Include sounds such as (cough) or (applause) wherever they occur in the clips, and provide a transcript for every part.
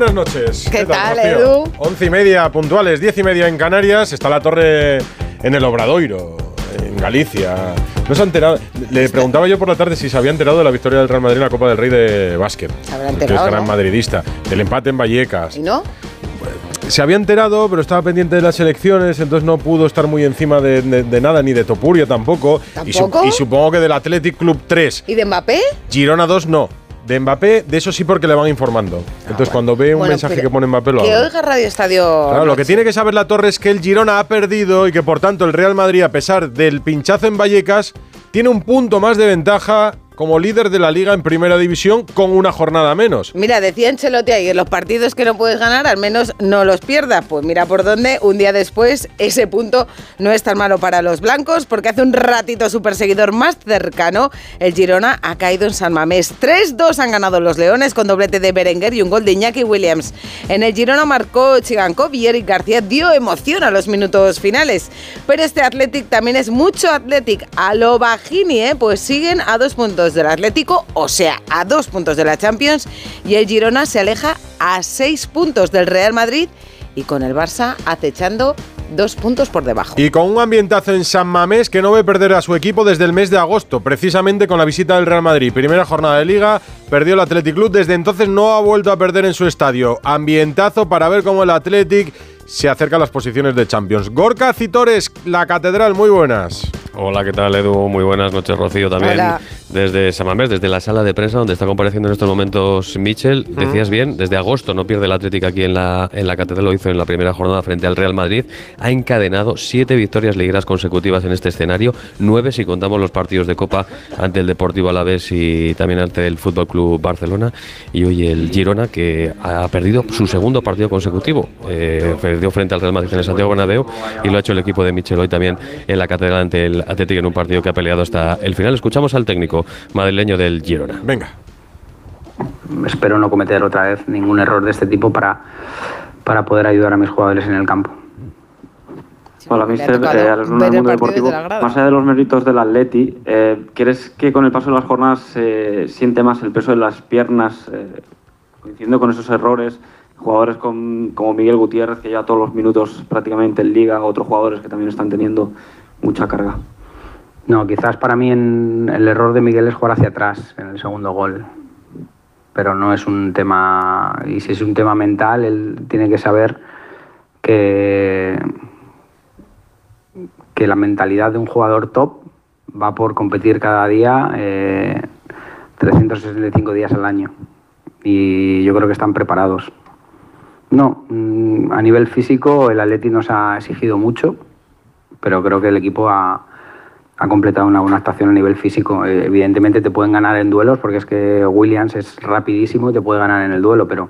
Buenas noches. ¿Qué tal, Rocío? Edu? Once y media puntuales, diez y media en Canarias. Está la torre en el Obradoiro, en Galicia. No se ha enterado. Le preguntaba yo por la tarde si se había enterado de la victoria del Real Madrid en la Copa del Rey de básquet. Se habrá Que enterado, es gran ¿no? madridista. Del empate en Vallecas. ¿Y no? Se había enterado, pero estaba pendiente de las elecciones, entonces no pudo estar muy encima de, de- de nada, ni de Topuria tampoco. Y, su- ¿Tampoco? y supongo que del Athletic Club 3. ¿Y de Mbappé? Girona 2 no. De Mbappé, de eso sí porque le van informando. Entonces cuando ve un Bueno, mensaje que pone Mbappé lo Que oiga Radio Estadio. Claro, lo que tiene que saber la Torre es que el Girona ha perdido y que por tanto el Real Madrid, a pesar del pinchazo en Vallecas, tiene un punto más de ventaja como líder de la liga en primera división con una jornada menos. Mira, decía Ancelotti ayer, los partidos que no puedes ganar, al menos no los pierdas. Pues mira por dónde, un día después, ese punto no es tan malo para los blancos, porque hace un ratito su perseguidor más cercano, el Girona, ha caído en San Mamés. 3-2 han ganado los Leones con doblete de Berenguer y un gol de Iñaki Williams. En el Girona marcó Chigankov y Eric García dio emoción a los minutos finales. Pero este Athletic también es mucho Athletic. A lo bajini, ¿eh? Pues siguen a dos puntos del Atlético, o sea, a dos puntos de la Champions. Y el Girona se aleja a seis puntos del Real Madrid y con el Barça acechando dos puntos por debajo. Y con un ambientazo en San Mamés que no ve perder a su equipo desde el mes de agosto, precisamente con la visita del Real Madrid. Primera jornada de liga, perdió el Athletic Club, desde entonces no ha vuelto a perder en su estadio. Ambientazo para ver cómo el Athletic se acerca a las posiciones de Champions. Gorka Citores, la Catedral, muy buenas. Hola, ¿qué tal Edu? Muy buenas noches, Rocío, también Hola. desde Samamés, desde la sala de prensa donde está compareciendo en estos momentos Michel. Decías bien, desde agosto no pierde el Atlético aquí en la, en la Catedral, lo hizo en la primera jornada frente al Real Madrid. Ha encadenado siete victorias ligueras consecutivas en este escenario, nueve si contamos los partidos de Copa ante el Deportivo Alavés y también ante el Fútbol Club Barcelona. Y hoy el Girona, que ha perdido su segundo partido consecutivo. Eh, perdió frente al Real Madrid en el Santiago Bernabéu y lo ha hecho el equipo de Michel hoy también en la Catedral ante el Atlético en un partido que ha peleado hasta el final. Escuchamos al técnico madrileño del Girona. Venga. espero no cometer otra vez ningún error de este tipo para, para poder ayudar a mis jugadores en el campo. Hola, mister. Eh, al mundo deportivo, grada. más allá de los méritos del Atleti, eh, ¿crees que con el paso de las jornadas se siente más el peso de las piernas, eh, coincidiendo con esos errores? Jugadores con- como Miguel Gutiérrez, que ya todos los minutos prácticamente en liga, otros jugadores que también están teniendo mucha carga. No, quizás para mí en- el error de Miguel es jugar hacia atrás en el segundo gol. Pero no es un tema. Y si es un tema mental, él tiene que saber que, que la mentalidad de un jugador top va por competir cada día eh, 365 días al año. Y yo creo que están preparados. No, mm, a nivel físico el Atleti nos ha exigido mucho, pero creo que el equipo ha, ha completado una buena actuación a nivel físico. Eh, evidentemente te pueden ganar en duelos, porque es que Williams es rapidísimo y te puede ganar en el duelo, pero,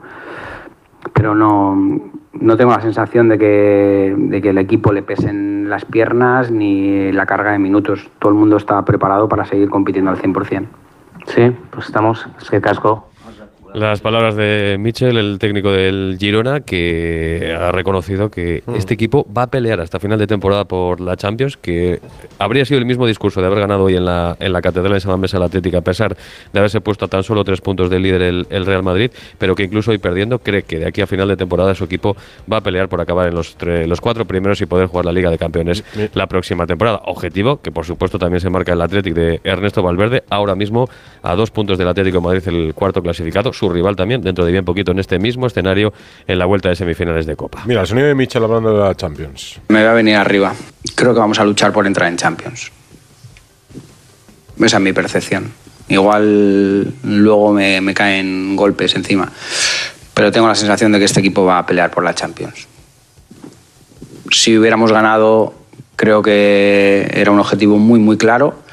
pero no, no tengo la sensación de que, de que el equipo le pesen las piernas ni la carga de minutos. Todo el mundo está preparado para seguir compitiendo al 100%. Sí, pues estamos. Es que casco. Las palabras de Michel, el técnico del Girona, que ha reconocido que este equipo va a pelear hasta final de temporada por la Champions, que habría sido el mismo discurso de haber ganado hoy en la, en la Catedral de San Mamés al Atlético, a pesar de haberse puesto a tan solo tres puntos del líder el, el Real Madrid, pero que incluso hoy perdiendo cree que de aquí a final de temporada su equipo va a pelear por acabar en los, tre- los cuatro primeros y poder jugar la Liga de Campeones la próxima temporada. Objetivo que por supuesto también se marca el Atlético de Ernesto Valverde, ahora mismo a dos puntos del Atlético de Madrid, el cuarto clasificado, su rival también, dentro de bien poquito en este mismo escenario en la vuelta de semifinales de Copa. Mira, el sonido de Michel hablando de la Champions. Me va a venir arriba. Creo que vamos a luchar por entrar en Champions. Esa es mi percepción. Igual luego me, me caen golpes encima. Pero tengo la sensación de que este equipo va a pelear por la Champions. Si hubiéramos ganado, creo que era un objetivo muy, muy claro.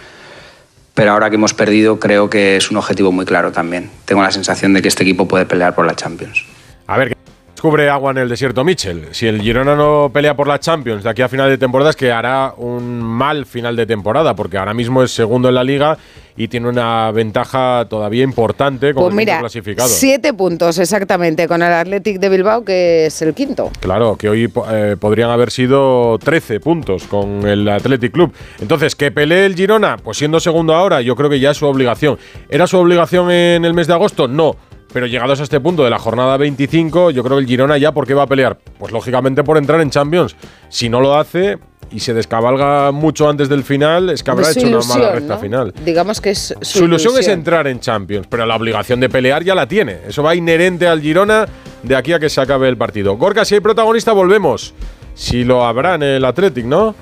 Pero ahora que hemos perdido creo que es un objetivo muy claro también. Tengo la sensación de que este equipo puede pelear por la Champions. A ver, descubre agua en el desierto Mitchell. Si el Girona no pelea por la Champions de aquí a final de temporada es que hará un mal final de temporada, porque ahora mismo es segundo en la liga y tiene una ventaja todavía importante como Pues mira, clasificado. siete puntos exactamente con el Athletic de Bilbao, que es el quinto. Claro, que hoy eh, podrían haber sido 13 puntos con el Athletic Club. Entonces, ¿que pelee el Girona? Pues siendo segundo ahora, yo creo que ya es su obligación. ¿Era su obligación en el mes de agosto? No. Pero llegados a este punto de la jornada 25, yo creo que el Girona ya, ¿por qué va a pelear? Pues lógicamente por entrar en Champions. Si no lo hace y se descabalga mucho antes del final, es que habrá hecho una mala ilusión, recta ¿no? final. Digamos que es su, Su ilusión es entrar en Champions, pero la obligación de pelear ya la tiene. Eso va inherente al Girona de aquí a que se acabe el partido. Gorka, si hay protagonista, volvemos. Si lo habrá en el Athletic, ¿no?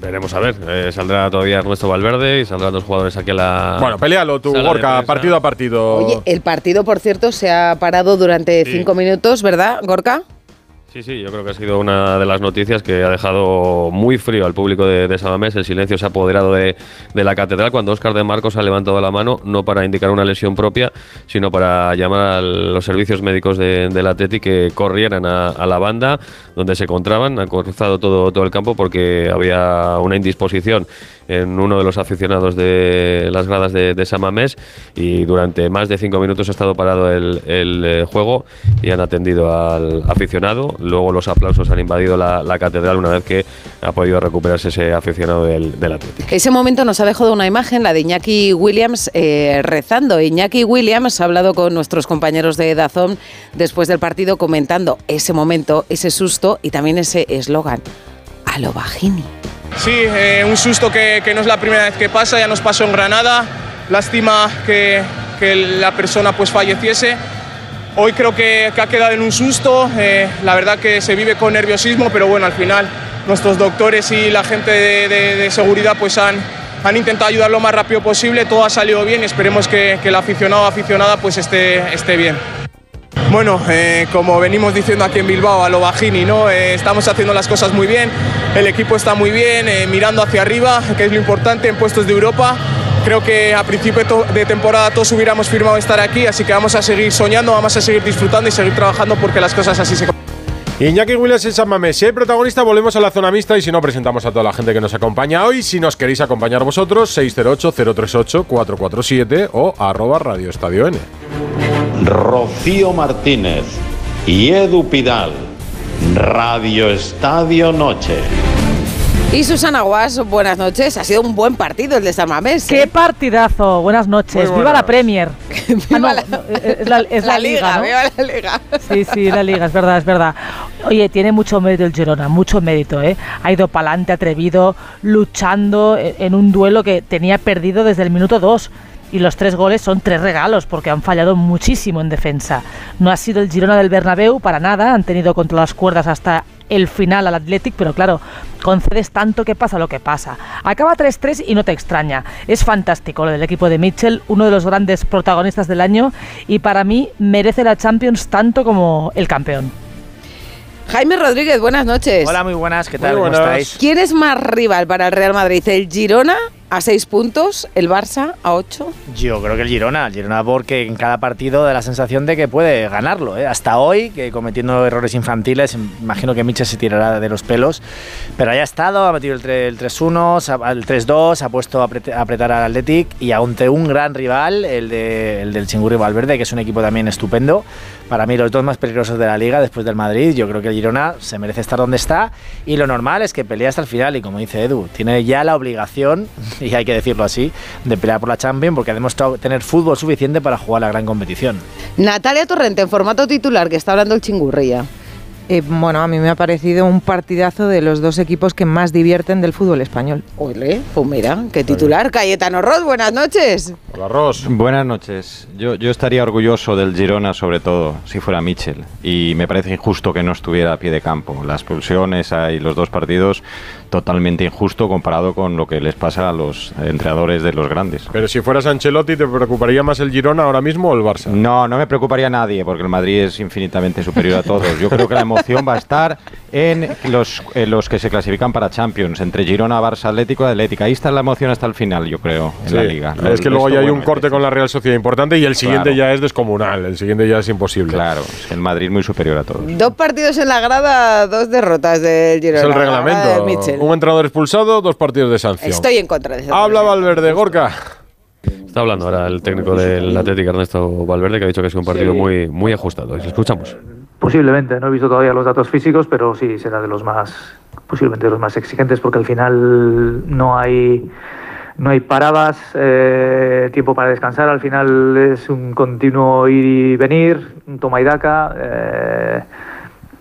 Veremos a ver. Eh, saldrá todavía Ernesto Valverde y saldrán dos jugadores aquí a la. Bueno, pelealo tú, Gorka, partido a partido. Oye, el partido, por cierto, se ha parado durante Sí. cinco minutos, ¿verdad, Gorka? Sí, sí, yo creo que ha sido una de las noticias que ha dejado muy frío al público de, de Samamés. El silencio se ha apoderado de, de la catedral cuando Óscar de Marcos ha levantado la mano, no para indicar una lesión propia, sino para llamar a los servicios médicos de- del Atleti que corrieran a, a la banda donde se encontraban. Han cruzado todo el campo porque había una indisposición en uno de los aficionados de las gradas de, de Samamés y durante más de cinco minutos ha estado parado el, eh, juego y han atendido al aficionado. Luego los aplausos han invadido la, catedral una vez que ha podido recuperarse ese aficionado del, Atlético. Ese momento nos ha dejado una imagen, la de Iñaki Williams eh, rezando. Iñaki Williams ha hablado con nuestros compañeros de Dazón después del partido comentando ese momento, ese susto y también ese eslogan. A lo. Sí, eh, un susto que, que no es la primera vez que pasa, ya nos pasó en Granada. Lástima que, que la persona pues falleciese. Hoy creo que, que ha quedado en un susto. eh, la verdad que se vive con nerviosismo, pero bueno, al final nuestros doctores y la gente de, de- seguridad pues han, han intentado ayudar lo más rápido posible. Todo ha salido bien y esperemos que, que el aficionado o aficionada pues esté, esté bien. Bueno, eh, como venimos diciendo aquí en Bilbao, a lo bajini, ¿no? Eh, estamos haciendo las cosas muy bien, el equipo está muy bien, eh, mirando hacia arriba, que es lo importante en puestos de Europa. Creo que a principio de temporada todos hubiéramos firmado estar aquí, así que vamos a seguir soñando, vamos a seguir disfrutando y seguir trabajando porque las cosas así se Iñaki Williams en San Mamés. Si hay protagonista, volvemos a la zona mixta y si no, presentamos a toda la gente que nos acompaña hoy. Si nos queréis acompañar vosotros, 608-038-447 o arroba Radio Estadio N. Rocío Martínez y Edu Pidal. Radio Estadio Noche. Y Susana Guas, buenas noches. Ha sido un buen partido el de San Mamés. ¡Qué ¿eh? partidazo! Buenas noches. ¡Viva la Premier! (laughs) Viva Ah, no, la- no, (laughs) es la, es la liga, ¿no? viva la liga. Sí, sí, la liga, es verdad, es verdad. Oye, tiene mucho mérito el Girona, mucho mérito, ¿eh? Ha ido para adelante, atrevido, luchando en un duelo que tenía perdido desde el minuto 2. Y los tres goles son tres regalos porque han fallado muchísimo en defensa. No ha sido el Girona del Bernabéu para nada, han tenido contra las cuerdas hasta el final al Athletic, pero claro, concedes tanto que pasa lo que pasa. Acaba 3-3 y no te extraña. Es fantástico lo del equipo de Mitchell, uno de los grandes protagonistas del año y para mí merece la Champions tanto como el campeón. Jaime Rodríguez, buenas noches. Hola, muy buenas, ¿qué Muy tal? ¿Cómo estáis? ¿Quién es más rival para el Real Madrid? ¿El Girona a seis puntos? ¿El Barça a ocho? Yo creo que el Girona, el Girona porque en cada partido da la sensación de que puede ganarlo. ¿eh? Hasta hoy, que cometiendo errores infantiles, imagino que Mitchell se tirará de los pelos, pero haya estado, ha metido el, tre- el 3-1, se ha- el 3-2, ha puesto a apretar al Athletic y ante un gran rival, el, de, el del Chingurri Valverde, que es un equipo también estupendo. Para mí los dos más peligrosos de la liga después del Madrid, yo creo que el Girona se merece estar donde está y lo normal es que pelee hasta el final y como dice Edu, tiene ya la obligación, (laughs) y hay que decirlo así, de pelear por la Champions porque ha demostrado tener fútbol suficiente para jugar la gran competición. Natalia Torrente en formato titular, que está hablando el chingurría. Eh, bueno, a mí me ha parecido un partidazo de los dos equipos que más divierten del fútbol español. Ole, pues mira, qué titular. Cayetano Ross, buenas noches. Hola, Ross. Buenas noches. Yo, yo estaría orgulloso del Girona, sobre todo, si fuera Mitchell. Y me parece injusto que no estuviera a pie de campo. La expulsión esa y los dos partidos, totalmente injusto comparado con lo que les pasa a los entrenadores de los grandes. Pero si fueras Ancelotti, ¿te preocuparía más el Girona ahora mismo o el Barça? No, no me preocuparía a nadie, porque el Madrid es infinitamente superior a todos. Yo creo que la emoción va a estar en los, en los que se clasifican para Champions, entre Girona, Barça, Atlético y Atlética. Ahí está la emoción hasta el final, yo creo, en la liga. Es que luego ya hay un corte con la Real Sociedad importante y el siguiente Claro. ya es descomunal. El siguiente ya es imposible. Claro, es que el Madrid muy superior a todos. Dos partidos en la grada, dos derrotas del Girona. Es el reglamento. Un entrenador expulsado, dos partidos de sanción. Estoy en contra de eso. Habla Valverde, Gorka. Está hablando ahora el técnico del Atlético, Ernesto Valverde, que ha dicho que es un partido muy, muy ajustado. Escuchamos. Posiblemente, no he visto todavía los datos físicos, pero sí será de los más, posiblemente de los más exigentes, porque al final no hay, no hay paradas, eh, tiempo para descansar, al final es un continuo ir y venir, un toma y daca. eh,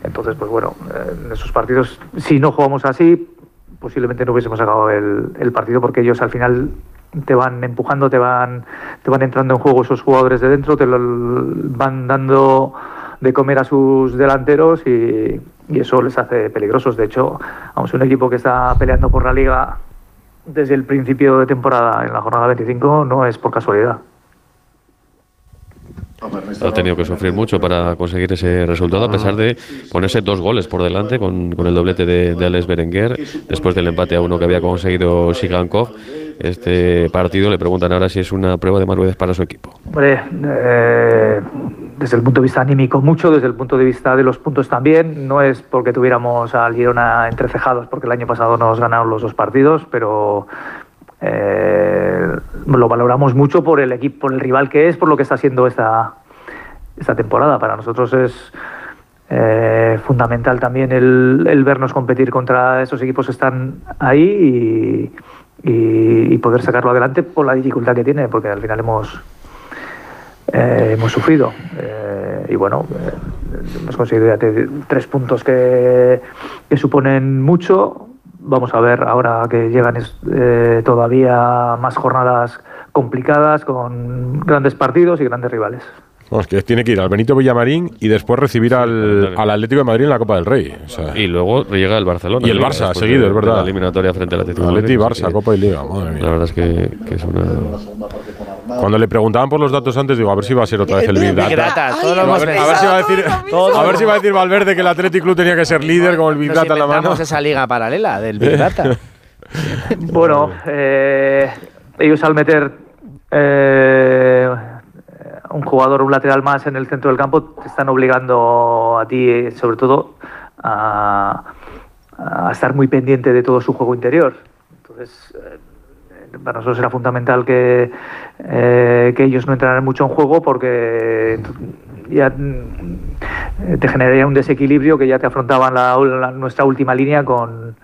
entonces, pues bueno, eh, en esos partidos, si no jugamos así, posiblemente no hubiésemos el, el partido, porque ellos al final te van empujando, te van, te van entrando en juego esos jugadores de dentro, te lo, van dando de comer a sus delanteros y, y eso les hace peligrosos. De hecho, vamos, un equipo que está peleando por la liga desde el principio de temporada en la jornada 25 no es por casualidad. Ha tenido que sufrir mucho para conseguir ese resultado, a pesar de ponerse dos goles por delante con, con el doblete de, de Alex Berenguer, después del empate a uno que había conseguido Sigankov. Este partido le preguntan ahora si es una prueba de madurez para su equipo. Hombre, eh, desde el punto de vista anímico mucho, desde el punto de vista de los puntos también. No es porque tuviéramos al Girona entrecejados, porque el año pasado nos ganaron los dos partidos, pero eh, lo valoramos mucho por el equipo, por el rival que es, por lo que está haciendo esta, esta temporada. Para nosotros es eh, fundamental también el, vernos competir contra esos equipos que están ahí y, poder sacarlo adelante por la dificultad que tiene, porque al final hemos eh, hemos sufrido. Eh, y bueno, hemos conseguido ya tres puntos que, que suponen mucho. Vamos a ver ahora que llegan eh, todavía más jornadas complicadas con grandes partidos y grandes rivales. Vamos, que tiene que ir al Benito Villamarín y después recibir al, al Atlético de Madrid en la Copa del Rey. O sea, Y luego llega el Barcelona. Y el Barça, seguido, es verdad. La eliminatoria frente al Atlético de Atleti, así Barça, Copa y Liga, madre mía. La verdad es que, que es una... Cuando le preguntaban por los datos antes, digo, a ver si va a ser otra vez el Big Data. Big Data, Ay, todo lo a, ver, a pensado. ver si va a decir, Todo a ver lo- si va a decir Valverde que el Athletic Club tenía que ser líder con el Big Nos Data en la mano. esa liga paralela del Big (laughs) Data. Bueno, eh, ellos al meter eh, un jugador, un lateral más en el centro del campo, te están obligando a ti, sobre todo, a, a estar muy pendiente de todo su juego interior. Entonces, eh, para nosotros era fundamental que, eh, que ellos no entraran mucho en juego porque ya mm, te generaría un desequilibrio que ya te afrontaban la, nuestra última línea con,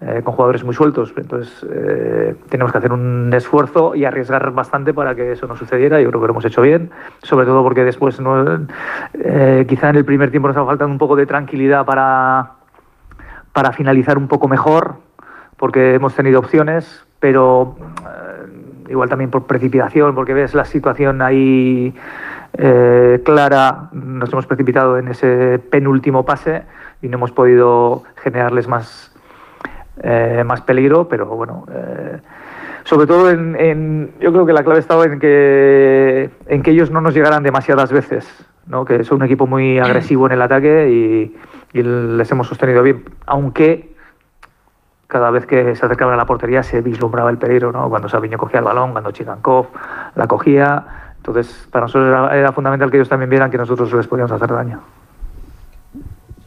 eh, con jugadores muy sueltos. Entonces, eh, tenemos que hacer un esfuerzo y arriesgar bastante para que eso no sucediera. Yo creo que lo hemos hecho bien, sobre todo porque después, quizá en el primer tiempo nos ha faltado un poco de tranquilidad para, para finalizar un poco mejor, porque hemos tenido opciones, pero eh, igual también por precipitación, porque ves la situación ahí eh, clara, nos hemos precipitado en ese penúltimo pase y no hemos podido generarles más, eh, más peligro, pero bueno. sobre todo en, en- yo creo que la clave estaba en que en que ellos no nos llegaran demasiadas veces ¿no? que son un equipo muy (clears throat) agresivo en el ataque y, y les hemos sostenido bien aunque cada vez que se acercaban a la portería se vislumbraba el peligro ¿no? cuando Sabiño cogía el balón cuando Chigankov la cogía entonces para nosotros era, fundamental que ellos también vieran que nosotros les podíamos hacer daño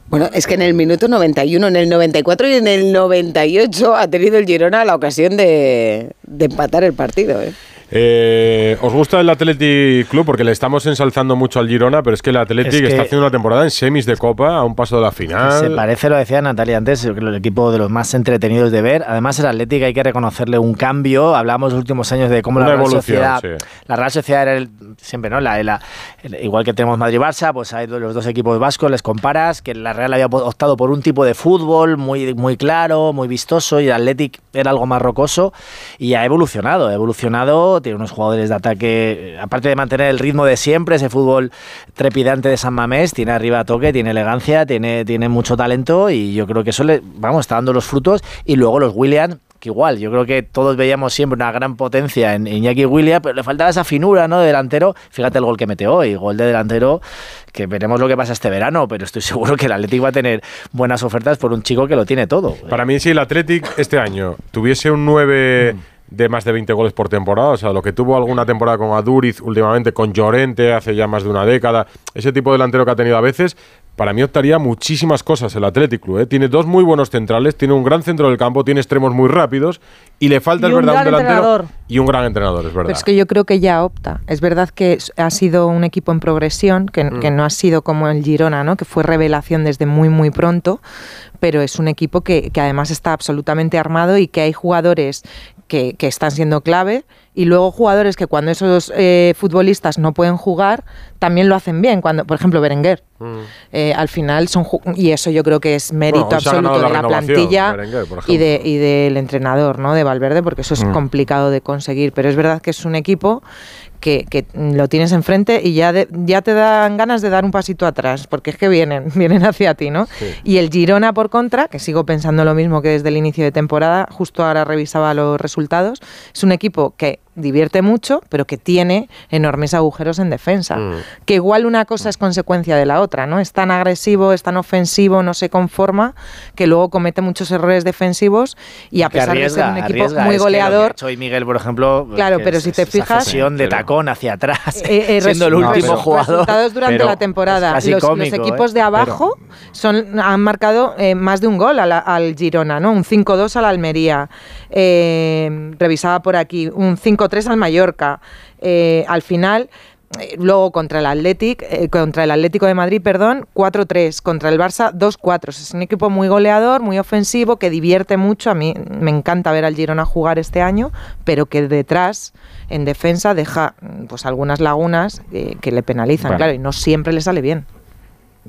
Bueno, es que en el minuto 91, en el 94 y en el 98 ha tenido el Girona la ocasión de, de empatar el partido. ¿eh? Eh, ¿Os gusta el Athletic Club? Porque le estamos ensalzando mucho al Girona, pero es que el Athletic Es que- está haciendo una temporada en semis de Copa a un paso de la final. Se parece, lo decía Natalia antes, el equipo de los más entretenidos de ver. Además, el Atlético hay que reconocerle un cambio. Hablamos los últimos años de cómo Una la Real evolución, Sociedad, sí. la Real Sociedad era el- siempre, ¿no? La, la- el- igual que tenemos Madrid-Barça, pues hay los dos equipos vascos, les comparas, que la Real había optado por un tipo de fútbol muy, muy claro, muy vistoso, y el Athletic era algo más rocoso, y ha evolucionado, ha evolucionado, tiene unos jugadores de ataque, eh, aparte de mantener el ritmo de siempre, ese fútbol trepidante de San Mamés, tiene arriba toque, tiene elegancia, tiene, tiene mucho talento, y yo creo que eso le, vamos, está dando los frutos, y luego los Williams, que igual. Yo creo que todos veíamos siempre una gran potencia en Iñaki Williams, pero le faltaba esa finura ¿no? de delantero. Fíjate el gol que mete hoy, gol de delantero, que veremos lo que pasa este verano, pero estoy (laughs) seguro que el Athletic va a tener buenas ofertas por un chico que lo tiene todo. Para mí, si el Athletic este año tuviese un 9 de más de 20 goles por temporada, o sea, lo que tuvo alguna temporada con Aduriz, últimamente con Llorente, hace ya más de una década, ese tipo de delantero que ha tenido a veces, para mí optaría muchísimas cosas el Athletic Club. ¿eh? Tiene dos muy buenos centrales, tiene un gran centro del campo, tiene extremos muy rápidos y le falta, Y es un verdad, un delantero entrenador. y un gran entrenador, es verdad. Pero es que yo creo que ya opta. Es verdad que ha sido un equipo en progresión, que, Mm. que no ha sido como el Girona, ¿no? que fue revelación desde muy, muy pronto, pero es un equipo que, que además está absolutamente armado y que hay jugadores que, que están siendo clave y luego jugadores que cuando esos eh, futbolistas no pueden jugar, también lo hacen bien. Cuando, por ejemplo, Berenguer. Eh, al final son y eso yo creo que es mérito Bueno, absoluto de la plantilla Berenguer, y de y del entrenador no de Valverde porque eso es Mm. complicado de conseguir pero es verdad que es un equipo que, que lo tienes enfrente y ya de- ya te dan ganas de dar un pasito atrás porque es que vienen (laughs) vienen hacia ti no y el Girona por contra que sigo pensando lo mismo que desde el inicio de temporada justo ahora revisaba los resultados es un equipo que divierte mucho pero que tiene enormes agujeros en defensa Mm. que igual una cosa es consecuencia de la otra, ¿no? Es tan agresivo, es tan ofensivo, no se conforma, que luego comete muchos errores defensivos y a pesar de ser arriesga, un equipo arriesga. muy goleador, hoy Miguel, por ejemplo, Claro, pero es- si te esa fijas- de Pero- hacia atrás, eh, eh, (laughs) siendo el último resu- jugador. resultados durante Pero la temporada. Los, los cómico, equipos ¿eh? de abajo son, han marcado eh, más de un gol a la- al Girona, ¿no? Un 5-2 al Almería, eh, revisaba por aquí, un 5-3 al Mallorca. Eh, al final, luego contra el Athletic, eh, contra el Atlético de Madrid, perdón, 4-3, contra el Barça 2-4. Es un equipo muy goleador, muy ofensivo, que divierte mucho. A mí me encanta ver al Girona jugar este año, pero que detrás, en defensa, deja pues algunas lagunas eh, que le penalizan, Bueno. claro, y no siempre le sale bien.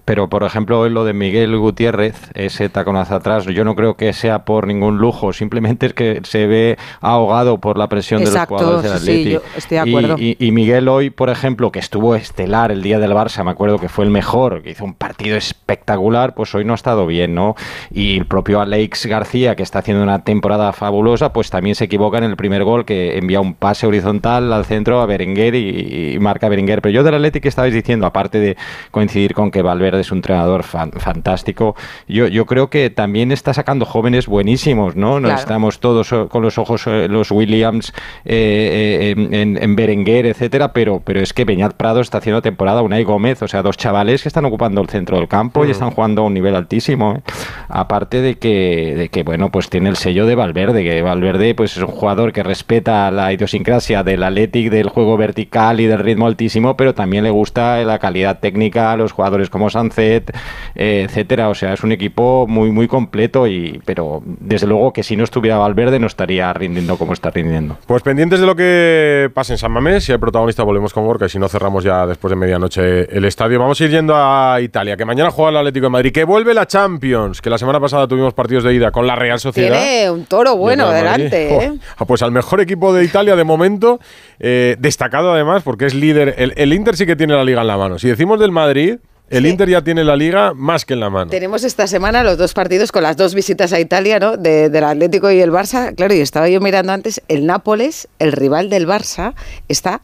Pero, por ejemplo, lo de Miguel Gutiérrez, ese taconazo atrás, yo no creo que sea por ningún lujo, simplemente es que se ve ahogado por la presión Exacto, de los jugadores del sí, sí, Atleti. yo estoy de Y- acuerdo. Y, y Miguel hoy, por ejemplo, que estuvo estelar el día del Barça, me acuerdo que fue el mejor, que hizo un partido espectacular, pues hoy no ha estado bien, ¿no? Y el propio Alex García, que está haciendo una temporada fabulosa, pues también se equivoca en el primer gol, que envía un pase horizontal al centro a Berenguer y, y marca Berenguer. Pero yo del Atleti que estabais diciendo, aparte de coincidir con que Valverde es un entrenador fan- fantástico, yo, yo creo que también está sacando jóvenes buenísimos, ¿no? Nos Claro. estamos todos eh, con los ojos, eh, los Williams, eh, eh, en, en Berenguer, etcétera, pero, pero es que Beñat Prado está haciendo temporada, Unai Gómez, o sea, dos chavales que están ocupando el centro del campo y están jugando a un nivel altísimo. ¿eh? Aparte de que, de que, bueno, pues tiene el sello de Valverde, que Valverde pues es un jugador que respeta la idiosincrasia del Athletic, del juego vertical y del ritmo altísimo, pero también le gusta la calidad técnica a los jugadores como Sancet, eh, etcétera. O sea, es un equipo muy, muy completo, y pero desde luego que si no estuviera Valverde no estaría rindiendo como está rindiendo. Pues pendientes de lo que pase en San Mamés, si hay protagonista volvemos con Gorka y si no cerramos ya después de medianoche el estadio. Vamos a ir yendo a Italia, que mañana juega el Atlético de Madrid, que vuelve la Champions, que la semana pasada tuvimos partidos de ida con la Real Sociedad. Tiene un toro bueno Y el Real Madrid. delante, ¿eh? Ah, Pues al mejor equipo de Italia de momento, eh, destacado además porque es líder. El, el Inter sí que tiene la liga en la mano. Si decimos del Madrid, el Inter ya tiene la liga más que en la mano. Tenemos esta semana los dos partidos con las dos visitas a Italia, ¿no? De- del Atlético y el Barça. Claro, y estaba yo mirando antes, el Nápoles, el rival del Barça, está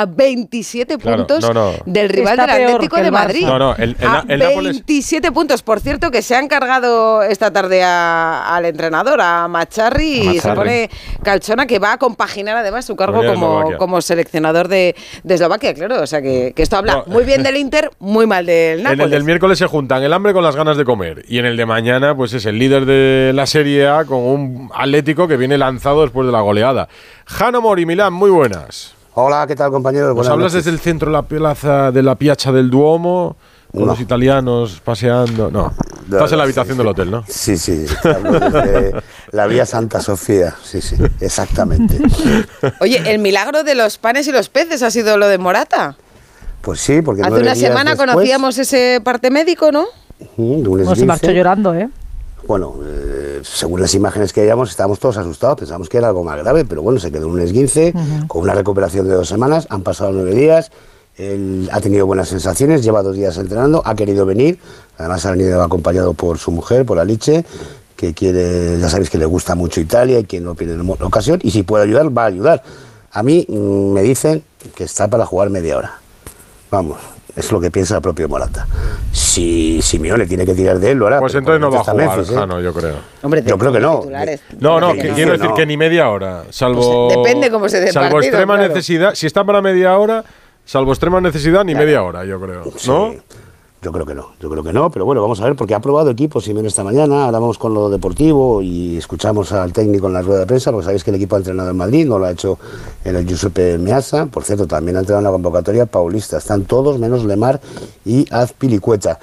a 27 Claro, puntos no, no. del rival Está del Atlético de. Madrid. No, no, el- el a Na- el Nápoles- 27 puntos. Por cierto, que se han cargado esta tarde a- al entrenador, a Macharri, A y se pone Calchona, que va a compaginar además su cargo como, como seleccionador de, de Eslovaquia, claro. O sea, que, que esto habla No. muy bien del Inter, muy mal del (laughs) En Nápoles. el del miércoles se juntan el hambre con las ganas de comer. Y en el de mañana, pues es el líder de la Serie A con un Atlético que viene lanzado después de la goleada. Jano Mori, Milán, muy buenas. Hola, ¿qué tal compañeros? Nos Buenas hablas noches. desde el centro de la plaza de la Piazza del Duomo, con No. los italianos paseando. No, estás en la habitación del hotel, ¿no? Sí, sí, te hablo desde la vía Santa Sofía, sí, sí, exactamente. (laughs) Oye, el milagro de los panes y los peces ha sido lo de Morata. Pues sí, porque Hace nueve una días semana después, conocíamos ese parte médico, ¿no? de un No se marchó llorando, ¿eh? Bueno, eh, según las imágenes que veíamos, estábamos todos asustados, pensamos que era algo más grave, pero bueno, se quedó en un esguince, con una recuperación de dos semanas, han pasado nueve días, él ha tenido buenas sensaciones, lleva dos días entrenando, ha querido venir, además ha venido acompañado por su mujer, por Alice, que quiere, ya sabéis que le gusta mucho Italia y que no pierde ocasión, y si puede ayudar, va a ayudar. A mí mm, me dicen que está para jugar media hora. Vamos, es lo que piensa el propio Morata. Si Simeone tiene que tirar de él, lo hará. Pues entonces no va a jugar, Memphis, ¿eh? Jano, yo creo. Hombre, Yo creo que no. No, no, que quiero no. decir que ni media hora. Salvo. Pues depende cómo se dé Salvo partido, extrema claro. necesidad. Si está para media hora, salvo extrema necesidad, ni media hora, yo creo. Sí. ¿No? Yo creo que no, yo creo que no, pero bueno, vamos a ver, porque ha probado equipo Simeone esta mañana, ahora vamos con lo deportivo y escuchamos al técnico en la rueda de prensa, porque sabéis que el equipo ha entrenado en Madrid, no lo ha hecho en el Giuseppe Meazza, por cierto, también ha entrenado en la convocatoria paulista, están todos menos Lemar y Azpilicueta.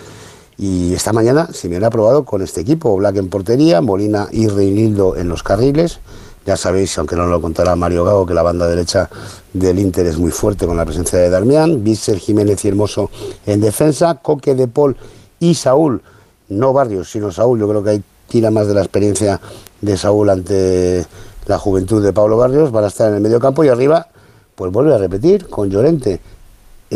Y esta mañana Simeone ha probado con este equipo, Black en portería, Molina y Reinildo en los carriles, ya sabéis, aunque no lo contará Mario Gago, que la banda derecha del Inter es muy fuerte con la presencia de Darmian, Vícer, Jiménez y Hermoso en defensa, Coque de Paul y Saúl, no Barrios, sino Saúl, yo creo que ahí tira más de la experiencia de Saúl ante la juventud de Pablo Barrios, van a estar en el medio campo y arriba, pues vuelve a repetir con Llorente.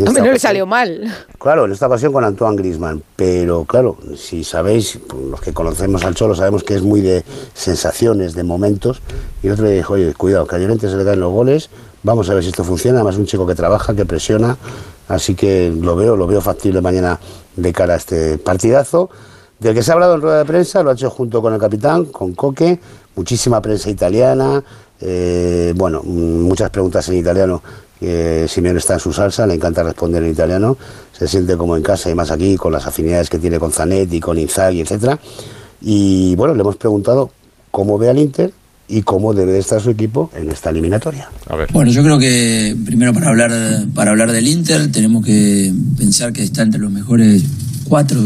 Hombre, no le salió mal. Claro, en esta ocasión con Antoine Grisman, pero claro, si sabéis, pues, los que conocemos al Cholo sabemos que es muy de sensaciones, de momentos, y el otro día dijo, oye, cuidado, que a Llorente se le caen los goles, vamos a ver si esto funciona, además un chico que trabaja, que presiona, así que lo veo, lo veo factible mañana de cara a este partidazo, del que se ha hablado en rueda de prensa, lo ha hecho junto con el capitán, con Coque, muchísima prensa italiana, eh, bueno, mm, muchas preguntas en italiano. Eh, Simeone está en su salsa, le encanta responder en italiano, se siente como en casa y más aquí con las afinidades que tiene con Zanetti, con Inzaghi, etcétera. Y bueno, le hemos preguntado cómo ve al Inter y cómo debe de estar su equipo en esta eliminatoria. A ver. Bueno, yo creo que primero para hablar, para hablar del Inter tenemos que pensar que está entre los mejores cuatro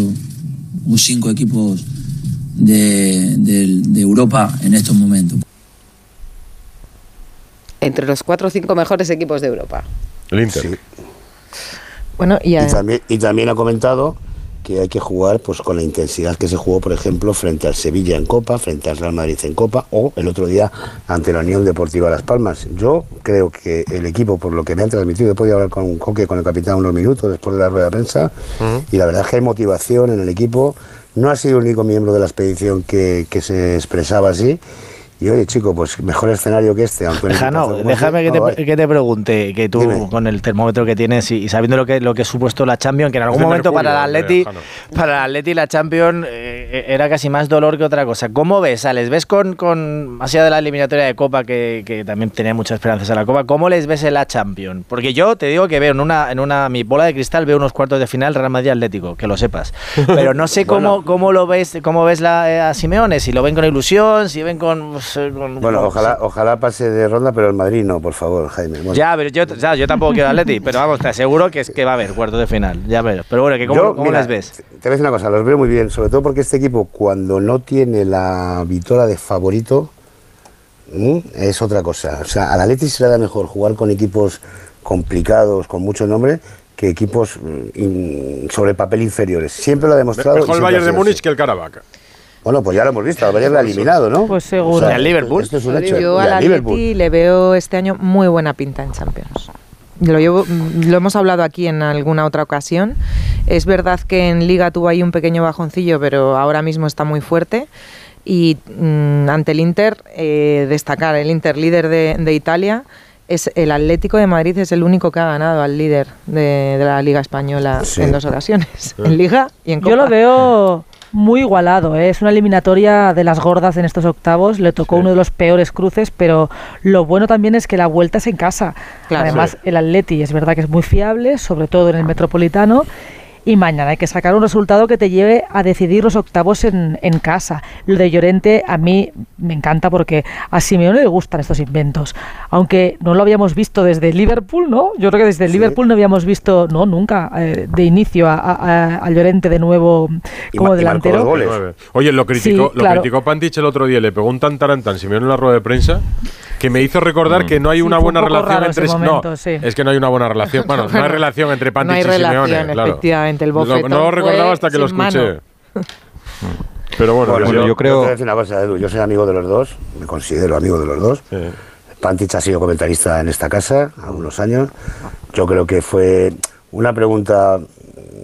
o cinco equipos de, de- de Europa en estos momentos. Entre los cuatro o cinco mejores equipos de Europa. El Inter. Bueno, y, Y también, y también ha comentado que hay que jugar pues con la intensidad que se jugó, por ejemplo, frente al Sevilla en Copa, frente al Real Madrid en Copa o el otro día ante la Unión Deportiva Las Palmas. Yo creo que el equipo, por lo que me han transmitido, he podido hablar con Coque, con el capitán unos minutos después de la rueda de prensa, y la verdad es que hay motivación en el equipo. No ha sido el único miembro de la expedición que, que se expresaba así. Y oye, chico, pues mejor escenario que este, aunque un Jano, déjame que no, te, que te pregunte, que tú Dime. con el termómetro que tienes y, y sabiendo lo que, lo que ha supuesto la Champions, que en algún momento mercurio, para el Atleti, para el Atleti la Champions eh, era casi más dolor que otra cosa. ¿Cómo ves? ¿Les ves con, con más allá de la eliminatoria de Copa, que, que también tenía muchas esperanzas en la Copa, cómo les ves en la Champions? Porque yo te digo que veo en una, en una mi bola de cristal veo unos cuartos de final Real Madrid Atlético, que lo sepas. (laughs) Pero no sé cómo, Bueno. cómo lo ves, cómo ves la, eh, a Simeone, si lo ven con ilusión, si ven con, con- Bueno, ojalá, ojalá pase de ronda, pero el Madrid no, por favor, Jaime. Bueno. Ya, pero yo, ya, yo tampoco quiero Atleti, pero vamos, te aseguro que, es, que va a haber cuartos de final. Ya verás. Pero bueno, que ¿cómo, Yo, cómo mira, les ves? Te voy a decir una cosa, los veo muy bien, sobre todo porque este equipo, cuando no tiene la victoria de favorito, ¿m? es otra cosa. O sea, al Atleti se le da mejor jugar con equipos complicados, con mucho nombre, que equipos mm, in- sobre papel inferiores. Siempre lo ha demostrado. Mejor el Bayern de Múnich que el Karabakh. Bueno, pues ya lo hemos visto, Bayern lo ha eliminado, ¿no? Pues seguro. O sea, Y al Liverpool. Esto es un hecho. yo Y al al Liverpool. Atleti le veo este año muy buena pinta en Champions. Lo, llevo- lo hemos hablado aquí en alguna otra ocasión. Es verdad que en Liga tuvo ahí un pequeño bajoncillo, pero ahora mismo está muy fuerte. Y mm, ante el Inter, eh, destacar, el Inter líder de, de Italia, es el Atlético de Madrid es el único que ha ganado al líder de, de la Liga Española Sí. en dos ocasiones, en Liga y en Copa. Yo lo veo muy igualado, ¿eh? es una eliminatoria de las gordas en estos octavos, le tocó uno de los peores cruces, pero lo bueno también es que la vuelta es en casa. Claro. Además, Sí. el Atleti es verdad que es muy fiable, sobre todo en el Metropolitano, y mañana hay que sacar un resultado que te lleve a decidir los octavos en, en casa. Lo de Llorente a mí me encanta porque a Simeone le gustan estos inventos, aunque no lo habíamos visto desde Liverpool, ¿no? Yo creo que desde Liverpool no habíamos visto, no, nunca, eh, de inicio a, a- Llorente de nuevo como y delantero. goles. Oye, lo criticó, Sí, lo claro. criticó Pantich el otro día, le pegó un tantarantán Simeone en la rueda de prensa que me hizo recordar que no hay una buena un relación entre no, momento, sí. es que no hay una buena relación. (laughs) Bueno, no hay relación entre Pantich No hay y Simeone, relación, claro. efectivamente, el No- bofetón no, lo recordaba fue hasta que lo escuché. mano. (laughs) Pero bueno, Bueno, yo- yo, creo. Te voy a decir una cosa, Edu. Yo soy amigo de los dos, me considero amigo de los dos. Pantich ha sido comentarista en esta casa algunos años. Yo creo que fue una pregunta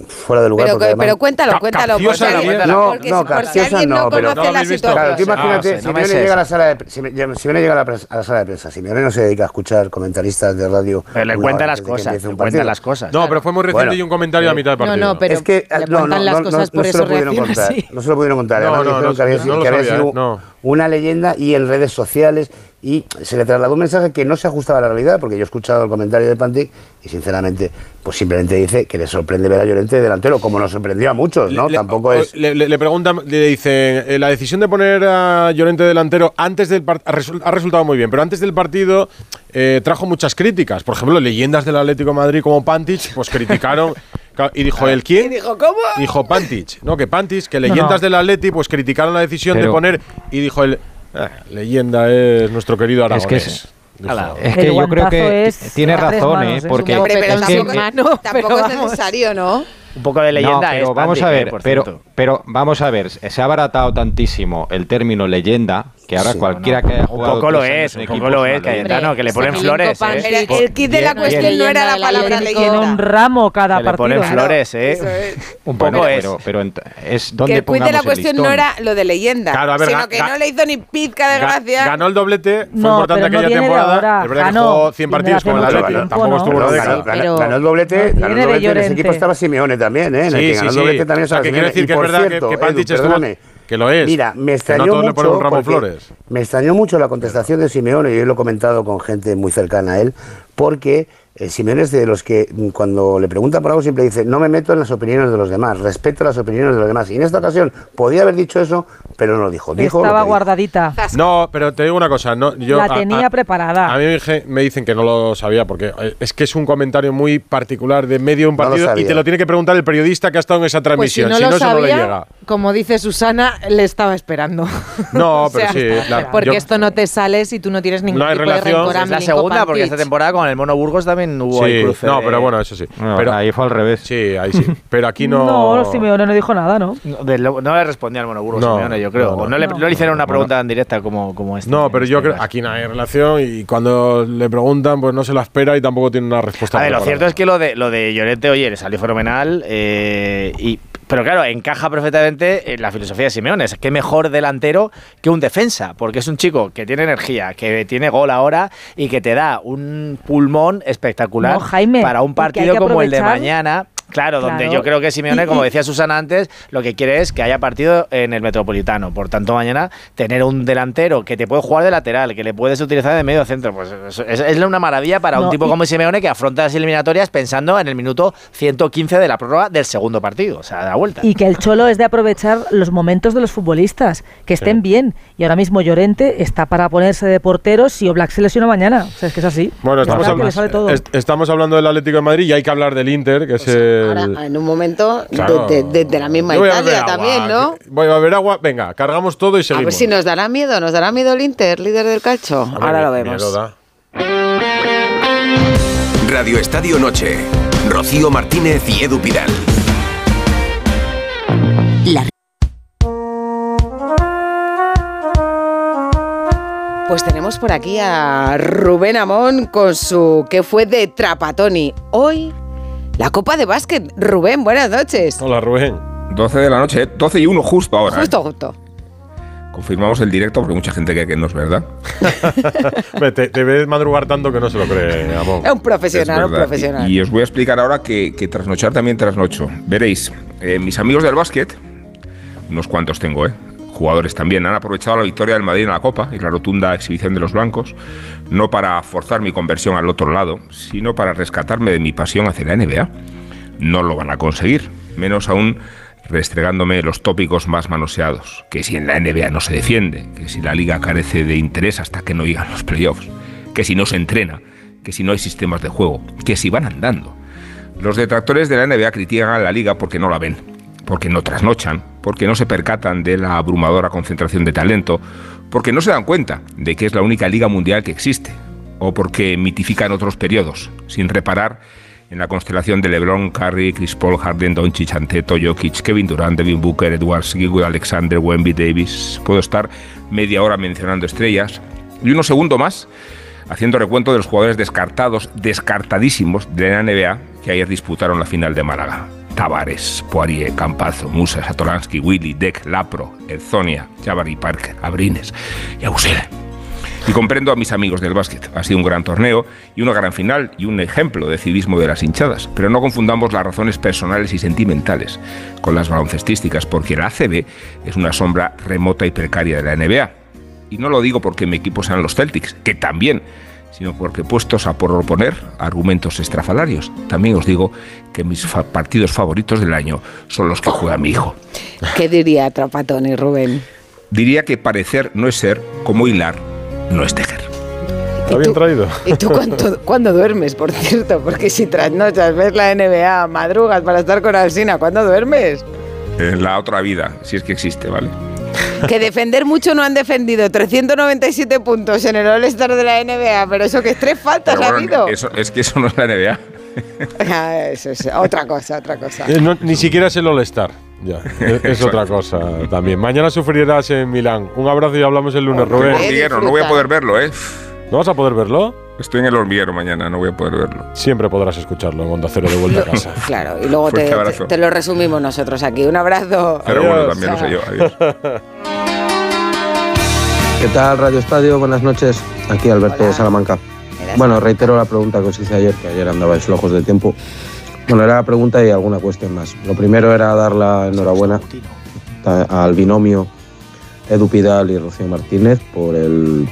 fuera de lugar. Pero, porque además- pero cuéntalo, cuéntalo. por si Capciosa alguien- no, porque no, capciosa no, pero conoce la situación. Claro, tú imagínate, No, no Simeone llega a la sala de Simeone Simeone llega a la, pres- a la sala de prensa. Simeone no se dedica a escuchar comentaristas de radio. Pero le una cuenta hora las cosas, empiece un le cuenta partido. las cosas. No, pero fue muy reciente Bueno, y un comentario a mitad de No, partido. no, pero es que le no, cuentan no, las no, cosas no, por no se lo pudieron contar. No se lo pudieron contar. No, no, no, que había, no sido, ¿eh? No. una leyenda y en redes sociales y se le trasladó un mensaje que no se ajustaba a la realidad porque yo he escuchado el comentario de Pantic y sinceramente pues simplemente dice que le sorprende ver a Llorente delantero como nos sorprendió a muchos, ¿no? Le- Tampoco es... Le, le- le preguntan, le dicen, eh, la decisión de poner a Llorente delantero antes del partido ha resultado muy bien, pero antes del partido eh, trajo muchas críticas. Por ejemplo, leyendas del Atlético de Madrid como Pantic, pues criticaron. (laughs) y dijo, ¿el quién? Dijo, ¿cómo? Dijo Pantic. No, que Pantic, que leyendas no. del Atleti, pues criticaron la decisión de poner. Y dijo el. "Ah, leyenda es nuestro querido Es Aragonés. que es- que yo creo que tiene razón, manos, ¿eh? Porque Hombre, pero es que- tampoco, tampoco pero es necesario, ¿no? Un poco de leyenda no, pero es vamos a eh, ver, por pero, pero vamos a ver, se ha abaratado tantísimo el término leyenda que ahora Sí, cualquiera no, que haya un jugado poco lo es, un poco lo es, leyenda. Cayetano, que le ponen flores, ¿eh? Pero el kit de la cuestión bien. no era la Leyenda la palabra Atlético, Tiene un leyenda. ramo cada Que le ponen partido. flores, ¿eh? Es. Un Bueno, poco es. pero, pero es Que donde el quiz de la el cuestión no era lo de leyenda, Claro, a ver, sino que no le hizo ni pizca de gracia. Ganó el doblete, fue No, importante pero no aquella viene de temporada. ahora, es verdad que ganó, jugó 100 viene de partidos con el Atleti, tiempo, tampoco ¿no? estuvo ganó, el doblete, no, ganó el doblete, en ese equipo estaba Simeone también, ¿eh? En el Sí, que sí, ganó el sí. doblete también que quiero decir que es verdad que- cierto, que Pantic Edu, estuvo- que lo es. Mira, me no extrañó mucho. Me extrañó mucho la contestación de Simeone, y yo lo he comentado con gente muy cercana a él, porque eh, Simeone es de los que mm, cuando le preguntan por algo siempre dice, no me meto en las opiniones de los demás, respeto las opiniones de los demás. Y en esta ocasión podía haber dicho eso, pero no lo dijo. Dijo lo Estaba dijo. guardadita. No, pero te digo una cosa. No, yo, La tenía a- preparada. A mí me dije- me dicen que no lo sabía porque eh, es que es un comentario muy particular de medio de un No lo partido y sabía. te lo tiene que preguntar el periodista que ha estado en esa Pues si transmisión. no si lo no, eso no le sabía, llega. como dice Susana, le estaba esperando. No, (laughs) O pero sea, sí. la- porque yo- esto no te sale si tú no tienes ningún No hay tipo relación. de rencor a Es la segunda, porque esta temporada con el Mono Burgos también hubo sí, el cruce. no, pero bueno, eso sí. No, pero, ahí fue al revés. sí, ahí sí. (laughs) Pero aquí no. No, Simeone no dijo nada, ¿no? No, de lo- no le respondía al Mono Burgos, No, Simeone, yo creo. no, no. O no, le, No. no le hicieron una Bueno. pregunta tan directa como, como esta. No, pero en yo este creo caso. aquí no hay relación y cuando le preguntan, pues no se la espera y tampoco tiene una respuesta. A ver, lo cierto es que lo de, lo de Llorente, oye, le salió fenomenal. eh, y, pero claro, encaja perfectamente en la filosofía de Simeone. Es que mejor delantero que un defensa, porque es un chico que tiene energía, que tiene gol ahora y que te da un pulmón espectacular No, Jaime, para un partido como el de mañana. Claro, donde Claro. yo creo que Simeone, como decía Susana antes, lo que quiere es que haya partido en el Metropolitano. Por tanto, mañana tener un delantero que te puede jugar de lateral, que le puedes utilizar de medio centro, pues es, es una maravilla para un tipo y- como Simeone que afronta las eliminatorias pensando en el minuto 115 de la prórroga del segundo partido, o sea, de la vuelta. Y que el cholo es de aprovechar los momentos de los futbolistas, que estén bien. Y ahora mismo Llorente está para ponerse de portero si Oblak se lesiona mañana. O sea, es que es así. Bueno, estamos, está, que hablando, le sale todo. est- estamos hablando del Atlético de Madrid y hay que hablar del Inter, que es el. Pues Ahora, en un momento Claro. de, de- de la misma a Italia agua, también, ¿no? que- Voy a beber agua. Venga, cargamos todo y A seguimos. ver si nos dará miedo, nos dará miedo el Inter, líder del calcio. Hombre, Ahora lo miedo vemos. da. Radio Estadio Noche. Rocío Martínez y Edu Pidal. Pues tenemos por aquí a Rubén Amón con su que fue de Trapatoni. Hoy, la Copa de Básquet. Rubén, buenas noches. Hola, Rubén. 12 de la noche, ¿eh? 12 y 1 justo ahora. ¿eh? Justo, justo. Confirmamos el directo porque mucha gente cree que no es verdad. (laughs) Te, te ves madrugar tanto que no se lo cree. Es un profesional, Es un profesional. Y, y os voy a explicar ahora que, que trasnochar también trasnocho. Veréis, eh, mis amigos del básquet, unos cuantos tengo, ¿eh? Jugadores también, han aprovechado la victoria del Madrid en la Copa y la rotunda exhibición de los blancos, no para forzar mi conversión al otro lado, sino para rescatarme de mi pasión hacia la NBA. No lo van a conseguir, menos aún restregándome los tópicos más manoseados, que si en la NBA no se defiende, que si la liga carece de interés hasta que no llegan los playoffs, que si no se entrena, que si no hay sistemas de juego, que si van andando. Los detractores de la NBA critican a la liga porque no la ven, porque no trasnochan, porque no se percatan de la abrumadora concentración de talento, porque no se dan cuenta de que es la única liga mundial que existe, o porque mitifican otros periodos, sin reparar en la constelación de LeBron, Curry, Chris Paul, Harden, Doncic, Anteto, Jokic, Kevin Durant, Devin Booker, Edwards, Gilwood, Alexander, Wemby, Davis. Puedo estar media hora mencionando estrellas y unos segundo más haciendo recuento de los jugadores descartados, descartadísimos de la NBA que ayer disputaron la final de Málaga. Tavares, Poirier, Campazo, Musa, Satolansky, Willy, Deck, Lapro, Erzonia, Jabari, Parker, Abrines y Ausel. Y comprendo a mis amigos del básquet. Ha sido un gran torneo y una gran final y un ejemplo de civismo de las hinchadas. Pero no confundamos las razones personales y sentimentales con las baloncestísticas, porque la ACB es una sombra remota y precaria de la NBA. Y no lo digo porque mi equipo sean los Celtics, que también, sino porque puestos a proponer argumentos estrafalarios, también os digo que mis fa- partidos favoritos del año son los que juega mi hijo. ¿Qué diría Trapatoni, Rubén? Diría que parecer no es ser, como hilar no es tejer. Está bien traído. ¿Y tú cuánto- (laughs) cuándo duermes, por cierto? Porque si trasnochas, ves la NBA, madrugas para estar con Alsina, ¿cuándo duermes? En la otra vida, si es que existe, ¿vale? Que defender mucho no han defendido. 397 puntos en el All-Star de la NBA, pero eso que es tres faltas Pero ha bueno, habido. eso, es que eso no es la NBA. (laughs) Ah, Eso es otra cosa, otra cosa. Eh, no- ni siquiera es el All-Star. Ya, (laughs) es, otra cosa también. Mañana sufrirás en Milán. Un abrazo y hablamos el lunes, Rubén. no voy a poder verlo, ¿eh? ¿No vas a poder verlo? Estoy en el hormiguero mañana, no voy a poder verlo. Siempre podrás escucharlo en Onda Cero de vuelta a (laughs) casa. Claro, y luego te, lo resumimos nosotros aquí. Un abrazo. Pero bueno, también lo sé yo. (laughs) Adiós. ¿Qué tal, Radio Estadio? Buenas noches. Aquí Alberto de Salamanca. Bueno, reitero la pregunta que os hice ayer, que ayer andabais flojos de tiempo. Bueno, era la pregunta y alguna cuestión más. Lo primero era dar la enhorabuena a- al binomio Edu Pidal y Rocío Martínez por el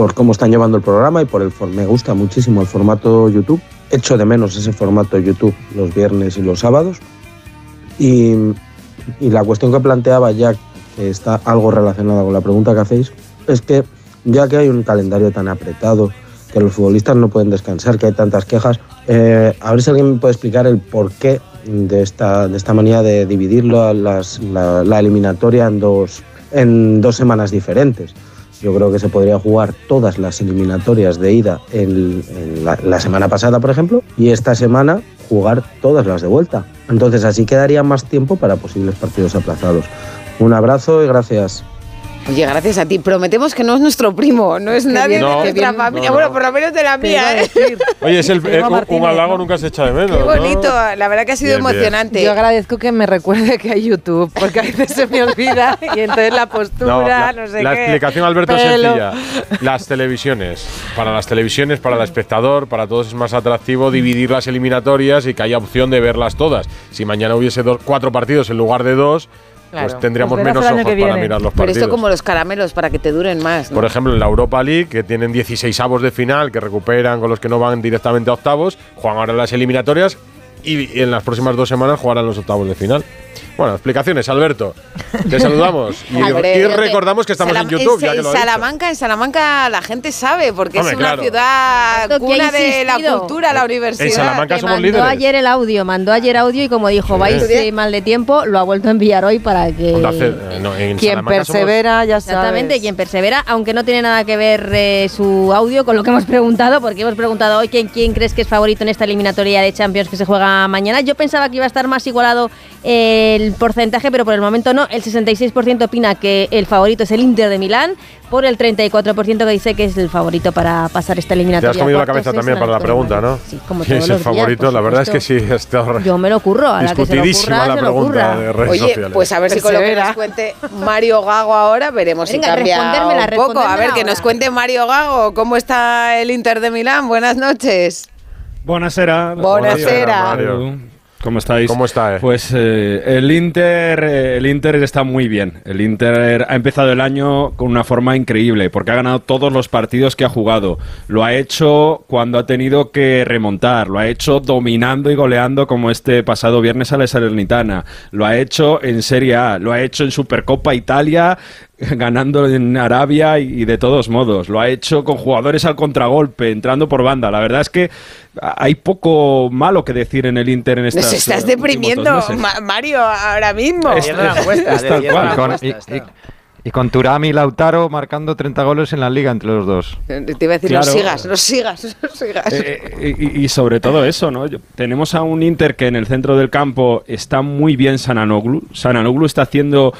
por cómo están llevando el programa y por el me gusta muchísimo el formato YouTube. Echo de menos ese formato YouTube los viernes y los sábados. Y, y la cuestión que planteaba ya, que está algo relacionada con la pregunta que hacéis, es que ya que hay un calendario tan apretado, que los futbolistas no pueden descansar, que hay tantas quejas, eh, a ver si alguien me puede explicar el porqué de esta, de esta manía de dividirlo a las- la, la eliminatoria en dos, en dos semanas diferentes. Yo creo que se podría jugar todas las eliminatorias de ida en, la semana pasada, por ejemplo, y esta semana jugar todas las de vuelta. Entonces así quedaría más tiempo para posibles partidos aplazados. Un abrazo y gracias. Oye, gracias a ti. Prometemos que no es nuestro primo, no es nadie No. de nuestra familia. No, no. Bueno, por lo menos de la mía, ¿eh? Oye, es el, eh, un- halago nunca se echa de menos. Qué ¿no? bonito, la verdad que ha sido Bien, bien. emocionante. Yo agradezco que me recuerde que hay YouTube, porque a veces se me olvida y entonces la postura, No, no, la, sé la qué. explicación, Alberto, es sencilla. Las televisiones. Para las televisiones, para el espectador, para todos es más atractivo dividir las eliminatorias y que haya opción de verlas todas. Si mañana hubiese dos, cuatro partidos en lugar de dos, Claro. pues tendríamos Pues menos ojos para viene. mirar los Pero partidos. esto como los caramelos, para que te duren más. ¿no? Por ejemplo, en la Europa League, que tienen 16 avos de final, que recuperan con los que no van directamente a octavos, juegan ahora las eliminatorias y en las próximas dos semanas jugarán los octavos de final. Bueno, explicaciones, Alberto. Te saludamos. (laughs) Y, recordamos que estamos Salam- en YouTube, ya que en lo. Salamanca, en Salamanca la gente sabe, porque Hombre, es una claro. ciudad cuna de la cultura, la universidad. En Salamanca Que somos mandó líderes. ayer el audio, mandó ayer audio y como dijo, Sí. vais eh, mal de tiempo, lo ha vuelto a enviar hoy para que... Eh, no, en Quien Salamanca somos- persevera, ya sabes. Exactamente, quien persevera, aunque no tiene nada que ver eh, su audio con lo que hemos preguntado, porque hemos preguntado hoy quién, quién crees que es favorito en esta eliminatoria de Champions que se juega mañana. Yo pensaba que iba a estar más igualado el porcentaje, pero por el momento no. El 66% opina que el favorito es el Inter de Milán, por el 34% que dice que es el favorito para pasar esta Te eliminatoria. has comido la cabeza también para la pregunta, ¿no? Sí, como ¿Quién (laughs) todos es el los favorito? la verdad es que sí, está Yo me lo curro, a la que se lo discutidísima ocurra, la se lo pregunta de redes Oye, sociales. pues a ver si con lo que nos cuente Mario Gago ahora veremos Venga, si cambia respondérmela, un poco. A ver, que nos cuente Mario Gago cómo está el Inter de Milán. Buenas noches. Buonasera. Buonasera. Mario. ¿Cómo estáis? ¿Cómo está? eh? Pues eh, el Inter, eh, el Inter está muy bien. El Inter ha empezado el año con una forma increíble porque ha ganado todos los partidos que ha jugado. Lo ha hecho cuando ha tenido que remontar. Lo ha hecho dominando y goleando como este pasado viernes a la Salernitana. Lo ha hecho en Serie A. Lo ha hecho en Supercopa Italia (laughs) ganando en Arabia y, y de todos modos. Lo ha hecho con jugadores al contragolpe, entrando por banda. La verdad es que hay poco malo que decir en el Inter en estas Nos estás deprimiendo, Mario, ahora mismo. Es- (laughs) es tal cual. Y con, y- y- con Turami y Lautaro marcando 30 goles en la liga entre los dos. Te iba a decir, Claro. no sigas, no sigas, no sigas. Eh, y, y sobre todo eso, ¿no? Yo- tenemos a un Inter que en el centro del campo está muy bien Sananoglu. Sananoglu está haciendo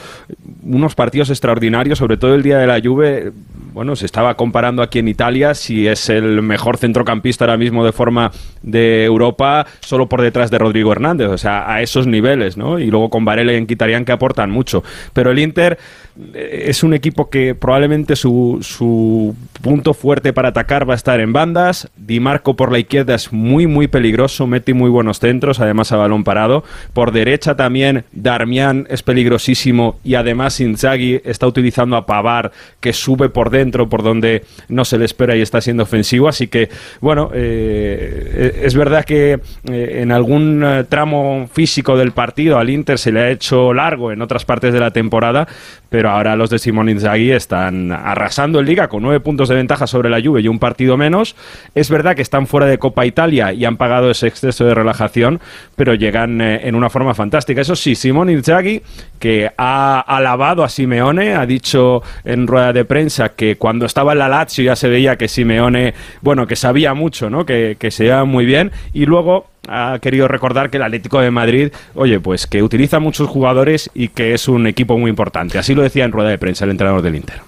unos partidos extraordinarios, sobre todo el día de la Juve. bueno, se estaba comparando aquí en Italia si es el mejor centrocampista ahora mismo de forma de Europa, solo por detrás de Rodrigo Hernández, o sea, a esos niveles, ¿no? Y luego con Varela y Enquitarían que aportan mucho. Pero el Inter eh, es un equipo que probablemente su, su punto fuerte para atacar va a estar en bandas. Di Marco por la izquierda es muy, muy peligroso, mete muy buenos centros, además a balón parado. Por derecha también Darmian es peligrosísimo y además Inzaghi está utilizando a Pavar que sube por dentro, por donde no se le espera y está siendo ofensivo. Así que, bueno, eh, es verdad que eh, en algún eh, tramo físico del partido al Inter se le ha hecho largo en otras partes de la temporada, pero ahora los de Simón Inzaghi están arrasando en liga con nueve puntos de ventaja sobre la Juve y un partido menos. Es verdad que están fuera de Copa Italia y han pagado ese exceso de relajación, pero llegan eh, en una forma fantástica. Eso sí, Simón Inzaghi, que ha alabado a Simeone, ha dicho en rueda de prensa que cuando estaba en la Lazio ya se veía que Simeone, bueno, que sabía mucho, ¿no? Que, que se llevaba muy bien. Y luego ha querido recordar que el Atlético de Madrid, oye, pues que utiliza muchos jugadores y que es un equipo muy importante. Así lo decía en rueda de prensa el entrenador del Inter.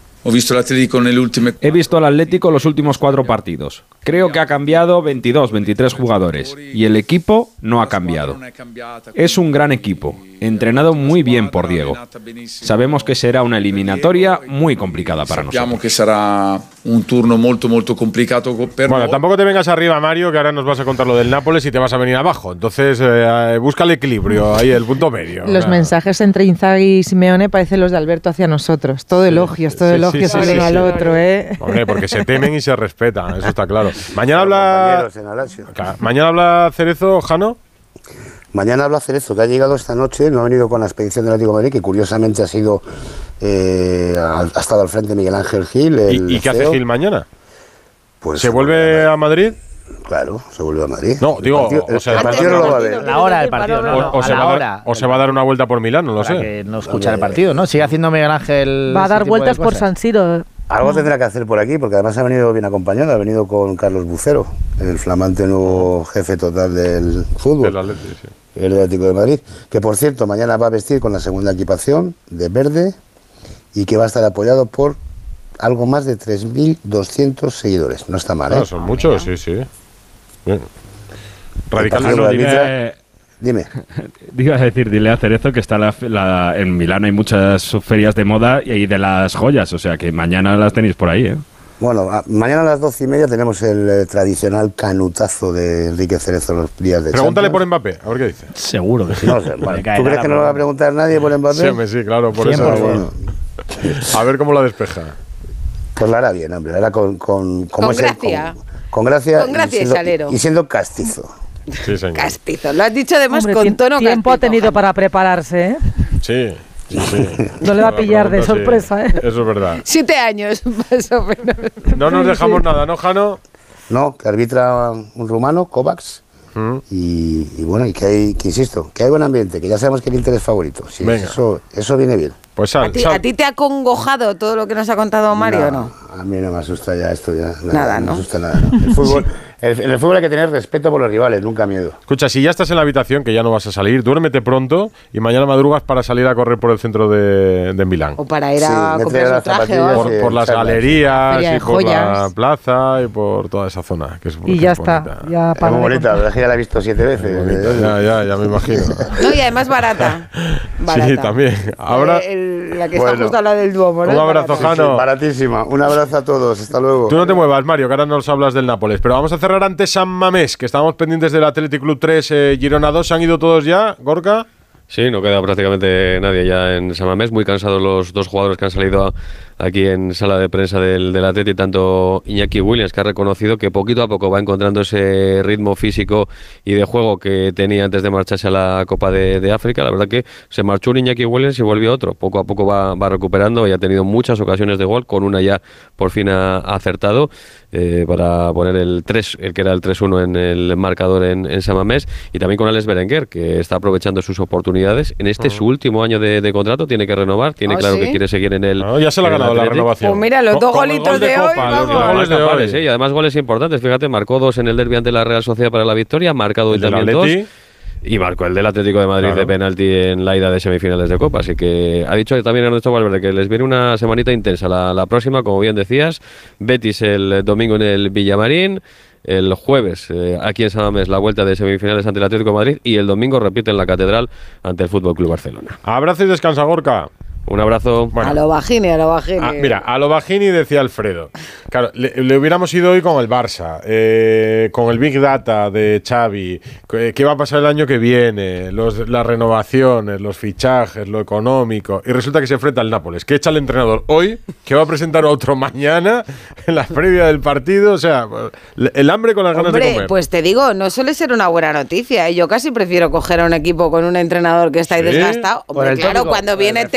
He visto al Atlético los últimos cuatro partidos. Creo que ha cambiado 22, 23 jugadores y el equipo no ha cambiado. Es un gran equipo, entrenado muy bien por Diego. Sabemos que será una eliminatoria muy complicada para nosotros. Sappiamo che sarà un turno molto complicato per Bueno, tampoco te vengas arriba, Mario, que ahora nos vas a contar lo del Nápoles y te vas a venir abajo. Entonces, eh, busca el equilibrio, ahí el punto medio. Los mensajes entre Inzaghi y Simeone parecen los de Alberto hacia nosotros. Todo elogios, todo sí, elogios sí, al sí, uno sí, al sí. otro, ¿eh? Hombre, porque se temen y se respetan, eso está claro. Mañana habla. Claro, Mañana habla Cerezo, Jano. Mañana habla Cerezo, que ha llegado esta noche, no ha venido con la expedición del Atlético de Madrid, que curiosamente ha sido, eh, ha, ha estado al frente de Miguel Ángel Gil. el ¿Y, y qué hace. Gil mañana? Pues ¿Se vuelve a Madrid? Claro, se vuelve a Madrid. No, El digo, partido- o sea, el partido no lo va a ver. La hora del partido, no, O, no, o a se va a dar- hora. o se va a dar una vuelta por Milán, no lo Para sé. que no escucha el partido, ¿no? Sigue haciendo Miguel Ángel. Va a dar vueltas por. San Siro. Algo tendrá que hacer por aquí, porque además ha venido bien acompañado, ha venido con Carlos Bucero, el flamante nuevo jefe total del fútbol. Del Atleti, sí. El Atlético de Madrid, que por cierto mañana va a vestir con la segunda equipación de verde y que va a estar apoyado por algo más de 3.200 seguidores. No está mal, ¿eh? Ah, son muchos, sí, sí. Bien. Radical no, dime- (laughs) Dime. Iba a decir, dile a Cerezo que está la, la- en Milán hay muchas ferias de moda y de las joyas, o sea que mañana las tenéis por ahí, ¿eh? Bueno, mañana a las doce y media tenemos el eh, tradicional canutazo de Enrique Cerezo en los días de Pregúntale por. Mbappé, a ver qué dice. Seguro que sí. No sé, ¿Tú crees que no lo va a preguntar nadie por Mbappé? Sí, hombre, sí, claro, por eso. 100%. bueno. A ver cómo la despeja. Pues la hará bien, hombre, la hará con, con, como Con es él, gracia. con, con gracia. Con y gracia y siendo- salero. Y siendo castizo. Sí, señor. Castizo. Lo has dicho además Hombre, con tono tiempo ha castizo, tenido Jano. para prepararse, ¿eh? Sí, sí, sí. No le va a La pillar de sí. sorpresa, ¿eh? Eso es verdad. Siete años, (laughs) más o menos. No nos dejamos nada, ¿no, Jano? No, que arbitra un rumano, Kovacs. Mm. Y, y bueno, y que hay, que insisto, que hay buen ambiente, que ya sabemos que el Inter es favorito. Sí. Eso, eso viene bien. Pues sal, ¿A ti, sal. a ti te ha congojado todo lo que nos ha contado Mario o no? A mí no me asusta ya esto, ya. Nada, no ¿no? me asusta nada. no. El (laughs) fútbol, el- en el fútbol hay que tener respeto por los rivales, nunca miedo. Escucha, si ya estás en la habitación, que ya no vas a salir, duérmete pronto y mañana madrugas para salir a correr por el centro de, de Milán. O para ir Sí, a me comprar las traje o. Por, sí, por las galerías y por la plaza y por toda esa zona. Que es, que Y es ya está. bonita. Ya Es para muy de bonita, la contar. verdad es que ya la he visto siete veces. Bonita, Ya, ya, ya me imagino. No, y además barata. (laughs) barata. Sí, también. Ahora, Eh, el- la que está Bueno. justo a la del Duomo, ¿no? Un abrazo, Barata. Jano. Sí, baratísima. Un abrazo a todos. Hasta luego. tú no te muevas, Mario, que ahora nos hablas del Nápoles. Pero vamos a cerrar antes San Mamés, que estábamos pendientes del Athletic Club 3, eh, Girona 2. ¿Se han ido todos ya, Gorka? Sí, no queda prácticamente nadie ya en Samamés. Muy cansados los dos jugadores que han salido a- aquí en sala de prensa del, del Atleti, tanto Iñaki Williams, que ha reconocido que poquito a poco va encontrando ese ritmo físico y de juego que tenía antes de marcharse a la Copa de, de África. La verdad que se marchó un Iñaki Williams y volvió otro. Poco a poco va, va recuperando y ha tenido muchas ocasiones de gol, con una ya por fin ha, ha acertado eh, para poner el 3, el que era el 3-1 en el marcador en, en Samamés, y también con Alex Berenguer, que está aprovechando sus oportunidades. En este su último año de, de contrato, tiene que renovar, tiene ¿Ah, claro sí? que quiere seguir en el. No, ya se le la renovación. Pues mira, los dos golitos gol de hoy, goles de Capales, hoy. Y además goles importantes, fíjate, marcó dos en el derbi ante la Real Sociedad para la victoria, ha marcado hoy también dos. Y marcó el del Atlético de Madrid Claro. de penalti en la ida de semifinales de Copa. Así que ha dicho también Ernesto Valverde que les viene una semanita intensa. La, la próxima, como bien decías, Betis el domingo en el Villamarín. El jueves, eh, aquí en San Mamés, la vuelta de semifinales ante el Atlético de Madrid. Y el domingo repite en la Catedral ante el Fútbol Club Barcelona. Abrazo y descansa, Gorka. Un abrazo. A lo bajini, a lo bajini. Ah, mira, a lo Bajini decía Alfredo. Claro, le, le hubiéramos ido hoy con el Barça, eh, con el Big Data de Xavi, qué va a pasar el año que viene, los, las renovaciones, los fichajes, lo económico. Y resulta que se enfrenta al Nápoles, que echa al entrenador hoy, que va a presentar otro mañana (laughs) en la previa del partido. O sea, el hambre con las ganas de comer. pues te digo, no suele ser una buena noticia. ¿eh? Yo casi prefiero coger a un equipo con un entrenador que está ahí ¿Sí? desgastado. Por Hombre, el claro, tópico, cuando viene el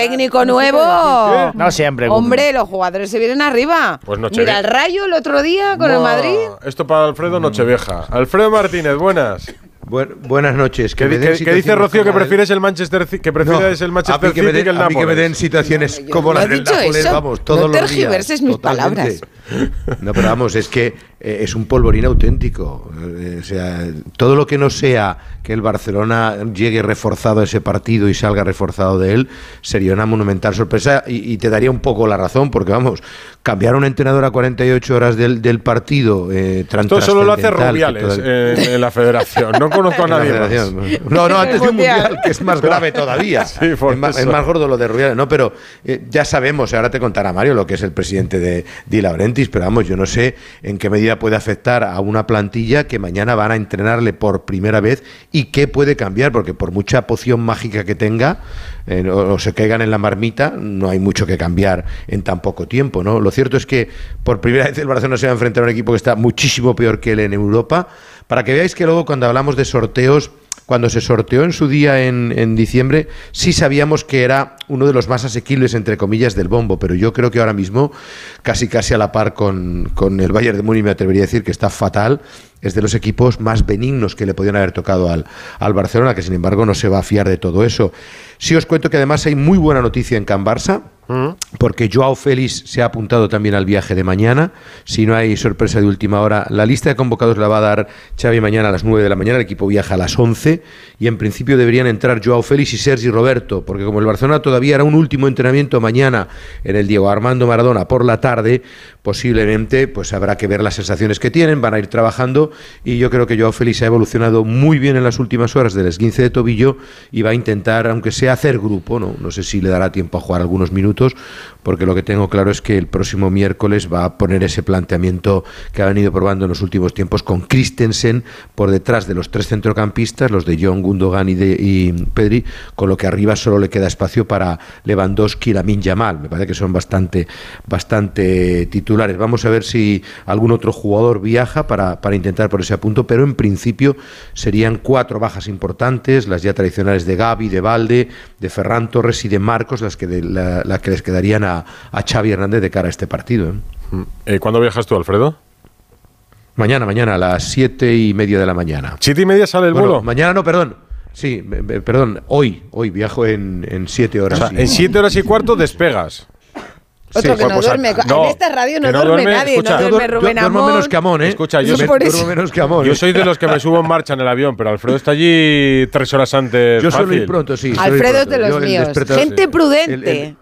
nuevo. No siempre. Hombre, los jugadores se vienen arriba. Pues Nochevieja. Mira el Rayo el otro día con el Madrid. Esto para Alfredo Nochevieja. Alfredo Martínez, buenas. buenas noches. ¿Qué, dice Rocío que prefieres el Manchester que prefieres el a Manchester que me City den, que el a mí que me Nápoles? den situaciones como no las del Nápoles, eso. vamos, No todos los días. tergiverses mis palabras. No, pero vamos, es que eh, es un polvorín auténtico. Eh, o sea, todo lo que no sea que el Barcelona llegue reforzado a ese partido y salga reforzado de él sería una monumental sorpresa y, y te daría un poco la razón, porque vamos, cambiar a un entrenador a 48 horas del, del partido. Eh, Esto solo lo hace Rubiales todavía- en, en la federación. No conozco a nadie más. (laughs) No, no, antes de un mundial, que es más grave todavía. (laughs) Sí, por es, más, es más gordo lo de Rubiales. No, pero eh, ya sabemos, ahora te contará Mario lo que es el presidente de Di Laurentiis, pero vamos, yo no sé en qué medida puede afectar a una plantilla que mañana van a entrenarle por primera vez y qué puede cambiar, porque por mucha poción mágica que tenga eh, o, se caigan en la marmita, no hay mucho que cambiar en tan poco tiempo, ¿no? Lo cierto es que por primera vez el Barcelona se va a enfrentar a un equipo que está muchísimo peor que él en Europa, para que veáis que luego cuando hablamos de sorteos cuando se sorteó en su día en, en diciembre, sí sabíamos que era uno de los más asequibles, entre comillas, del bombo, pero yo creo que ahora mismo, casi casi a la par con, con el Bayern de Múnich, me atrevería a decir que está fatal, es de los equipos más benignos que le podían haber tocado al, al Barcelona, que sin embargo no se va a fiar de todo eso. Sí os cuento que además hay muy buena noticia en Can Barça, porque Joao Félix se ha apuntado también al viaje de mañana. Si no hay sorpresa de última hora, la lista de convocados la va a dar Xavi mañana a las 9 de la mañana. El equipo viaja a las 11 y en principio deberían entrar Joao Félix y Sergi Roberto, porque como el Barcelona todavía era un último entrenamiento mañana en el Diego Armando Maradona por la tarde, posiblemente pues habrá que ver las sensaciones que tienen, van a ir trabajando y yo creo que Joao Félix ha evolucionado muy bien en las últimas horas del esguince de tobillo y va a intentar, aunque sea hacer grupo, no, no sé si le dará tiempo a jugar algunos minutos, porque lo que tengo claro es que el próximo miércoles va a poner ese planteamiento que ha venido probando en los últimos tiempos con Christensen por detrás de los tres centrocampistas, los de John, Gundogan y, de, Pedri, con lo que arriba solo le queda espacio para Lewandowski y Lamin Yamal. Me parece que son bastante, bastante titulares. Vamos a ver si algún otro jugador viaja para, para intentar por ese punto, pero en principio serían cuatro bajas importantes, las ya tradicionales de Gaby, de Valde, de Ferran Torres y de Marcos, las que, de- la, la que les quedarían a, a Xavi Hernández de cara a este partido. ¿eh? Eh, ¿Cuándo viajas tú, Alfredo? Mañana, mañana, a las siete y media de la mañana. ¿Siete y media sale el Bueno, vuelo? Mañana no, perdón. Sí, perdón, hoy, hoy viajo en, en siete horas. O sea, y- en siete horas y cuarto despegas. Otro que no duerme. no, en esta radio no, duerme, duerme, nadie. escucha. no duerme duer- Rubén yo duermo Amón. menos que Amón, ¿eh? Escucha, yo, Yo soy- por eso. duermo menos que Amón, yo soy de los que me subo en marcha en el avión, pero Alfredo está allí tres horas antes. Yo suelo fácil. ir pronto, sí. suelo Alfredo es de los míos. Gente prudente. el- el-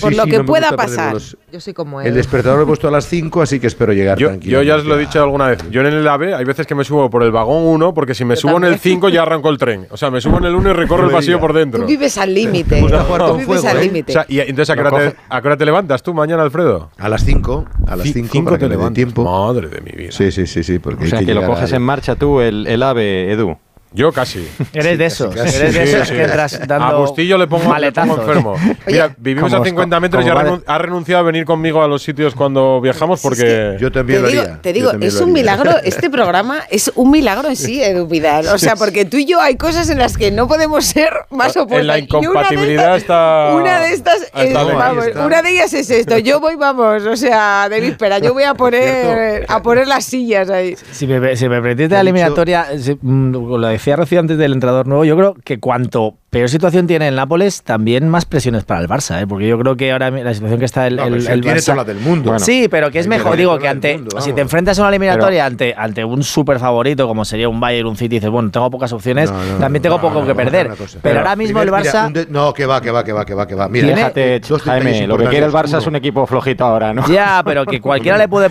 por Sí, lo sí, que no pueda pasar. los- Yo soy como él. El despertador lo he puesto a las 5, así que espero llegar Yo, tranquilo. yo ya os lo he dicho alguna vez. Yo en el AVE hay veces que me subo por el vagón 1 porque si me Yo subo en el también. 5 ya arranco el tren. O sea, me subo en el 1 y recorro el pasillo por dentro. Tú vives al límite. (laughs) Tú con vives fuego, al ¿eh? límite. O sea, y entonces ¿a qué, hora te, coge- a qué hora te levantas tú mañana, Alfredo? A las 5, a las Ci- 5 cinco para te que me dé levantas. tiempo. Madre de mi vida. Sí, sí, sí, sí, porque O sea, que lo coges en marcha tú, el, el AVE, Edu. Yo casi. (laughs) Eres de esos. casi. Eres de esos sí. que entras dando. A Bustillo le pongo, le pongo enfermo. (laughs) Mira, vivimos a 50 metros y ha, va de- renun- ha renunciado a venir conmigo a los sitios cuando viajamos porque... Yo también Te lo digo, te digo, es un milagro, (laughs) este programa es un milagro en sí, Edu Vidal. O sea, porque tú y yo hay cosas en las que no podemos ser más opuestos. En la de incompatibilidad estas- está... Una de estas, está es, vamos, una de ellas es esto. Yo voy, vamos, o sea, de víspera, yo voy a poner, a poner las sillas ahí. Si me, si me Te la eliminatoria, si- mm, lo decía Rocío antes del entrenador nuevo, yo creo que cuanto peor situación tiene el Nápoles, también más presiones para el Barça, ¿eh? porque yo creo que ahora la situación que está el, No, el, pero si el tiene Barça. toda la del mundo. Bueno. sí, pero que es mejor, digo, que ante mundo, si te enfrentas a una eliminatoria ante, ante un super favorito como sería un Bayern, un City, dices, bueno, tengo pocas opciones, No, no, también tengo no, poco no, que perder. Pero ahora mismo el Barça. no, que va, que va, que va, que va, que va. Mira, Tiene- Déjate, Jaime, lo que quiere el. Barça es un equipo flojito ahora, ¿no? Ya, pero que cualquiera le puede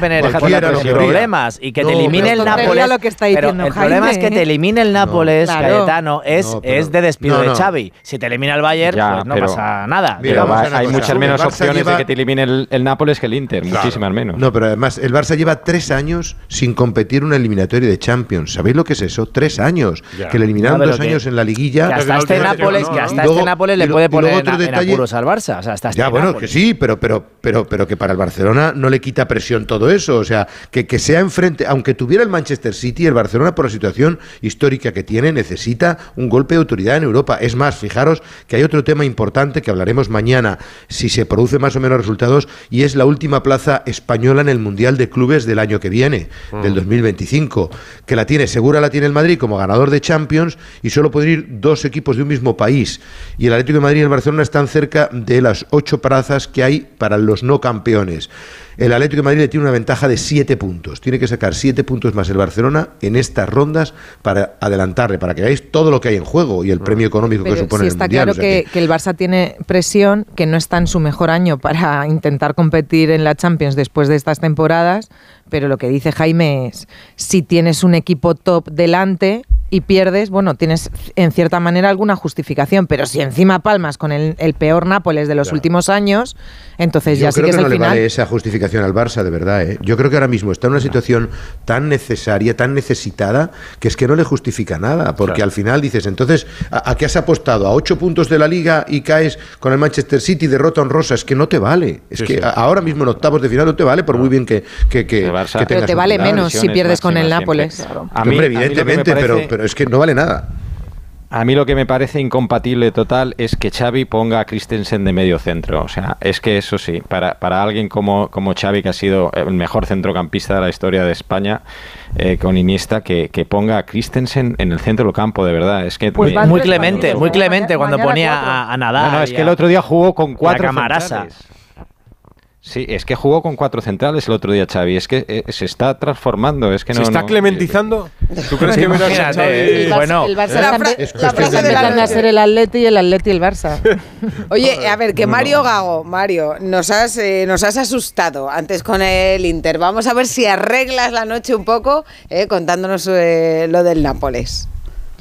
querría. problemas y que te elimine el Nápoles. lo que está pero diciendo el problema es que te ¿eh? elimine el Nápoles. Cayetano, es, de despido de no. Xavi. Si te elimina el Bayern, Ya, pues no pero- pasa nada. Mira, hay cosa. muchas menos opciones lleva- de que te elimine el, el Nápoles que el Inter, muchísimas menos. No, pero además el Barça lleva tres años sin competir una eliminatoria de Champions. ¿Sabéis lo que es eso? Tres años. Ya. Que le eliminaron No, dos que- años en la liguilla. Que hasta este Nápoles, que hasta este Nápoles le puede poner en, en apuros al Barça. O sea, hasta este Ya, bueno, Nápoles. que sí, pero, pero, pero, pero que para el Barcelona no le quita presión todo eso. O sea, que, que sea enfrente, aunque tuviera el Manchester City, el Barcelona, por la situación histórica que tiene, necesita un golpe de autoridad en Europa. Es más, fijaros que hay otro tema importante que hablaremos mañana, si se produce más o menos resultados, y es la última plaza española en el Mundial de Clubes del año que viene, del 2025, que la tiene, segura la tiene el Madrid como ganador de Champions, y solo pueden ir dos equipos de un mismo país. Y el Atlético de Madrid y el Barcelona están cerca de las ocho plazas que hay para los no campeones. El Atlético de Madrid le tiene una ventaja de siete puntos. Tiene que sacar siete puntos más el Barcelona en estas rondas para adelantarle, para que veáis todo lo que hay en juego y el premio económico que supone sí el está Mundial. claro o sea que, que el Barça tiene presión, que no está en su mejor año para (laughs) intentar competir en la Champions después de estas temporadas, pero lo que dice Jaime es, si tienes un equipo top delante y pierdes, bueno, tienes en cierta manera alguna justificación, pero si encima palmas con el, el peor Nápoles de los últimos años, entonces Yo ya sí creo que que, es no el le final. vale esa justificación al Barça, de verdad. ¿eh? Yo creo que ahora mismo está en una situación tan necesaria, tan necesitada, que es que no le justifica nada. Porque Claro. al final dices, entonces, ¿a, a qué has apostado? ¿A ocho puntos de la liga y caes con el Manchester City derrota honrosa? Es que no te vale. Es Sí, que sí. ahora mismo en octavos de final no te vale, por muy bien que, que, que, que Pero te vale final. menos si pierdes con el Nápoles. A mí- Hombre, a mí evidentemente, parece- pero, pero es que no vale nada. A mí lo que me parece incompatible total es que Xavi ponga a Christensen de medio centro. O sea, es que eso sí, para, para alguien como, como Xavi, que ha sido el mejor centrocampista de la historia de España, eh, con Iniesta, que, que ponga a Christensen en el centro del campo, de verdad. Es que Pues me- muy clemente, muy clemente cuando ponía a, a Nadal. No, no, es que el otro día jugó con cuatro Camarasa. centrales. Sí, es que jugó con cuatro centrales el otro día Xavi. Es que eh, se está transformando. Es que ¿Se no, está no- clementizando? ¿Tú crees que verás a Xavi? El Barça- bueno, el Barça La está, fra- empe- la frase de la a ser el Atleti y el Atleti el Barça. (laughs) Oye, a ver, que Mario Gago, Mario, nos has, eh, nos has asustado antes con el Inter. Vamos a ver si arreglas la noche un poco eh, contándonos eh, lo del Nápoles.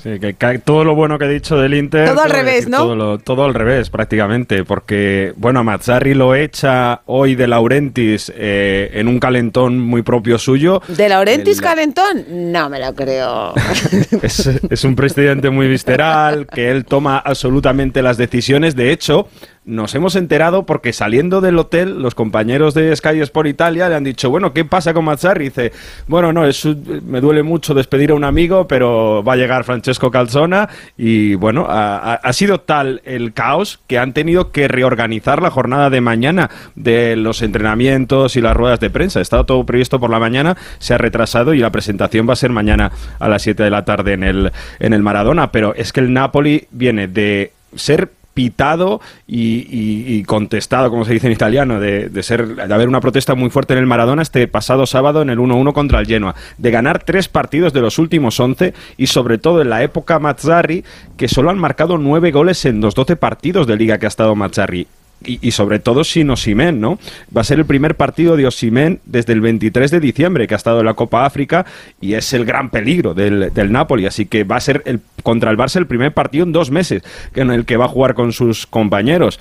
Sí, que, todo lo bueno que he dicho del Inter. Todo al que revés, decir ¿no? Todo, lo- todo al revés, prácticamente. Porque, bueno, Mazzarri lo echa hoy de Laurentis eh, en un calentón muy propio suyo. ¿De Laurentis El- Calentón? No me lo creo. (laughs) es, es un presidente muy visceral, que él toma absolutamente las decisiones. De hecho, nos hemos enterado porque saliendo del hotel, los compañeros de Sky Sport Italia le han dicho, bueno, ¿qué pasa con Mazzarri? Dice, bueno, no, es, me duele mucho despedir a un amigo, pero va a llegar Francesco Calzona y bueno, ha sido tal el caos que han tenido que reorganizar la jornada de mañana de los entrenamientos y las ruedas de prensa. Estaba todo previsto por la mañana, se ha retrasado y la presentación va a ser mañana a las 7 de la tarde en el, en el Maradona, pero es que el Napoli viene de ser pitado y, y- contestado, como se dice en italiano, de, de ser de haber una protesta muy fuerte en el Maradona este pasado sábado en el 1-1 contra el Genoa, de ganar tres partidos de los últimos 11 y sobre todo en la época Mazzarri, que solo han marcado nueve goles en los 12 partidos de liga que ha estado Mazzarri. Y, sobre todo sin Osimen, ¿no? Va a ser el primer partido de Osimen desde el 23 de diciembre que ha estado en la Copa África y es el gran peligro del, del Napoli. Así que va a ser el, contra el Barça el primer partido en dos meses en el que va a jugar con sus compañeros.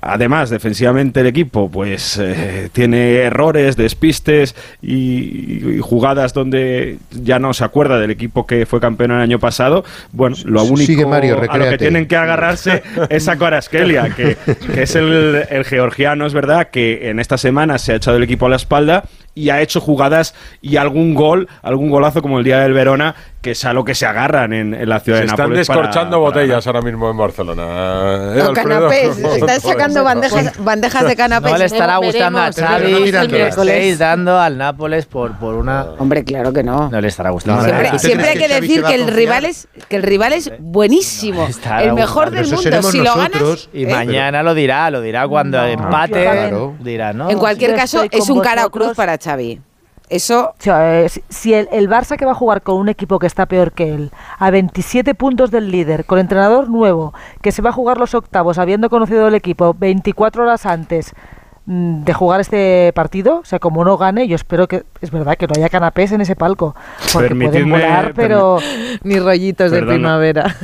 Además, defensivamente el equipo pues eh, tiene errores, despistes y, y jugadas donde ya no se acuerda del equipo que fue campeón el año pasado. Bueno, lo único Sigue, Mario, a lo que tienen que agarrarse (laughs) es a Kvaratskhelia, que, que es el, el georgiano, es verdad, que en esta semana se ha echado el equipo a la espalda y ha hecho jugadas y algún gol, algún golazo como el día del Verona, que es a lo que se agarran en, en la ciudad Se de están Nápoles. para- descorchando para botellas ahora mismo en Barcelona. ¿Eh, canapés, (laughs) están sacando bandejas, bandejas de canapés. No le estará gustando a Veremos. Xavi El que miércoles. estéis dando al Nápoles por, por una... Hombre, claro que no. No le estará gustando. Siempre, siempre hay que decir que el rival es que el rival es buenísimo, el mejor del mundo. Si lo ganas, Y ¿eh? mañana lo dirá, lo dirá cuando empate. claro. Dirá, ¿no? en cualquier caso es un cara o cruz para Xavi. Eso si- si el, el Barça que va a jugar con un equipo que está peor que él, a 27 puntos del líder, con entrenador nuevo, que se va a jugar los octavos habiendo conocido el equipo 24 horas antes de jugar este partido, o sea, como no gane, yo espero que, es verdad, que no haya canapés en ese palco, porque pueden volar, pero... Ni rollitos de Perdona. primavera.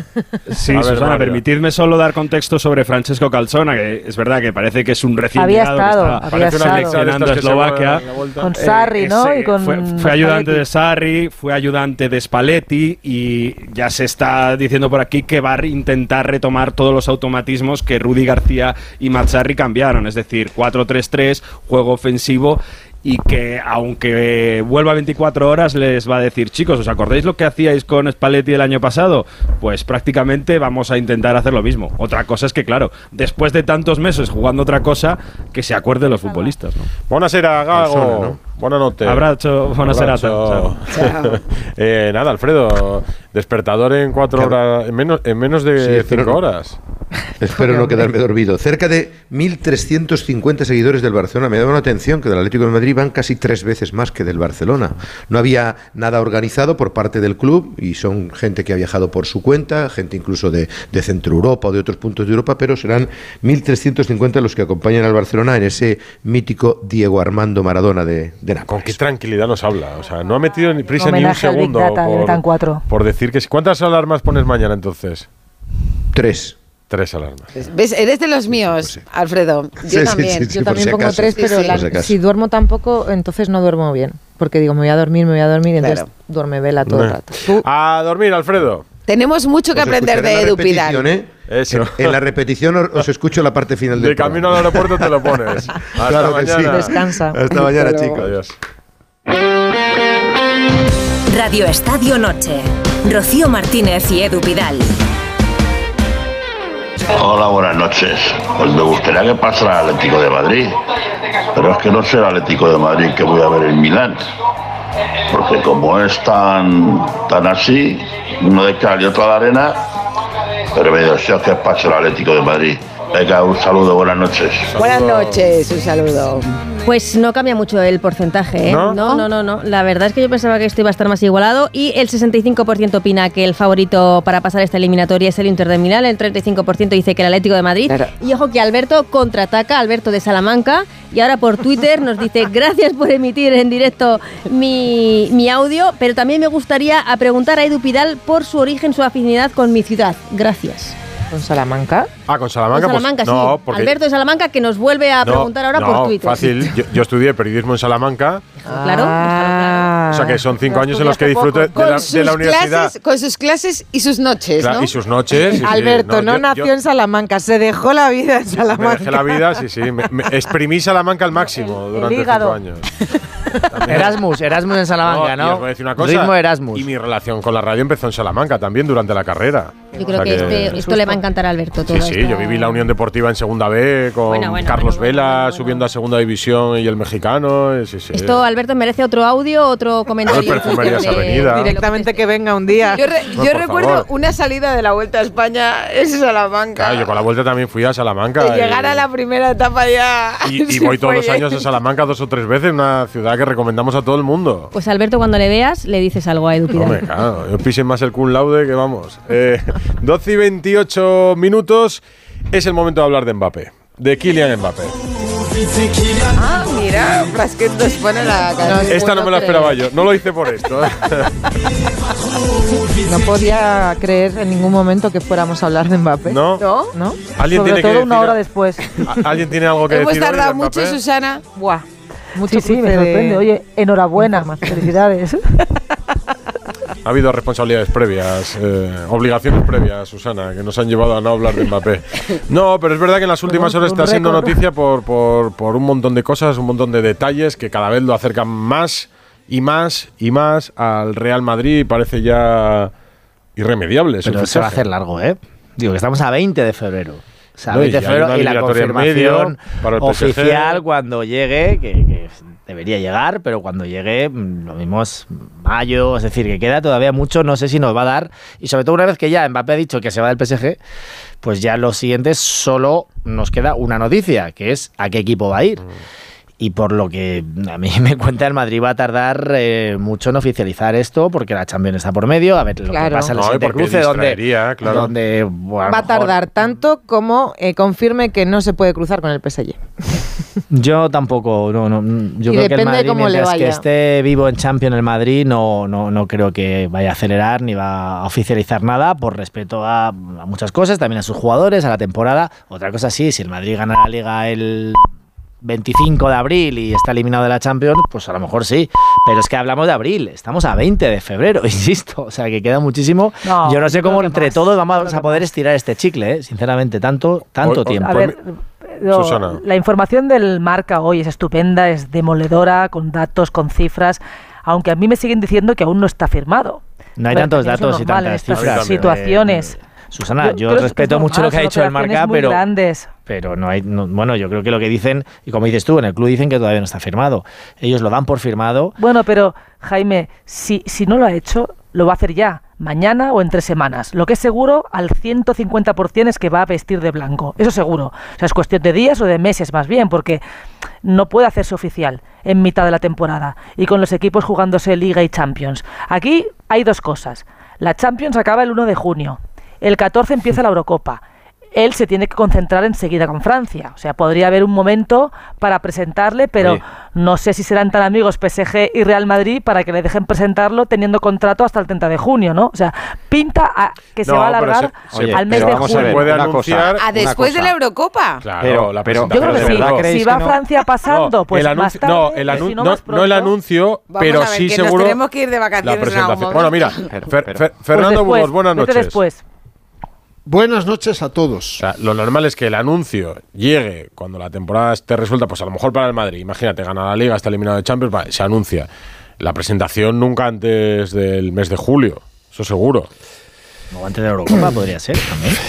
Sí, A ver, Susana, permitidme solo dar contexto sobre Francesco Calzona, que es verdad que parece que es un recién Había llegado estado, que había está estado. seleccionando a Eslovaquia. Con Sarri, ¿no? ese Y con fue, fue ayudante de Sarri, fue ayudante de Spalletti y ya se está diciendo por aquí que va a intentar retomar todos los automatismos que Rudy García y Mazzarri cambiaron, es decir, 4-3-3, juego ofensivo y que aunque vuelva a 24 horas les va a decir, chicos, ¿os acordáis lo que hacíais con Spalletti el año pasado? Pues prácticamente vamos a intentar hacer lo mismo. Otra cosa es que, claro, después de tantos meses jugando otra cosa, que se acuerden los futbolistas, ¿no? Buonasera, Gago. Buenas noches. Abrazo, Abrazo. chao. (laughs) Eh, nada, Alfredo, despertador en cuatro Claro. horas, en menos, en menos Sí, de espero cinco horas. Espero no quedarme dormido. Cerca de 1.350 seguidores del Barcelona. Me da una atención que del Atlético de Madrid van casi tres veces más que del Barcelona. No había nada organizado por parte del club y son gente que ha viajado por su cuenta, gente incluso de, de Centro Europa o de otros puntos de Europa, pero serán 1.350 los que acompañan al Barcelona en ese mítico Diego Armando Maradona de, de Nápoles. Con qué tranquilidad nos habla. O sea, no ha metido ni prisa ni un Homenaje al Big segundo. Data de por, Metan 4. por decir que sí. ¿Cuántas alarmas pones mañana entonces? Tres. Tres alarmas. ¿Ves? Eres de los míos, Alfredo. Yo Sí, sí, también. sí, sí, Yo también si pongo acaso. tres, Sí, pero sí. la- Por si duermo tampoco, entonces no duermo bien. Porque digo, me voy a dormir, me voy a dormir, y entonces Claro. duerme vela todo el rato. Tú, A dormir, Alfredo. Tenemos mucho que Os aprender de Edu Pidal. ¿eh? Eso. En, en la repetición os, os escucho la parte final del De camino programa. al aeropuerto te lo pones. (laughs) Hasta Claro que sí. mañana. descansa. Hasta mañana, chicos. Adiós. Radio Estadio Noche. Rocío Martínez y Edu Pidal. Hola, buenas noches. Pues me gustaría que pasara el Atlético de Madrid. Pero es que no será el Atlético de Madrid que voy a ver en Milán. Porque como es tan, tan así, uno de cal y otro de arena, pero me deseo que pase el Atlético de Madrid. Venga, un saludo, buenas noches. Buenas noches, un saludo. Pues no cambia mucho el porcentaje, ¿eh? ¿No? ¿No? no, no, no, La verdad es que yo pensaba que esto iba a estar más igualado y el 65% opina que el favorito para pasar esta eliminatoria es el Inter de Milán, el 35% dice que el Atlético de Madrid. Claro. Y ojo que Alberto contraataca, Alberto de Salamanca, y ahora por Twitter nos dice (laughs) gracias por emitir en directo mi, mi audio, pero también me gustaría a preguntar a Edu Pidal por su origen, su afinidad con mi ciudad. Gracias. Con Salamanca. Ah, con Salamanca. Con Salamanca, pues, sí. no, porque Alberto de Salamanca que nos vuelve a no, preguntar ahora no, por Twitter. fácil. Yo, yo estudié periodismo en Salamanca. Claro. Ah. O sea que son cinco años en los que disfruto poco. de la, de la universidad. clases- con sus clases y sus noches, Cla- ¿no? Y sus noches. sí, sí. Alberto no, yo- nació yo en Salamanca, se dejó la vida en Me Salamanca. dejé la vida, sí, sí. Me, me (laughs) exprimí Salamanca al máximo durante hígado. cinco años. (laughs) Erasmus, Erasmus en Salamanca, ¿no? os voy a decir una cosa. Ritmo Erasmus. Y mi relación con la radio empezó en Salamanca también durante la carrera. Yo creo O sea que, este- esto le va a encantar a Alberto. Todo Sí, sí, yo viví la Unión Deportiva en Segunda B con Bueno, bueno, Carlos bueno, Vela subiendo a Segunda División y el mexicano. Sí, sí. Esto, Alberto, merece otro audio, otro comentario. De- Avenida. Directamente que venga un día. Yo, re- No, yo por recuerdo favor. una salida de la Vuelta a España en Salamanca. Claro, yo con la vuelta también fui a Salamanca. de llegar a la primera etapa ya. Y, (laughs) voy todos los años a Salamanca dos o tres veces, una ciudad que recomendamos a todo el mundo. Pues Alberto, cuando le veas, le dices algo a Edu Pidal. Hombre, claro, yo pisen más el cum laude que vamos. Eh, 12 y 28 minutos es el momento de hablar de Mbappé, de Kylian Mbappé. Ah, mira, Frasquet nos pone la canción. Esta no me la esperaba yo, no lo hice por esto. (laughs) No podía creer en ningún momento que fuéramos a hablar de Mbappé. ¿No? ¿No? ¿No? ¿Alguien Sobre tiene que todo una decir- hora después. ¿A- ¿Alguien tiene algo que Hemos decir? de tardado mucho, Mbappé? Susana. Buah. Mucho Sí, sí, me de- sorprende. Oye, enhorabuena. Felicidades. (laughs) Ha habido responsabilidades previas, eh, obligaciones previas, Susana, que nos han llevado a no hablar de Mbappé. No, pero es verdad que en las últimas horas está siendo noticia por, por, por un montón de cosas, un montón de detalles que cada vez lo acercan más y más y más al Real Madrid y parece ya irremediable. Pero se va a hacer largo, ¿eh? Digo que estamos a 20 de febrero. O sea, No, y 20 de febrero y la confirmación medio para el PSG. oficial cuando llegue, que, que debería llegar, pero cuando llegue, mm, lo mismo es mayo, es decir, que queda todavía mucho, no sé si nos va a dar. Y sobre todo una vez que ya Mbappé ha dicho que se va del PSG, pues ya los siguientes solo nos queda una noticia, que es a qué equipo va a ir. Y por lo que a mí (laughs) me cuenta, el Madrid va a tardar eh, mucho en oficializar esto, porque la Champions está por medio, a ver lo Claro. que pasa en el No, cruce, donde, claro. donde bueno, Va a mejor- tardar tanto como eh, confirme que no se puede cruzar con el PSG. (laughs) Yo tampoco, no, no, yo Y creo que el depende Madrid, cómo le mientras que esté vivo en Champions el Madrid, no, no, no creo que vaya a acelerar ni va a oficializar nada por respeto a, a muchas cosas, también a sus jugadores, a la temporada. Otra cosa sí, si el Madrid gana la Liga el 25 de abril y está eliminado de la Champions, pues a lo mejor sí. Pero es que hablamos de abril, estamos a 20 de febrero, (laughs) insisto. O sea que queda muchísimo. No, yo no sé cómo entre más, todos vamos a poder estirar este chicle, ¿eh? sinceramente, tanto, tanto O- o- tiempo. A ver, la información del marca hoy es estupenda, es demoledora, con datos, con cifras, aunque a mí me siguen diciendo que aún no está firmado. No hay Pero tantos datos y tantas cifras. situaciones. Susana, yo, respeto es mucho lo que ha dicho el marca, muy pero, grandes. pero no hay. no- bueno, yo creo que lo que dicen, y como dices tú, en el club dicen que todavía no está firmado. Ellos lo dan por firmado. Bueno, pero Jaime, si, si no lo ha hecho, lo va a hacer ya, mañana o en tres semanas. Lo que es seguro al 150% es que va a vestir de blanco. Eso seguro. O sea, es cuestión de días o de meses más bien, porque no puede hacerse oficial en mitad de la temporada y con los equipos jugándose Liga y Champions. Aquí hay dos cosas. La Champions acaba el 1 de junio. El 14 empieza la Eurocopa. Él se tiene que concentrar enseguida con Francia. O sea, podría haber un momento para presentarle, pero no sé si serán tan amigos PSG y Real Madrid para que le dejen presentarlo teniendo contrato hasta el 30 de junio, ¿no? O sea, pinta a que se No, va a alargar se- al mes de vamos a junio. ver, puede una anunciar cosa. ¿A después de la Eurocopa? Claro, Pero- la pero- Yo creo que ¿de sí. verdad Si va no? Francia pasando, No, pues el más anuncio- tarde. no, el y anu- si no, más no el pronto. anuncio, Vamos pero a ver, sí que nos seguro tenemos que ir de la vacaciones en algún presentación. Bueno, mira, pero- (laughs) Fer- Pues Fernando después, Burgos, buenas noches. después. Buenas noches a todos. O sea, lo normal es que el anuncio llegue cuando la temporada esté resuelta, pues a lo mejor para el Madrid. Imagínate, gana la Liga, está eliminado de Champions, se anuncia. La presentación nunca antes del mes de julio, eso seguro. O antes de la Eurocopa podría ser también. (sighs)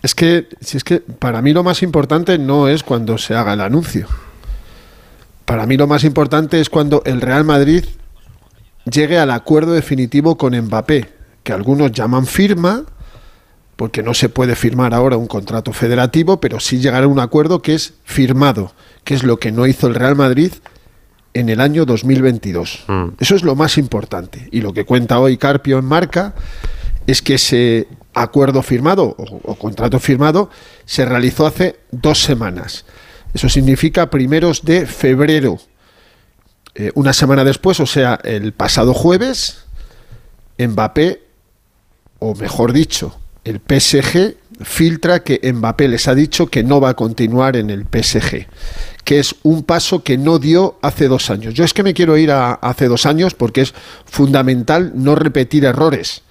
Es que, si es que para mí lo más importante no es cuando se haga el anuncio. Para mí lo más importante es cuando el Real Madrid llegue al acuerdo definitivo con Mbappé, que algunos llaman firma, porque no se puede firmar ahora un contrato federativo, pero sí llegar a un acuerdo que es firmado, que es lo que no hizo el Real Madrid en el año 2022. Eso es lo más importante. Y lo que cuenta hoy Carpio en Marca es que ese acuerdo firmado o, o contrato firmado se realizó hace dos semanas. Eso significa primeros de febrero. Eh, una semana después, o sea, el pasado jueves, Mbappé, o mejor dicho, el PSG filtra que Mbappé les ha dicho que no va a continuar en el PSG, que es un paso que no dio hace dos años. Yo es que me quiero ir a hace dos años porque es fundamental no repetir errores.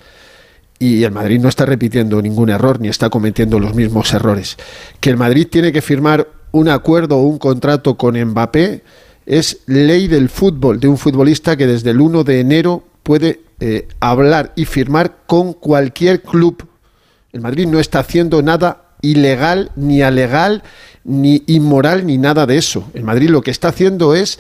Y el Madrid no está repitiendo ningún error ni está cometiendo los mismos errores. Que el Madrid tiene que firmar un acuerdo o un contrato con Mbappé es ley del fútbol, de un futbolista que desde el 1 de enero puede eh, hablar y firmar con cualquier club. El Madrid no está haciendo nada ilegal, ni alegal, ni inmoral, ni nada de eso. El Madrid lo que está haciendo es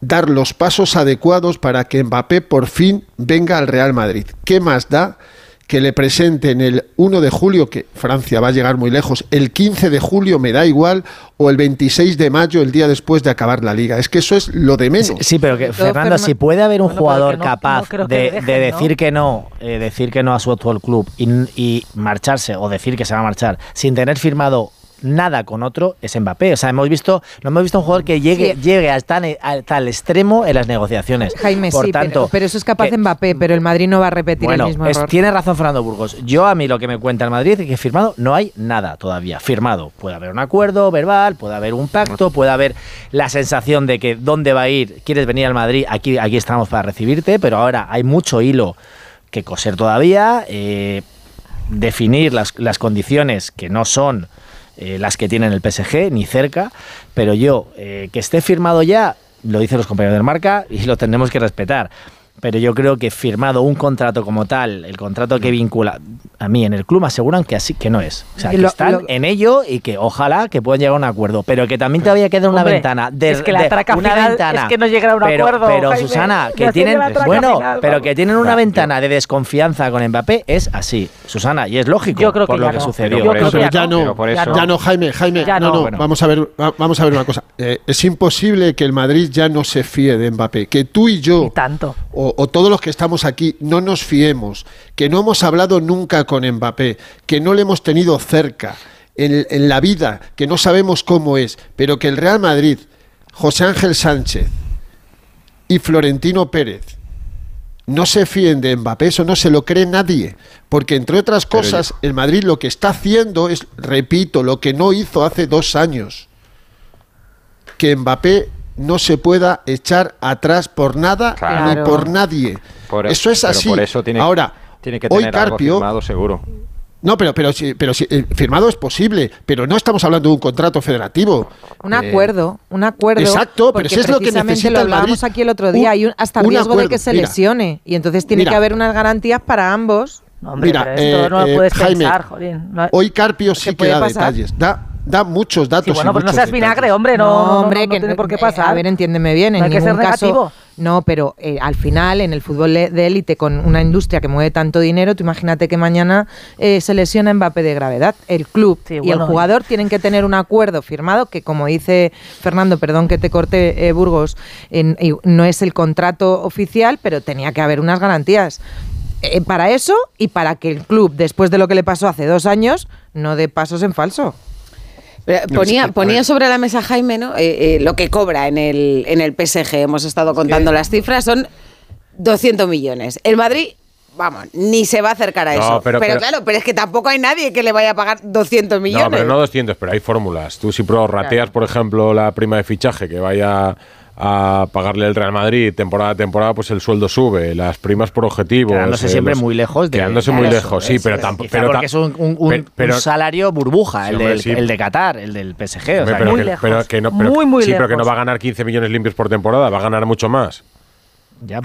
dar los pasos adecuados para que Mbappé por fin venga al Real Madrid. ¿Qué más da? Que le presenten el 1 de julio, que Francia va a llegar muy lejos, el 15 de julio me da igual, o el 26 de mayo, el día después de acabar la liga. Es que eso es lo de menos. Sí, pero que, Fernando, Fernan- si puede haber un Bueno, jugador no- capaz no creo que de, dejen, de ¿no? decir que no, eh, decir que no a su actual club y, y marcharse o decir que se va a marchar sin tener firmado nada con otro es Mbappé. O sea, hemos visto, no hemos visto un jugador que llegue, Sí. llegue hasta, hasta el extremo en las negociaciones. Jaime, Por sí, pero- tanto, pero, eso es capaz que- Mbappé, pero el Madrid no va a repetir bueno, el mismo es- error. tiene razón Fernando Burgos. Yo a mí lo que me cuenta el Madrid es que firmado no hay nada todavía. Firmado. Puede haber un acuerdo verbal, puede haber un pacto, puede haber la sensación de que dónde va a ir, quieres venir al Madrid, aquí, aquí estamos para recibirte, pero ahora hay mucho hilo que coser todavía, eh, definir las, las condiciones que no son eh, las que tienen el PSG, ni cerca, pero yo, eh, que esté firmado ya, lo dicen los compañeros del marca y lo tenemos que respetar. Pero yo creo que firmado un contrato como tal, el contrato que vincula a mí en el club me aseguran que así que no es. O sea, que lo- están lo- en ello y que ojalá que puedan llegar a un acuerdo, pero que también todavía queda una Hombre, ventana de, es que la de- traca una final ventana. es que no llegará a un pero, acuerdo, Pero Jaime. Susana, Ya que tienen bueno, final, pero que tienen una ventana de desconfianza con Mbappé es así, Susana, y es lógico Yo creo por que lo ya que no. sucedió. Yo creo que ya ya no. no, Ya ya no. Jaime, Jaime, Ya no, no. no, Bueno. vamos a ver, va- vamos a ver una cosa. Eh, es imposible que el Madrid ya no se fíe de Mbappé, que tú y yo, tanto. O, o todos los que estamos aquí, no nos fiemos, que no hemos hablado nunca con Mbappé, que no le hemos tenido cerca en, en la vida, que no sabemos cómo es, pero que el Real Madrid, José Ángel Sánchez y Florentino Pérez no se fíen de Mbappé, eso no se lo cree nadie. Porque entre otras cosas, el Madrid lo que está haciendo es, repito, lo que no hizo hace dos años. Que Mbappé no se pueda echar atrás por nada Claro. ni por nadie. Por- eso es pero así. por eso tiene- Ahora, Tiene que hoy tener algo Carpio, firmado seguro. no, pero pero sí, pero sí, eh, firmado es posible, pero no estamos hablando de un contrato federativo. Un Eh, acuerdo, un acuerdo. Exacto, pero porque si es lo que precisamente necesita lo el Madrid. hablábamos aquí el otro día, Un- hay un- hasta un riesgo de que se mira. lesione y entonces tiene Mira. que haber unas garantías para ambos. Hombre, Mira, pero esto eh, no lo eh, puedes Jaime, pensar, jolín. No- Hoy Carpio sí que puede da pasar. detalles, da, da muchos datos. Sí, bueno, pues no seas detalles. vinagre, hombre, no, no, no, hombre, no que tiene por qué eh, pasar. A ver, entiéndeme bien, No en hay que ser ningún caso. negativo. No, pero eh, al final, en el fútbol de élite, con una industria que mueve tanto dinero, tú imagínate que mañana eh, se lesiona Mbappé de gravedad. El club y bueno, el jugador tienen que tener un acuerdo firmado que, como dice Fernando, perdón que te corte, eh, Burgos, no es el contrato oficial, pero tenía que haber unas garantías. Eh, para eso y para que el club, después de lo que le pasó hace dos años, no dé pasos en falso. Pero No, Ponía, ponía sobre la mesa Jaime ¿no? Eh, eh, lo que cobra en el, en el PSG. Hemos estado contando las cifras, son 200 millones. El Madrid, vamos, ni se va a acercar a No, eso. pero- Pero, pero- claro, pero es que tampoco hay nadie que le vaya a pagar 200 millones. No, pero no 200, pero hay fórmulas. Tú si prorrateas, por ejemplo, la prima de fichaje que vaya a pagarle el Real Madrid temporada a temporada, pues el sueldo sube, las primas por objetivos. Quedándose eh, siempre los- muy lejos de Quedándose muy eso, lejos, sí, eso pero tampoco. Pero porque es un, un- un- pe- pero- un salario burbuja, Sí, el, del, sí. el de Qatar, el del PSG. o sea, pero, que- que, pero que no, pero- Muy, muy sí, pero que no lejos. va a ganar 15 millones limpios por temporada, va a ganar mucho más.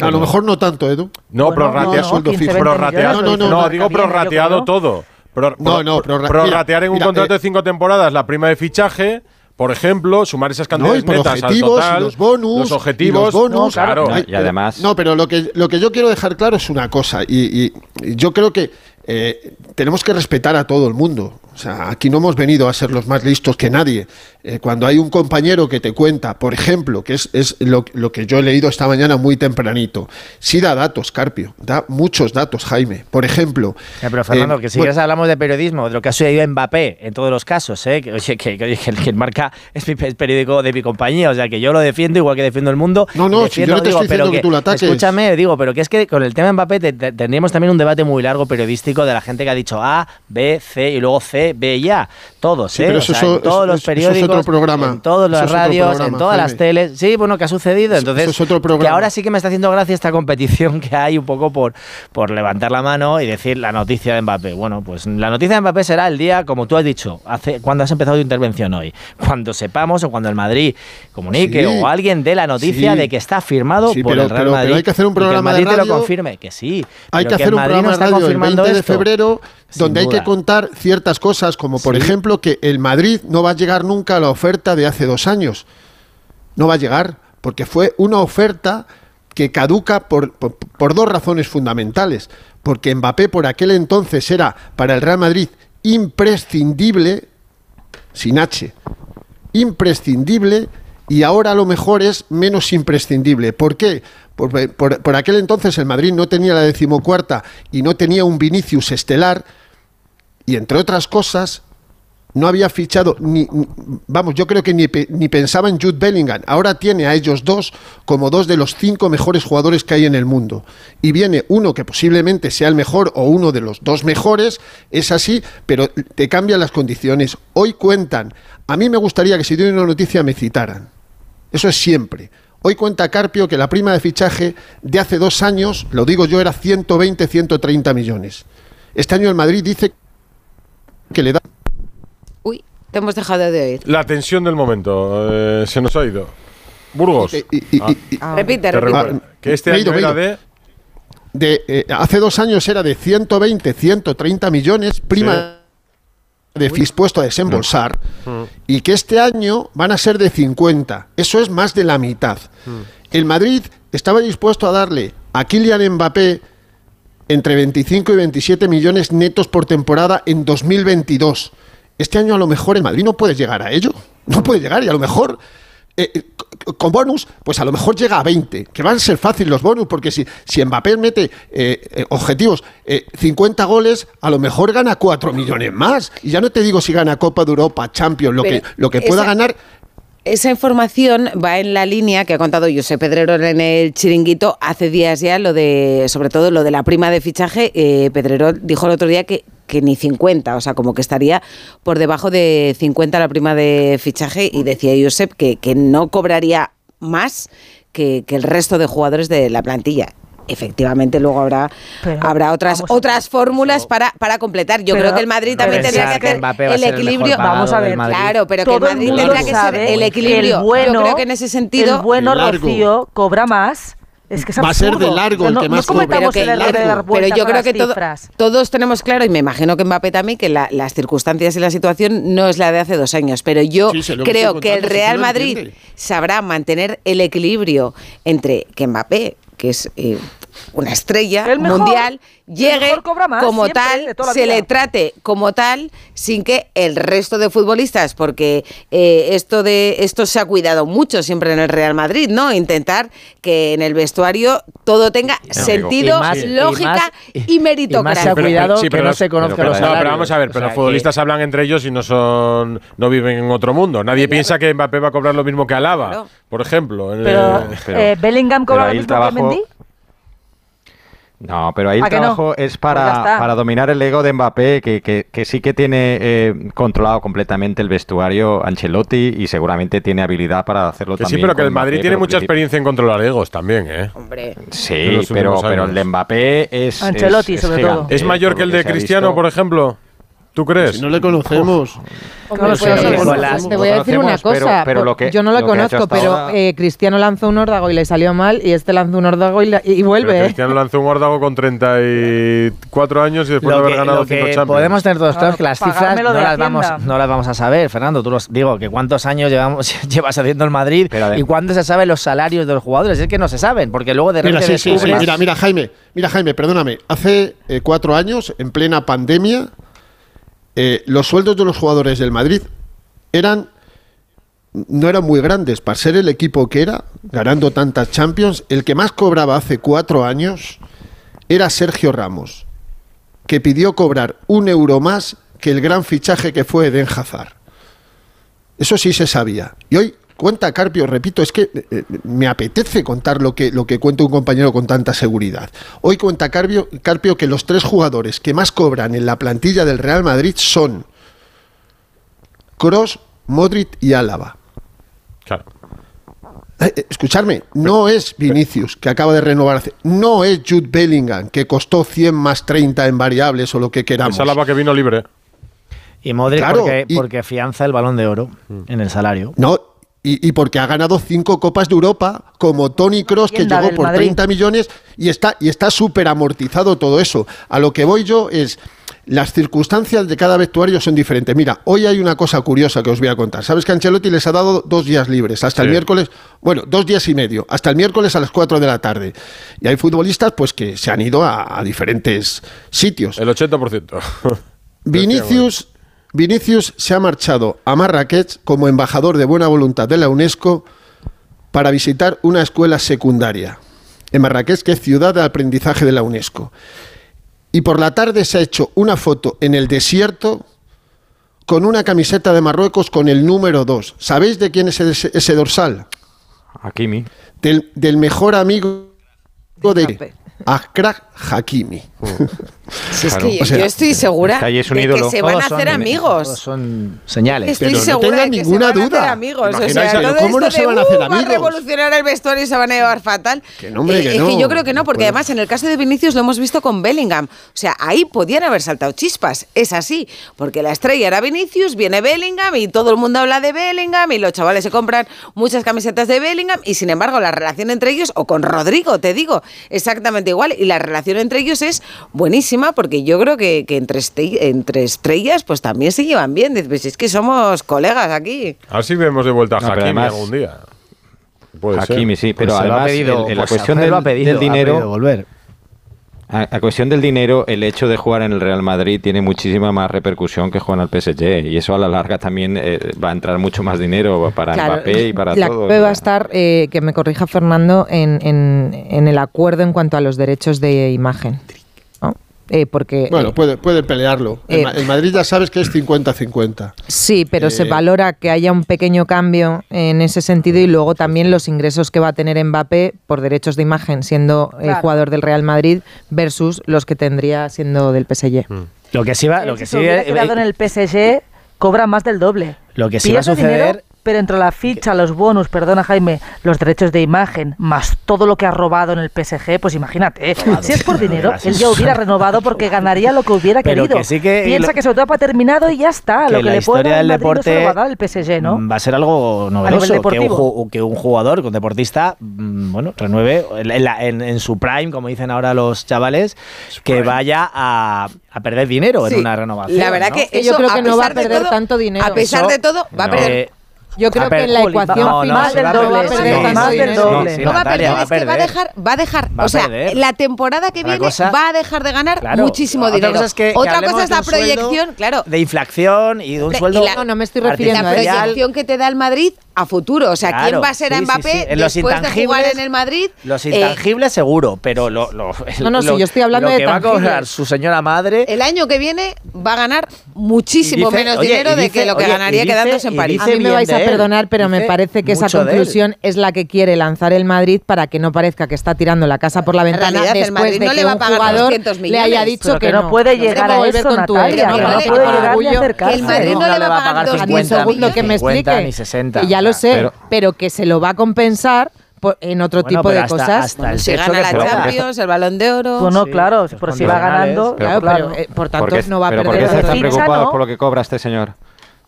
A lo mejor no tanto, Edu. No, Bueno, prorrateado. no, no, sueldo 15, 20 prorrateado. millones, No, no, no, digo prorrateado todo. Pro- No, no, pro- prorra- prorratear en un mira, contrato eh, de cinco temporadas la prima de fichaje, por ejemplo, sumar esas No, cantidades y al objetivos, y los bonus, los y objetivos, los bonus. no, claro. Ay, pero- No, pero lo que, lo que yo quiero dejar claro es una cosa, y, y- y yo creo que eh, tenemos que respetar a todo el mundo. O sea, aquí no hemos venido a ser los más listos que nadie. Eh, cuando hay un compañero que te cuenta, por ejemplo, que es, es lo, lo que yo he leído esta mañana muy tempranito, sí da datos, Carpio, da muchos datos, Jaime. Por ejemplo... Eh, pero Fernando, eh, que si bueno, quieres hablamos de periodismo, de lo que ha sucedido en Mbappé en todos los casos, ¿eh? que, que, que, que marca (laughs) es mi pe- periódico de mi compañía, o sea que yo lo defiendo igual que defiendo el mundo. No, no, si yo no te digo, estoy diciendo que tú lo ataques. Escúchame, digo, pero que es que con el tema Mbappé te- te- tendríamos también un debate muy largo periodístico de la gente que ha dicho A, B, C y luego C, B y A. Todos, Sí, ¿eh? eso- en eso- todos los eso es otro periódicos, programa. en todas las es radios, en todas las teles. Sí, bueno, que ha sucedido. Entonces, es otro que ahora sí que me está haciendo gracia esta competición que hay un poco por, por levantar la mano y decir la noticia de Mbappé. Bueno, pues la noticia de Mbappé será el día, como tú has dicho, hace cuando has empezado tu intervención hoy. Cuando sepamos o cuando el Madrid comunique Sí. o alguien dé la noticia Sí. de que está firmado por pero- el Real pero- pero Madrid. hay que hacer un y que el programa de Madrid te lo confirme, que sí. Hay que hacer un Madrid programa no de radio el confirmando 20 de febrero donde hay que contar ciertas cosas, como por Sí. ejemplo que el Madrid no va a llegar nunca a la oferta de hace dos años. No va a llegar, porque fue una oferta que caduca por, por- por dos razones fundamentales. Porque Mbappé por aquel entonces era para el Real Madrid imprescindible, sin H, imprescindible y ahora a lo mejor es menos imprescindible. ¿Por qué? Por, por- por aquel entonces el Madrid no tenía la decimocuarta y no tenía un Vinicius estelar y entre otras cosas no había fichado ni, vamos, yo creo que ni, ni pensaba en Jude Bellingham. Ahora tiene a ellos dos como dos de los cinco mejores jugadores que hay en el mundo. Y viene uno que posiblemente sea el mejor o uno de los dos mejores, es así, pero te cambian las condiciones. Hoy cuentan. A mí me gustaría que si tienen una noticia me citaran. Eso es siempre. Hoy cuenta Carpio que la prima de fichaje de hace dos años, lo digo yo, era 120, 130 millones. Este año el Madrid dice que le da Uy, te hemos dejado de oír. La tensión del momento. eh, se nos ha ido. Burgos. Ah, repite, te repite. recuerdo. Que este año ido, era ido. de... de, eh, hace dos años era de 120, 130 millones, prima de dispuesto a desembolsar, y que este año van a ser de 50. Eso es más de la mitad. El Madrid estaba dispuesto a darle a Kylian Mbappé entre 25 y 27 millones netos por temporada en 2022. Este año a lo mejor el Madrid no puede llegar a ello. No puede llegar y a lo mejor eh, eh, con bonus, pues a lo mejor llega a 20, que van a ser fáciles los bonus, porque si, si Mbappé mete eh, eh, objetivos, eh, 50 goles, a lo mejor gana 4 millones más. Y ya no te digo si gana Copa de Europa, Champions, lo Pero que, lo que pueda esa- ganar. Esa información va en la línea que ha contado José Pedrero en el chiringuito hace días ya, lo de, sobre todo lo de la prima de fichaje. Eh, Pedrero dijo el otro día que, que ni 50, o sea, como que estaría por debajo de 50 la prima de fichaje y decía Josep que, que no cobraría más que, que el resto de jugadores de la plantilla. Efectivamente, luego habrá, habrá otras otras fórmulas para, para completar. Yo Pero- creo que el Madrid también tendría que hacer el equilibrio. Vamos a ver, claro, pero que Todo el el Madrid tendría que ser el equilibrio. el bueno- Yo creo que en ese sentido. El bueno largo. Rocío cobra más. Es que es Va a ser de largo el no, que no más cobra. cometamos Pero que- dar yo creo que todo- todos tenemos claro, y me imagino que Mbappé también, que la- las circunstancias y la situación no es la de hace dos años. Pero yo Sí, creo que el Real no Madrid sabrá mantener el equilibrio entre que Mbappé, que es eh, una estrella El mejor, mundial, llegue más como siempre, tal, se vida. le trate como tal, sin que el resto de futbolistas, porque eh, esto de esto se ha cuidado mucho siempre en el Real Madrid, ¿no? Intentar que en el vestuario todo tenga sentido, Y más- y lógica más- y, meritocracia. se ha cuidado que no se conozcan los No, pero vamos a ver, pero O sea, los futbolistas hablan entre ellos y no son no viven en otro mundo. Nadie piensa que Mbappé va a cobrar lo mismo que Alaba, por ejemplo. en Pero, el- eh, Bellingham cobra pero lo mismo trabajo- que Mendy. No, pero ahí el trabajo es Pues para, para dominar el ego de Mbappé, que, que- que sí que tiene eh, controlado completamente el vestuario Ancelotti y seguramente tiene habilidad para hacerlo que sí, también. pero que el Madrid Mbappé, tiene mucha experiencia en controlar egos también, ¿eh? Hombre. Sí, pero, pero el de Mbappé es. Ancelotti, es- sobre todo. ¿Es mayor por que el de Cristiano, visto. por ejemplo? ¿Tú crees? Si no le conocemos. Hombre, pues, pues, las- Te voy a decir una pero- cosa. pero por- lo que- yo no lo, conozco, pero ahora- eh, Cristiano lanzó un órdago y le salió mal, y este lanzó un órdago y, la- y vuelve. ¿eh? Cristiano lanzó un órdago con 34 años y después de Lo haber que, ganado lo cinco que Champions. podemos tener todos claro Claro, que las cifras no de las, vamos, no las vamos a saber, Fernando. Tú los digo que cuántos años llevamos, (laughs) llevas haciendo el Madrid Pero de- y cuándo se saben los salarios de los jugadores. Es que no se saben, porque luego de Mira, repente sí, sí, sí. Mira, mira, Jaime, mira, Jaime, perdóname. Hace eh, cuatro años, en plena pandemia, eh, los sueldos de los jugadores del Madrid eran no eran muy grandes para ser el equipo que era, ganando tantas Champions. El que más cobraba hace cuatro años era Sergio Ramos, que pidió cobrar un euro más que el gran fichaje que fue Eden Hazard. Eso sí se sabía. Y hoy cuenta Carpio, repito, es que eh, me apetece contar lo que, lo que cuenta un compañero con tanta seguridad. Hoy cuenta Carpio, Carpio que los tres jugadores que más cobran en la plantilla del Real Madrid son Cross, Modric y Álava. Claro. Eh, eh, Escucharme, no es Vinicius, que acaba de renovar, hace- no es Jude Bellingham, que costó 100 más 30 en variables o lo que queramos. Es Alaba que vino libre. Y Modric Claro, porque, y- porque afianza el balón de oro en el salario. No, y, y porque ha ganado cinco Copas de Europa, como Tony Cross, que llegó por Madrid. 30 millones y está y está súper amortizado todo eso. A lo que voy yo es, las circunstancias de cada vestuario son diferentes. Mira, hoy hay una cosa curiosa que os voy a contar. ¿Sabes que Ancelotti les ha dado dos días libres? Hasta el miércoles, bueno, dos días y medio, hasta el miércoles a las 4 de la tarde. Y hay futbolistas pues que se han ido a, a diferentes sitios. El 80%. (laughs) Vinicius, Vinicius se ha marchado a Marrakech como embajador de buena voluntad de la UNESCO para visitar una escuela secundaria en Marrakech, que es ciudad de aprendizaje de la UNESCO. Y por la tarde se ha hecho una foto en el desierto con una camiseta de Marruecos con el número 2. ¿Sabéis de quién es ese, ese dorsal? Hakimi. Del, del mejor amigo de Akraf Hakimi. (laughs) Si es Claro. que O sea, yo estoy segura es que ahí es un de que ídolo. se van a Todos hacer amigos. todos son señales. Estoy Pero segura tengan de que ninguna se van a duda. hacer amigos. O sea, pero todo ¿cómo no esto se de, van a hacer "Uh, va a amigos?" revolucionar el vestuario y se van a llevar fatal. Que no, hombre, Eh, que es no. que yo creo que no, porque Pues- además en el caso de Vinicius lo hemos visto con Bellingham. O sea, ahí podían haber saltado chispas. Es así. Porque la estrella era Vinicius, viene Bellingham y todo el mundo habla de Bellingham y los chavales se compran muchas camisetas de Bellingham y sin embargo la relación entre ellos, o con Rodrigo, te digo, exactamente igual. Y la relación entre ellos es buenísima porque yo creo que, que entre, este- entre estrellas pues también se llevan bien. "Pues es que somos colegas aquí. Así vemos de vuelta a No, Hakimi además- algún día. Puede ser. Hakimi, sí, pero Pues lo ha además pedido, el- en la pues, cuestión del, lo ha pedido, del ha pedido dinero, volver. A, a cuestión del dinero, el hecho de jugar en el Real Madrid tiene muchísima más repercusión que jugar en el PSG y eso a la larga también eh, va a entrar mucho más dinero para Claro, Mbappé y para la todos. clave va a estar, eh, que me corrija Fernando, en, en- en el acuerdo en cuanto a los derechos de imagen. Eh, porque Bueno, eh, puede, puede pelearlo. eh, el, Ma- el Madrid ya sabes que es 50-50. Sí, pero se Eh, valora que haya un pequeño cambio en ese sentido y luego también los ingresos que va a tener Mbappé por derechos de imagen siendo eh, Claro. jugador del Real Madrid versus los que tendría siendo del PSG. Lo que sí va, lo que si sí, se hubiera eh, quedado en el PSG, cobra más del doble. Lo que sí va a suceder- dinero, pero entre la ficha, los bonus, perdona Jaime, los derechos de imagen, más todo lo que ha robado en el PSG, pues imagínate, ¿eh? si es por (laughs) dinero, Gracias. él ya hubiera renovado porque ganaría lo que hubiera Pero querido. que sí que- Piensa lo- que su etapa ha terminado y ya está. que lo que la le puede historia del Madrid no se lo deporte va a dar el PSG, ¿no? va a ser algo novedoso que un, que jugador, que un deportista, mm, bueno, renueve en, la- en- en su prime, como dicen ahora los chavales, que vaya a, a perder dinero Sí, en una renovación. La verdad ¿no? que yo creo que no va a perder todo- tanto dinero. A pesar Eso- de todo, va a perder. Yo creo a que en la ecuación no, más del doble. No va a perder, es que va a dejar, va a dejar, Va o sea, la temporada que viene cosa- va a dejar de ganar Claro. muchísimo Otra dinero. cosa es que- que Otra cosa es la proyección, claro. de inflación y de un sueldo. y la- No, no me estoy refiriendo La a artificial. proyección que te da el Madrid a futuro. O sea, Claro, ¿quién va a ser a sí, sí, Mbappé sí. En los después de jugar en el Madrid? Los Eh, intangibles seguro, pero lo, lo- No, no, sí, lo- yo estoy hablando lo de que va a cobrar su señora madre. el año que viene va a ganar muchísimo dice- menos oye, dinero de que lo que oye, ganaría dice- quedándose en París. A mí me vais a perdonar, pero me parece que esa conclusión es la que quiere lanzar el Madrid para que no parezca que está tirando la casa por la En ventana realidad, el después Madrid de no que le va a un pagar jugador 200 le haya millones. dicho que, que no puede llegar a volver eso, con tu Natalia, que no puede llegar acercarse. El Madrid no le va a pagar pagar 200 A mí un 50, segundo que me 50 explique. Ni 60. Que ya lo sé, Pero- pero, que se lo va a compensar por- en otro Bueno, tipo de hasta- cosas. hasta el Si gana la. Champions, el Balón de Oro. Bueno, Sí, claro, pero si va ganando, pero- Claro, claro. pero, eh, por tanto ¿Por no va a pero ¿por perder. qué Ficha, preocupados por lo que cobra este señor?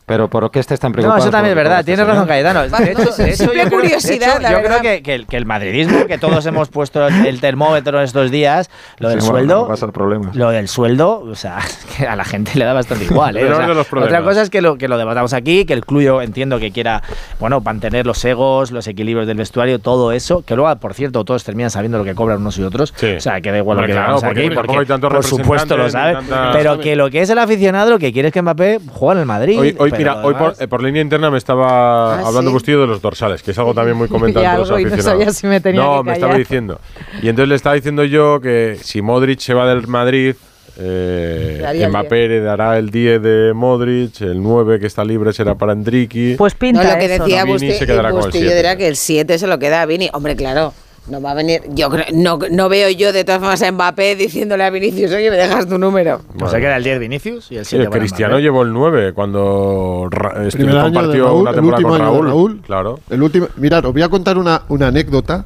Pero ¿por qué estáis tan No, preocupados? eso también es verdad, cobra tienes este razón? Cayetano. De hecho, de hecho, yo creo- de curiosidad, hecho, yo creo que, que el, que el madridismo, que todos hemos puesto el, termómetro estos días, lo del Sí, bueno, sueldo, no va a ser problema. lo del sueldo, o sea, (laughs) que a la gente le da bastante igual. ¿eh? (laughs) O sea, de los problemas. otra cosa es que lo, que lo debatamos aquí, que el club yo entiendo que quiera, bueno, mantener los egos, los equilibrios del vestuario, todo eso, que luego, por cierto, todos terminan sabiendo lo que cobran unos y otros. Sí. O sea, que da igual lo que claro, porque aquí, porque hay tantos por supuesto lo sabe. representantes ni Pero que lo que es el aficionado, lo que quiere es que Mbappé juegue en el Madrid. Hoy, hoy, mira, hoy por, eh, por línea interna me estaba Ah, hablando ¿sí? Bustillo de los dorsales, que es algo también muy (laughs) comentado Y entre los algo, y no aficionados. sabía si me tenía no, que me estaba diciendo. Y entonces le estaba diciendo yo que si Modric se va del Madrid, eh, Mbappé heredará el 10 de Modric, el 9 que está libre será para Enrique. Pues pinta No, lo que eso, decía ¿no? Vini Busti- se quedará con el Bustillo siete. era que el 7 se lo queda a Vini. Hombre, claro. No va a venir. Yo creo, no, no veo yo de todas formas a Mbappé diciéndole a Vinicius, oye, me dejas tu número. Pues se queda el 10 Vinicius y el 7 el Cristiano llevó el 9 cuando Ra- este, Primer año de compartió Raúl, una el temporada último con año de Raúl. Raúl. Claro. El último, mirad, os voy a contar una, una anécdota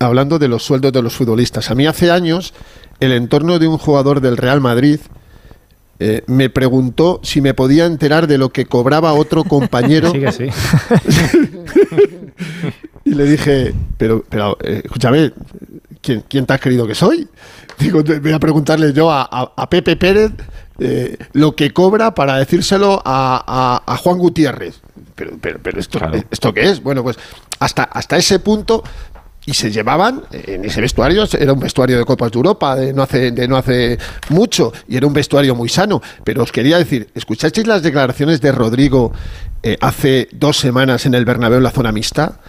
hablando de los sueldos de los futbolistas. A mí hace años el entorno de un jugador del Real Madrid eh, me preguntó si me podía enterar de lo que cobraba otro compañero (laughs) Sí que sí. (laughs) y le dije, pero, pero eh, escúchame, ¿quién, quién te has creído que soy? (laughs) Digo, voy a preguntarle yo a, a- a Pepe Pérez eh, lo que cobra para decírselo a, a- Juan Gutiérrez. Pero, pero, pero esto, ¿esto qué es? Bueno, pues hasta, hasta ese punto y se llevaban en ese vestuario, era un vestuario de Copas de Europa de no hace, de no hace mucho y era un vestuario muy sano. Pero os quería decir, ¿escuchasteis las declaraciones de Rodrigo eh, hace dos semanas en el Bernabéu en la zona mixta?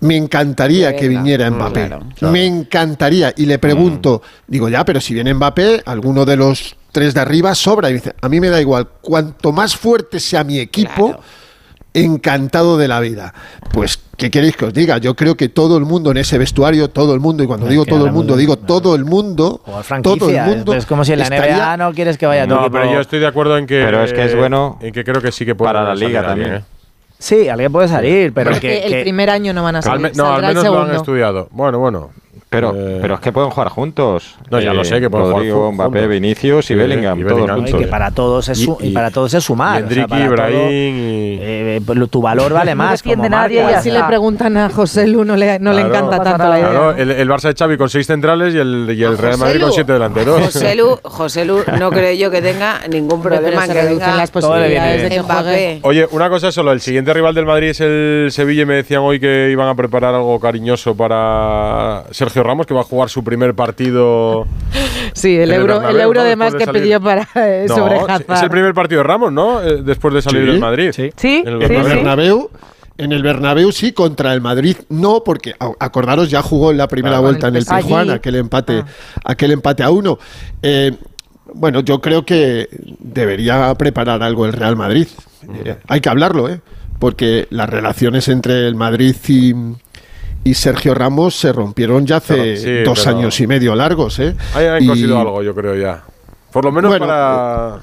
Me encantaría Que viniera Mm, Mbappé. claro, Me encantaría. Y le pregunto, digo, ya, pero si viene Mbappé, alguno de los tres de arriba sobra. Y dice, a mí me da igual. Cuanto más fuerte sea mi equipo, encantado de la vida. Pues, ¿qué queréis que os diga? Yo creo que todo el mundo en ese vestuario, todo el mundo, y cuando digo todo el mundo, digo todo el mundo, todo el mundo. es como si en la estaría- NBA no quieres que vaya No, equipo. pero yo estoy de acuerdo en que. Pero es que es bueno En que creo que sí que puede para la liga también. ¿eh? Sí, alguien puede salir, pero que, el primer año no van a Al salir. me- no, al menos lo han estudiado. Bueno, bueno. Pero, Eh, pero es que pueden jugar juntos. No, ya lo sé, que pueden jugar Rodrigo, juntos. Mbappé, Vinicius y Bellingham, y todos Bellingham. No, y que para todos es, su- Y- y, para todos es sumar. y Endrick, para Ibrahim y- eh, tu valor vale No más. defiende como nadie marca. y Así le preguntan a José Lu, no le, no le encanta No tanto la idea. Claro, el, el Barça de Xavi con seis centrales y el, y el Real Madrid con siete delanteros. José Lu, José Lu no creo yo que tenga ningún problema que reducen las posibilidades de que Mbappé. juegue. Oye, una cosa solo, el siguiente rival del Madrid es el Sevilla y me decían hoy que iban a preparar algo cariñoso para Sergio Ramos, que va a jugar su primer partido. Sí, el el euro, Bernabéu, el euro ¿no? de más Después que de salir. pidió para eh, No, sobre es el primer partido de Ramos, ¿no? Eh, Después de salir Sí. del Madrid. Sí. Sí, En el el sí. Bernabéu, en el Bernabéu sí, contra el Madrid no, porque acordaros ya jugó en la primera Claro, vuelta en el allí. Tijuana, aquel empate, Ah. aquel empate a uno. Eh, bueno, yo creo que debería preparar algo el Real Madrid. Eh, hay que hablarlo, ¿eh? Porque las relaciones entre el Madrid y, y Sergio Ramos se rompieron ya hace sí, dos años y medio largos, ¿eh? Ahí han Y- cosido algo, yo creo ya. Por lo menos Bueno, para.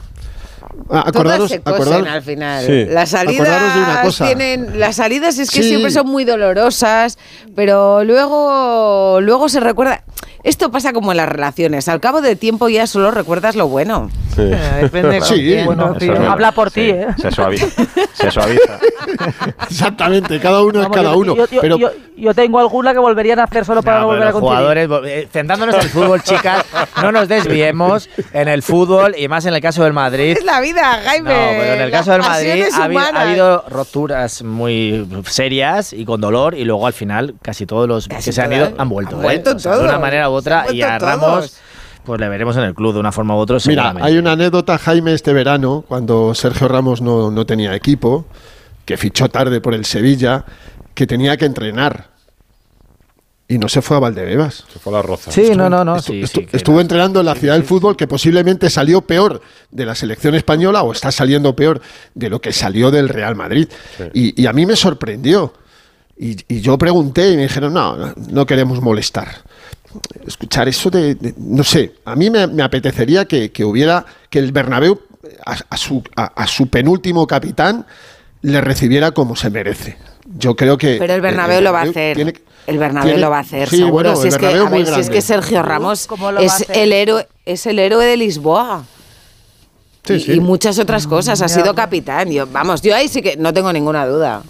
Ah, Acordaros, Todas se cosen acordaros- al final. Sí. Las Acordaros de una salidas cosa. tienen, las salidas es que Sí. siempre son muy dolorosas, pero luego, luego se recuerda. Esto pasa como en las relaciones. Al cabo de tiempo ya solo recuerdas lo bueno. Sí. Eh, Depende Sí, quién, bueno, es. Habla por ti, ¿eh? Se suaviza. se suaviza. (laughs) Exactamente, cada uno Vamos, es cada yo, uno. yo- yo- pero yo- yo tengo alguna que volverían a hacer solo para No, no, volver a conseguir. jugadores, eh, centrándonos en el fútbol, chicas, no nos desviemos en el fútbol y más en el caso del Madrid. (laughs) Es la vida, Jaime. No, pero en el caso del Madrid ha habido, ha habido roturas muy serias y con dolor y luego al final casi todos los Casi que se han ido han vuelto. Han ¿eh? vuelto O sea, de una manera u otra y a Ramos pues le veremos en el club de una forma u otra. Mira, seguramente. hay una anécdota, Jaime, este verano, cuando Sergio Ramos no, no tenía equipo, que fichó tarde por el Sevilla, que tenía que entrenar. Y no se fue a Valdebebas. Se fue a la roza. Sí, no, no, no. Estu- sí, estu- sí, que estuvo entrenando en la ciudad del fútbol que posiblemente salió peor de la selección española o está saliendo peor de lo que salió del Real Madrid. Y, y a mí me sorprendió. Y, y yo pregunté y me dijeron, no, no, no queremos molestar. Escuchar eso de, de- no sé, a mí me, me apetecería que, que hubiera, que el Bernabéu a, a su, a- a su penúltimo capitán le recibiera como se merece. Yo creo que... Pero el eh, Bernabéu lo va a hacer. tiene el Bernabéu tiene- lo va a hacer, sí, seguro. bueno, si, el es que, Bernabéu a muy ver, si es que Sergio Ramos ¿Cómo lo va a es el héroe, es el héroe de Lisboa. Sí, y, sí. y muchas otras cosas. Ha sido capitán. Yo, vamos, yo ahí sí que no tengo ninguna duda.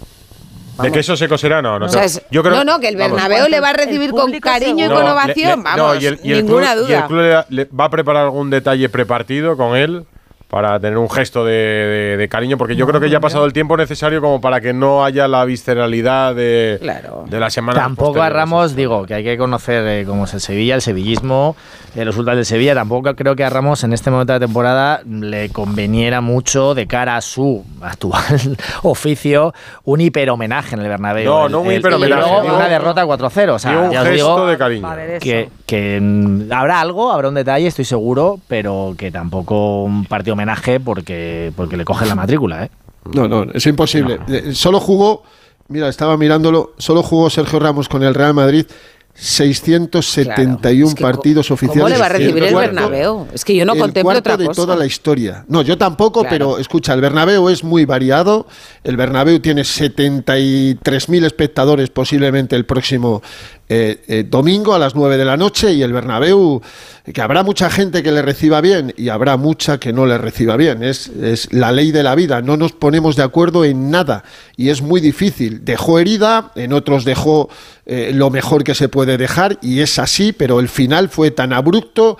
¿De que eso se coserá? No, no. O sea, es- yo creo, no, no, que el vamos. Bernabéu le va a recibir con cariño y con No, ovación. le- le- vamos, no, y el, y el ninguna club, y el duda. club le- le va a preparar algún detalle prepartido con él para tener un gesto de, de- de cariño, porque yo creo que ya ha pasado el tiempo necesario como para que no haya la visceralidad de, Claro. de la semana. Tampoco a Ramos, digo, que hay que conocer eh, cómo es el Sevilla, el sevillismo, eh, los resultados del Sevilla. Tampoco creo que a Ramos en este momento de la temporada le conveniera mucho de cara a su actual (laughs) oficio un hiperhomenaje en el Bernabéu. No, El- no un hiperhomenaje, Y luego digo- una derrota 4-0. O sea, un ya os gesto digo de cariño. Que, mm, habrá algo, habrá un detalle, estoy seguro, pero que tampoco un partido homenaje porque, porque le cogen la matrícula, ¿eh? No, no, es imposible. Eh, Solo jugó, mira, estaba mirándolo, solo jugó Sergio Ramos con el Real Madrid 671 Claro, es que partidos oficiales. ¿Cómo le va a recibir el cuarto- Bernabéu? Es que yo no el contemplo otra de cosa. toda la historia. No, yo tampoco, Claro. pero escucha, el Bernabéu es muy variado. El Bernabéu tiene 73.000 espectadores posiblemente el próximo eh, eh, domingo a las 9 de la noche y el Bernabéu, que habrá mucha gente que le reciba bien y habrá mucha que no le reciba bien. Es, es la ley de la vida, no nos ponemos de acuerdo en nada y es muy difícil. Dejó herida, en otros dejó eh, lo mejor que se puede dejar y es así, pero el final fue tan abrupto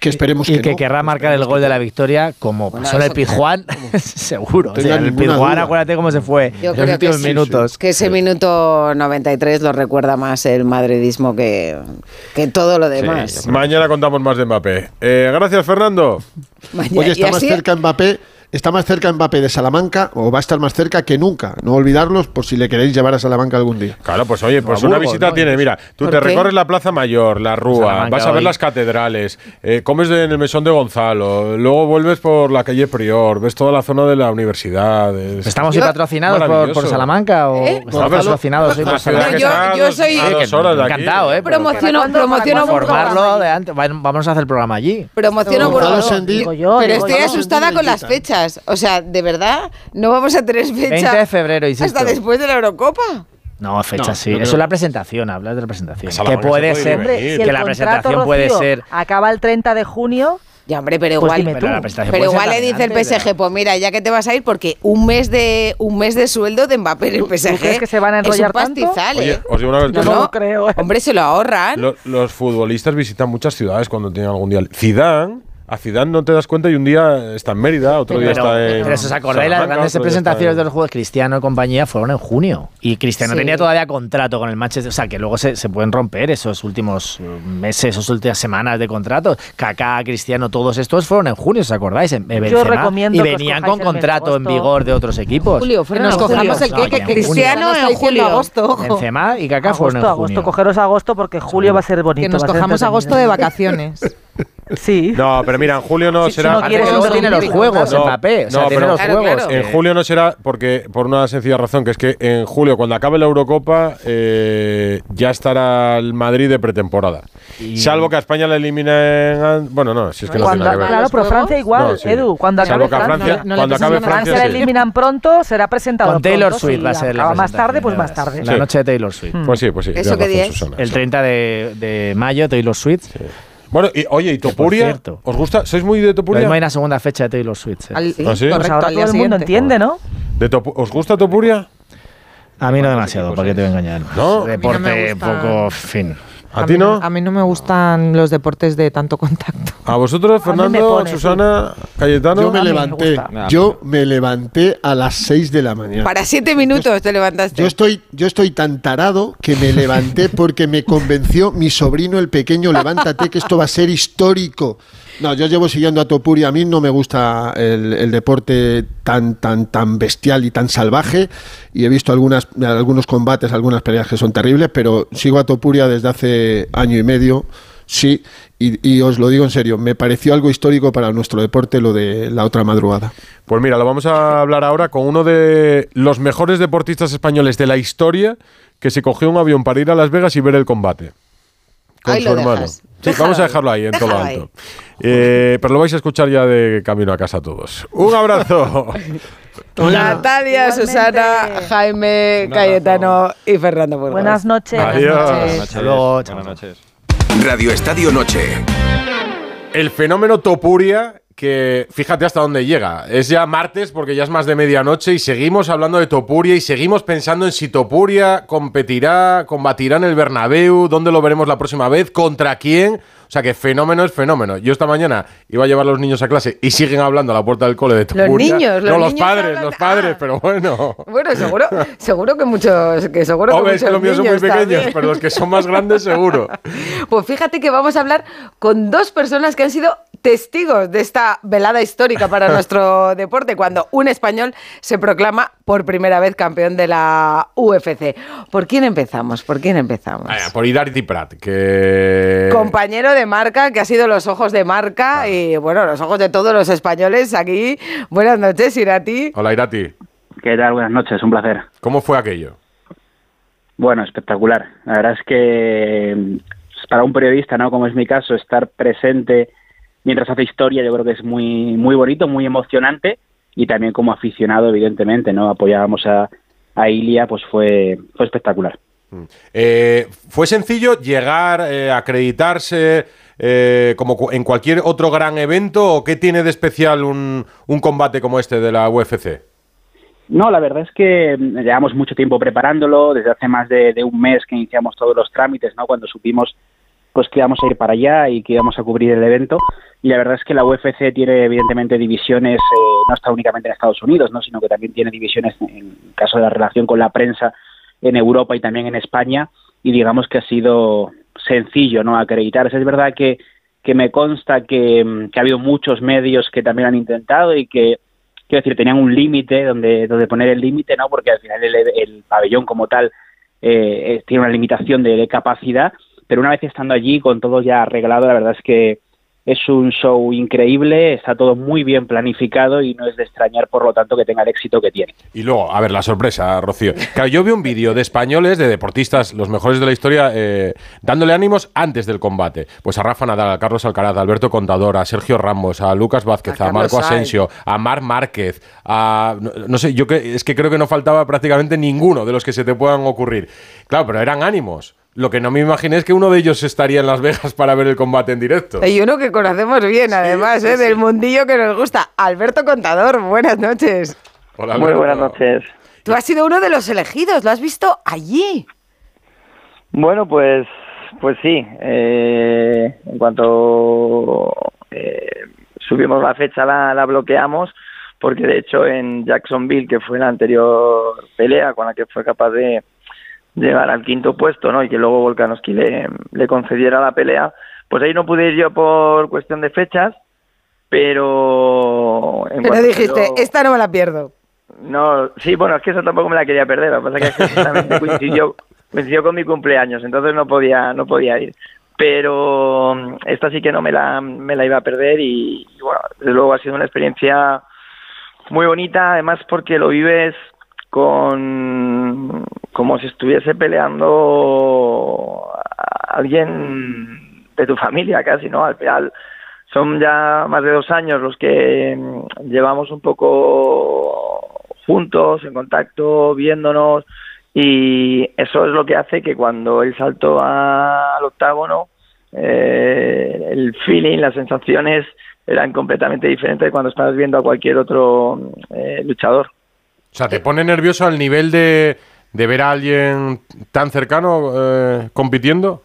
que esperemos y que, que no. querrá marcar el gol de la victoria como Bueno, pasó en el Pizjuán, (laughs) seguro. O Tenga sea, el duda. acuérdate cómo se fue Yo en los que últimos sí, minutos. Que ese minuto 93 lo recuerda más el madridismo que, que todo lo demás. Mañana contamos más de Mbappé. Eh, gracias, Fernando. Mañana- Oye, está más cerca Mbappé está más cerca Mbappé de Salamanca o va a estar más cerca que nunca. No olvidarlos por si le queréis llevar a Salamanca algún día. Claro, pues oye, pues A una visita ¿no? tiene, mira, tú ¿Por te qué? recorres la Plaza Mayor, la Rúa, Salamanca vas a ver hoy. las catedrales, eh, comes en el mesón de Gonzalo, luego vuelves por la calle Prior, ves toda la zona de la universidad. es- ¿Estamos patrocinados por. Ciudad o ¿Eh? estamos patrocinados hoy por Salamanca? Yo- soy- encantado, ¿eh? Promociono, promociono. Formarlo de antes. Vamos a hacer el programa allí. Promociono Burgos. Sendí- Digo yo, Pero estoy asustada con las fechas. O sea, de verdad, no vamos a tener fecha 20 de febrero, insisto. hasta después de la Eurocopa. No, fecha No, sí. yo Eso es la presentación, hablas de la presentación. Salamanca Que puede se puede ser. Si que la presentación puede ser. Acaba el 30 de junio. Ya, hombre, pero Pues igual. Pero tú. Pero puede igual le dice el PSG, pues mira, ya que te vas a ir, porque un mes de un mes de sueldo de Mbappé en el PSG. crees que se van a es enrollar un tanto? pastizal, Oye, ¿eh? os digo una No, no no. creo. ¿eh? Hombre, se lo ahorran. Lo- los futbolistas visitan muchas ciudades cuando tienen algún día. Zidane, a Zidane no te das cuenta y un día está en Mérida, otro día Pero, está en. pero si os acordáis, las grandes presentaciones de en- los Juegos Cristiano y compañía fueron en junio. Y Cristiano Sí. tenía todavía contrato con el Manchester. O sea, que luego se, se pueden romper esos últimos eh, meses, esas últimas semanas de contrato. Kaká, Cristiano, todos estos fueron en junio, ¿os acordáis? En, en Yo recomiendo y que os venían con contrato en vigor de otros equipos. Julio, fueron nos en julio. cojamos el que, Cristiano diciendo julio. agosto. Benzema y Kaká fueron Agosto, en agosto. Cogeros agosto porque julio va a ser bonito. Que nos cojamos agosto de vacaciones. (laughs) Sí. (laughs) No, pero mira, en julio no Sí, si será. no quieres luego tiene los juegos, No, Mbappé. O sea, no, tiene pero- los Claro, juegos. claro. En julio no será porque por una sencilla razón, que es que en julio, cuando acabe la Eurocopa, eh, ya estará el Madrid de pretemporada. Salvo que a España la eliminen. Bueno, no, si es que no Cuando- tiene nada que ver. claro, pero Francia igual, No, sí. Edu. Cuando Salvo acabe que a Francia, no le cuando acabe. Francia, Francia la eliminan pronto, será presentado Con Taylor pronto, Swift va a ser la más tarde, pues más tarde. La noche de Taylor Swift. Pues sí, pues sí. ¿Eso qué día. El 30 de, de mayo, Taylor Swift. Bueno, y, oye, ¿y Topuria? cierto- ¿Os gusta? ¿Sois muy de Topuria? hay una segunda fecha de Taylor Swift. ¿eh? Al- ¿Ah, sí? Correcto, Pues ahora todo el mundo entiende, ¿no? De Topu- ¿Os gusta Topuria? A mí no demasiado, ¿para qué te voy a engañar? No. Deporte no poco, fin. ¿A ti no? A mí no me gustan los deportes de tanto contacto. (laughs) ¿A vosotros, A Fernando, pone, Susana, Cayetano? Yo me A levanté, yo me levanté a las 6 de la mañana. Para siete minutos te levantaste. Yo estoy, yo estoy tan tarado que me levanté (laughs) porque me convenció mi sobrino el pequeño, levántate que esto va a ser histórico. No, yo llevo siguiendo a Topuria, a mí no me gusta el, el deporte tan, tan, tan bestial y tan salvaje y he visto algunas, algunos combates, algunas peleas que son terribles, pero sigo a Topuria desde hace año y medio, sí, y, y os lo digo en serio, me pareció algo histórico para nuestro deporte lo de la otra madrugada. Pues mira, lo vamos a hablar ahora con uno de los mejores deportistas españoles de la historia que se cogió un avión para ir a Las Vegas y ver el combate. Con Ahí su lo hermano. dejas. Sí, Déjalo vamos a dejarlo ahí en todo lo alto. Eh, pero lo vais a escuchar ya de camino a casa todos. Un abrazo. (laughs) Natalia, Igualmente. Susana, Jaime, Cayetano y Fernando Burgos. Buenas noches. Adiós. Buenas noches. Hasta luego, chao. Buenas noches. Radio Estadio Noche. El fenómeno Topuria, que fíjate hasta dónde llega. Es ya martes porque ya es más de medianoche y seguimos hablando de Topuria y seguimos pensando en si Topuria competirá, combatirá en el Bernabéu, dónde lo veremos la próxima vez, contra quién. O sea que fenómeno es fenómeno. Yo esta mañana iba a llevar a los niños a clase y siguen hablando a la puerta del cole de Topuria. niños, los No, los niños padres, hablan- los padres, Ah. pero bueno. Bueno, seguro, seguro que muchos, que seguro Hombre, que es que los míos son muy pequeños, también. pero los que son más grandes seguro. (laughs) Pues fíjate que vamos a hablar con dos personas que han sido testigos de esta velada histórica para (laughs) nuestro deporte, cuando un español se proclama por primera vez campeón de la UFC. ¿Por quién empezamos? ¿Por quién empezamos? Vaya, por Idarity Prat, que... Compañero de marca, que ha sido los ojos de marca y, bueno, los ojos de todos los españoles aquí. Buenas noches, Irati. Hola Irati. ¿Qué tal? Buenas noches, un placer. ¿Cómo fue aquello? Bueno, espectacular. La verdad es que mm, para un periodista, ¿no? Como es mi caso, estar presente mientras hace historia, yo creo que es muy, muy bonito, muy emocionante y también como aficionado, evidentemente, ¿no? Apoyábamos a, a Ilia, pues fue, fue espectacular. Eh, ¿Fue sencillo llegar, eh, acreditarse eh, como cu- en cualquier otro gran evento o qué tiene de especial un, un combate como este de la UFC? No, la verdad es que mm, llevamos mucho tiempo preparándolo, desde hace más de, de un mes que iniciamos todos los trámites, ¿no? Cuando supimos pues que íbamos a ir para allá y que íbamos a cubrir el evento. Y la verdad es que la UFC tiene evidentemente divisiones, eh, no está únicamente en Estados Unidos, ¿no? sino que también tiene divisiones en caso de la relación con la prensa en Europa y también en España. Y digamos que ha sido sencillo no acreditarse. Es verdad que, que me consta que, mm, que ha habido muchos medios que también han intentado y que quiero decir, tenían un límite donde, donde poner el límite, ¿no? Porque al final el, el pabellón como tal eh, tiene una limitación de, de capacidad, pero una vez estando allí con todo ya arreglado, la verdad es que es un show increíble, está todo muy bien planificado y no es de extrañar, por lo tanto, que tenga el éxito que tiene. Y luego, a ver, la sorpresa, Rocío. Claro, yo vi un vídeo de españoles, de deportistas, los mejores de la historia, eh, dándole ánimos antes del combate. Pues a Rafa Nadal, a Carlos Alcaraz, a Alberto Contador, a Sergio Ramos, a Lucas Vázquez, a, A Marco Asensio, a Marc Márquez, a... No, no sé, yo que, es que creo que no faltaba prácticamente ninguno de los que se te puedan ocurrir. Claro, pero eran ánimos. Lo que no me imaginé es que uno de ellos estaría en Las Vegas para ver el combate en directo. Y uno que conocemos bien, además, ¿eh? del mundillo que nos gusta. Alberto Contador, buenas noches. Hola, Muy buenas noches. Tú has sido uno de los elegidos, lo has visto allí. Bueno, pues, pues sí. eh, en cuanto eh, subimos la fecha, la, la bloqueamos, porque de hecho en Jacksonville, que fue la anterior pelea con la que fue capaz de llegar al quinto puesto, ¿no? Y que luego Volkanovski le, le concediera la pelea, pues ahí no pude ir yo por cuestión de fechas, pero... en Pero dijiste, esta no me la pierdo. no, sí, bueno, es que eso tampoco me la quería perder, lo que pasa es que precisamente coincidió, (laughs) coincidió con mi cumpleaños, entonces no podía, no podía ir. Pero mm, esta sí que no me la, me la iba a perder y, y bueno, desde luego ha sido una experiencia muy bonita, además porque lo vives con como si estuviese peleando alguien de tu familia casi, ¿no? Al final son ya más de dos años los que mm, llevamos un poco juntos, en contacto, viéndonos, y eso es lo que hace que cuando él saltó al octágono, eh, el feeling, las sensaciones eran completamente diferentes de cuando estabas viendo a cualquier otro eh, luchador. O sea, ¿te pone nervioso al nivel de, de ver a alguien tan cercano eh, compitiendo?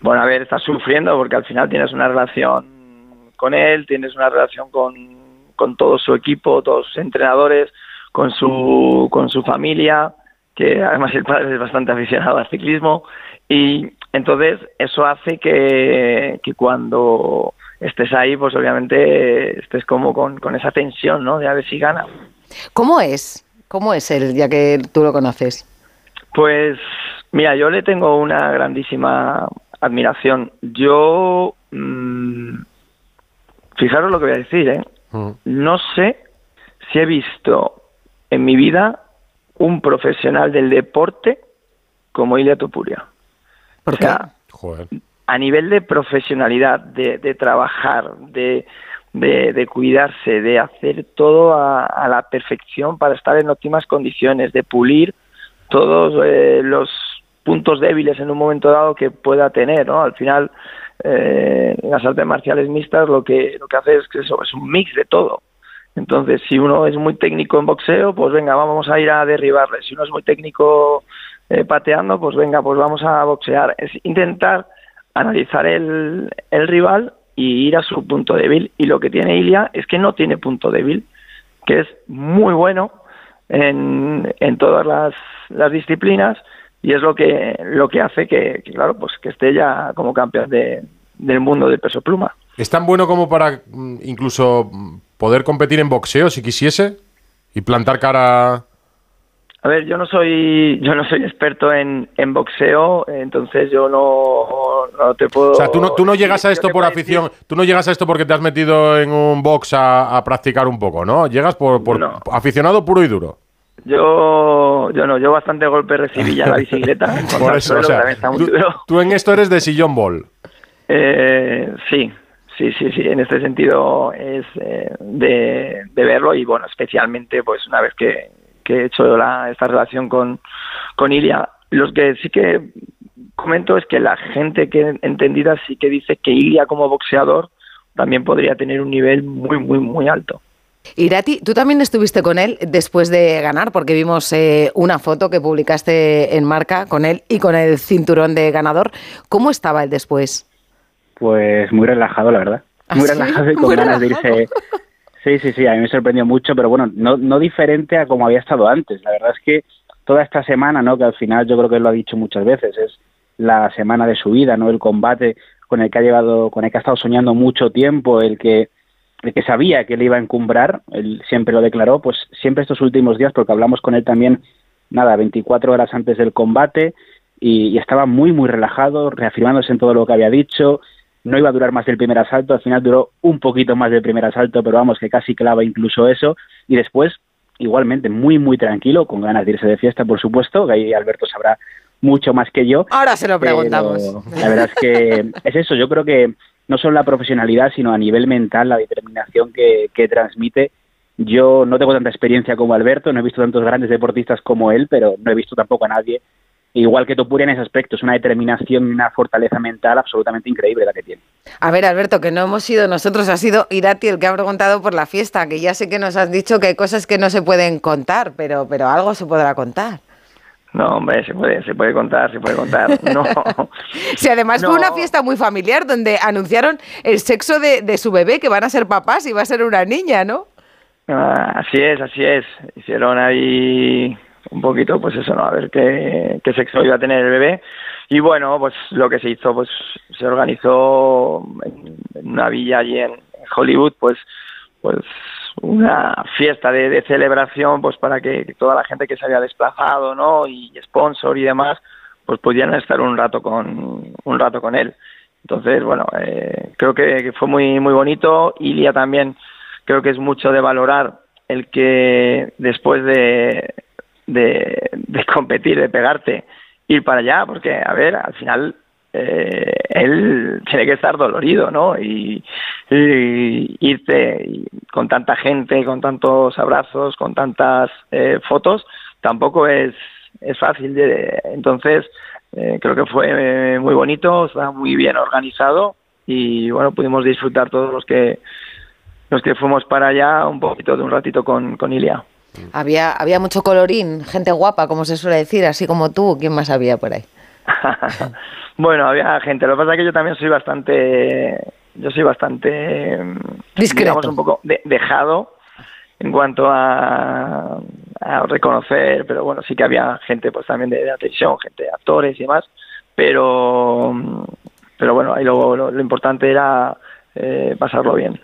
Bueno, a ver, estás sufriendo porque al final tienes una relación con él, tienes una relación con, con todo su equipo, todos sus entrenadores, con su, con su familia, que además el padre es bastante aficionado al ciclismo, y entonces eso hace que, que cuando estés ahí, pues obviamente estés como con, con esa tensión, ¿no? De a ver si gana. ¿Cómo es? ¿Cómo es él, ya que tú lo conoces? Pues mira, yo le tengo una grandísima admiración. Yo, mm, fijaros lo que voy a decir, ¿eh? No sé si he visto en mi vida un profesional del deporte como Ilia Topuria. ¿Por qué? a nivel de profesionalidad, de, de trabajar, de, de, de cuidarse, de hacer todo a, la perfección para estar en óptimas condiciones, de pulir todos eh, los puntos débiles en un momento dado que pueda tener, ¿no? Al final, eh, las artes marciales mixtas lo que lo que hace es que eso es un mix de todo. Entonces, si uno es muy técnico en boxeo, pues venga, vamos a ir a derribarle. Si uno es muy técnico eh, pateando, pues venga, pues vamos a boxear. Es intentar analizar el, el rival y ir a su punto débil. Y lo que tiene Ilia es que no tiene punto débil, que es muy bueno en, en todas las, disciplinas y es lo que lo que hace que, claro pues que esté ya como campeón de, del mundo del peso pluma. ¿Es tan bueno como para mm, incluso mm, poder competir en boxeo si quisiese? ¿Y plantar cara A ver, yo no soy yo no soy experto en, en boxeo, entonces yo no, no te puedo. O sea, tú no, tú no llegas a esto por afición, tú no llegas a esto porque te has metido en un box a, a practicar un poco, ¿no? Llegas por, por aficionado puro y duro. Yo, yo no, yo bastante golpe recibí ya la (laughs) bicicleta. Por eso, o suelo, sea, también está muy tú, duro. tú en esto eres de sillón ball. Eh, sí, sí, sí, sí. En este sentido es eh, de, de verlo y bueno, especialmente pues una vez que, que he hecho la, esta relación con, con Ilia, los que sí que comento es que la gente que entendida sí que dice que Ilia como boxeador también podría tener un nivel muy, muy, muy alto. Irati, tú también estuviste con él después de ganar, porque vimos eh, una foto que publicaste en marca con él y con el cinturón de ganador. ¿Cómo estaba él después? Pues muy relajado, la verdad. ¿Ah, Muy sí? relajado y (laughs) con Muy ganas relajado. de irse. Sí, sí, sí, a mí me sorprendió mucho, pero bueno, no, no diferente a como había estado antes. La verdad es que toda esta semana, ¿no? Que al final yo creo que lo ha dicho muchas veces, es la semana de su vida, ¿no? El combate con el que ha llevado, con el que ha estado soñando mucho tiempo, el que de que sabía que le iba a encumbrar, él siempre lo declaró, pues siempre estos últimos días, porque hablamos con él también, nada, 24 horas antes del combate, y, y estaba muy, muy relajado, reafirmándose en todo lo que había dicho, no iba a durar más del primer asalto, al final duró un poquito más del primer asalto, pero vamos, que casi clava incluso eso, y después, igualmente, muy, muy tranquilo, con ganas de irse de fiesta, por supuesto, que ahí Alberto sabrá mucho más que yo. Ahora se lo preguntamos. La verdad es que (laughs) es eso, yo creo que no solo la profesionalidad, sino a nivel mental, la determinación que, que transmite. Yo no tengo tanta experiencia como Alberto, no he visto tantos grandes deportistas como él, pero no he visto tampoco a nadie igual que Topuria en ese aspecto. Es una determinación y una fortaleza mental absolutamente increíble la que tiene. A ver, Alberto, que no hemos sido nosotros, ha sido Irati el que ha preguntado por la fiesta, que ya sé que nos has dicho que hay cosas que no se pueden contar, pero, pero algo se podrá contar. No, hombre, se puede, se puede contar, se puede contar. (laughs) No. Si además fue una fiesta muy familiar donde anunciaron el sexo de, de su bebé, que van a ser papás y va a ser una niña, ¿no? Ah, así es, así es. Hicieron ahí un poquito, pues eso, ¿no? A ver qué, qué sexo iba a tener el bebé. Y bueno, pues lo que se hizo, pues se organizó en, una villa allí en, Hollywood, pues, pues una fiesta de, celebración, pues para que toda la gente que se había desplazado, ¿no? Y sponsor y demás, pues pudieran estar un rato con, un rato con él. Entonces, bueno, eh, creo que fue muy, muy bonito. Ilia también creo que es mucho de valorar el que después de, de, competir, de pegarte, ir para allá, porque, a ver, al final eh, él tiene que estar dolorido, ¿no? Y, irte con tanta gente, con tantos abrazos, con tantas eh, fotos, tampoco es, es fácil. De, entonces, eh, creo que fue eh, muy bonito, está muy bien organizado y, bueno, pudimos disfrutar todos los que los que fuimos para allá un poquito de un ratito con, con Ilia. Había, había mucho colorín, gente guapa, como se suele decir, así como tú. ¿Quién más había por ahí? (laughs) bueno, había gente. Lo que pasa es que yo también soy bastante, yo soy bastante, mm, Discreto. digamos, un poco de- dejado en cuanto a, a reconocer, pero bueno, sí que había gente pues también de, la televisión, gente, actores y demás, pero, mm, pero bueno, ahí lo, lo, lo importante era eh, pasarlo bien.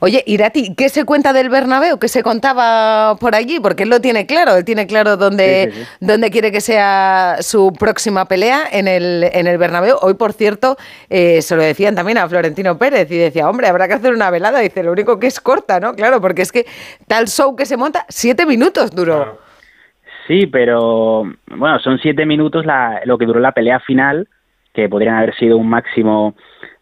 Oye, Irati, ¿qué se cuenta del Bernabéu? ¿Qué se contaba por allí? Porque él lo tiene claro, él tiene claro dónde, Sí, sí, sí. dónde quiere que sea su próxima pelea en el, en el Bernabéu. Hoy, por cierto, eh, se lo decían también a Florentino Pérez y decía, hombre, habrá que hacer una velada. Dice, lo único que es corta, ¿no? Claro, porque es que tal show que se monta, siete minutos duró. Sí, pero bueno, son siete minutos la, lo que duró la pelea final, que podrían haber sido un máximo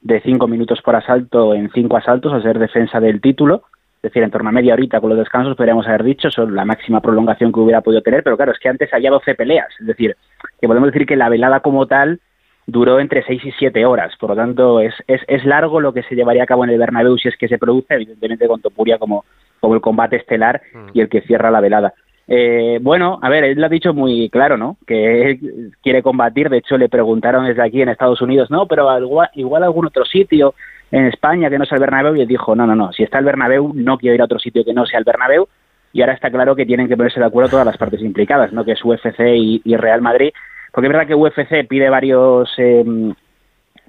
de cinco minutos por asalto en cinco asaltos, a ser defensa del título. Es decir, en torno a media horita con los descansos podríamos haber dicho, son la máxima prolongación que hubiera podido tener, pero claro, es que antes había 12 peleas. Es decir, que podemos decir que la velada como tal duró entre seis y siete horas. Por lo tanto, es, es, es largo lo que se llevaría a cabo en el Bernabéu si es que se produce, evidentemente con Topuria como, como el combate estelar y el que cierra la velada. Eh, bueno, a ver, él lo ha dicho muy claro, ¿no? Que él quiere combatir. De hecho, le preguntaron desde aquí en Estados Unidos, no, pero igual, igual algún otro sitio en España que no sea el Bernabéu. Y él dijo, no, no, no, si está el Bernabéu, no quiero ir a otro sitio que no sea el Bernabéu. Y ahora está claro que tienen que ponerse de acuerdo todas las partes implicadas, ¿no? Que es UFC y, y Real Madrid. Porque es verdad que UFC pide varios eh,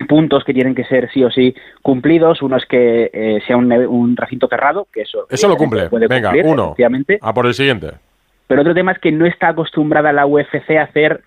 puntos que tienen que ser sí o sí cumplidos. Uno es que eh, sea un, un recinto cerrado, que eso, Eso lo cumple. puede Venga, cumplir, uno. A por el siguiente. Pero otro tema es que no está acostumbrada la UFC a hacer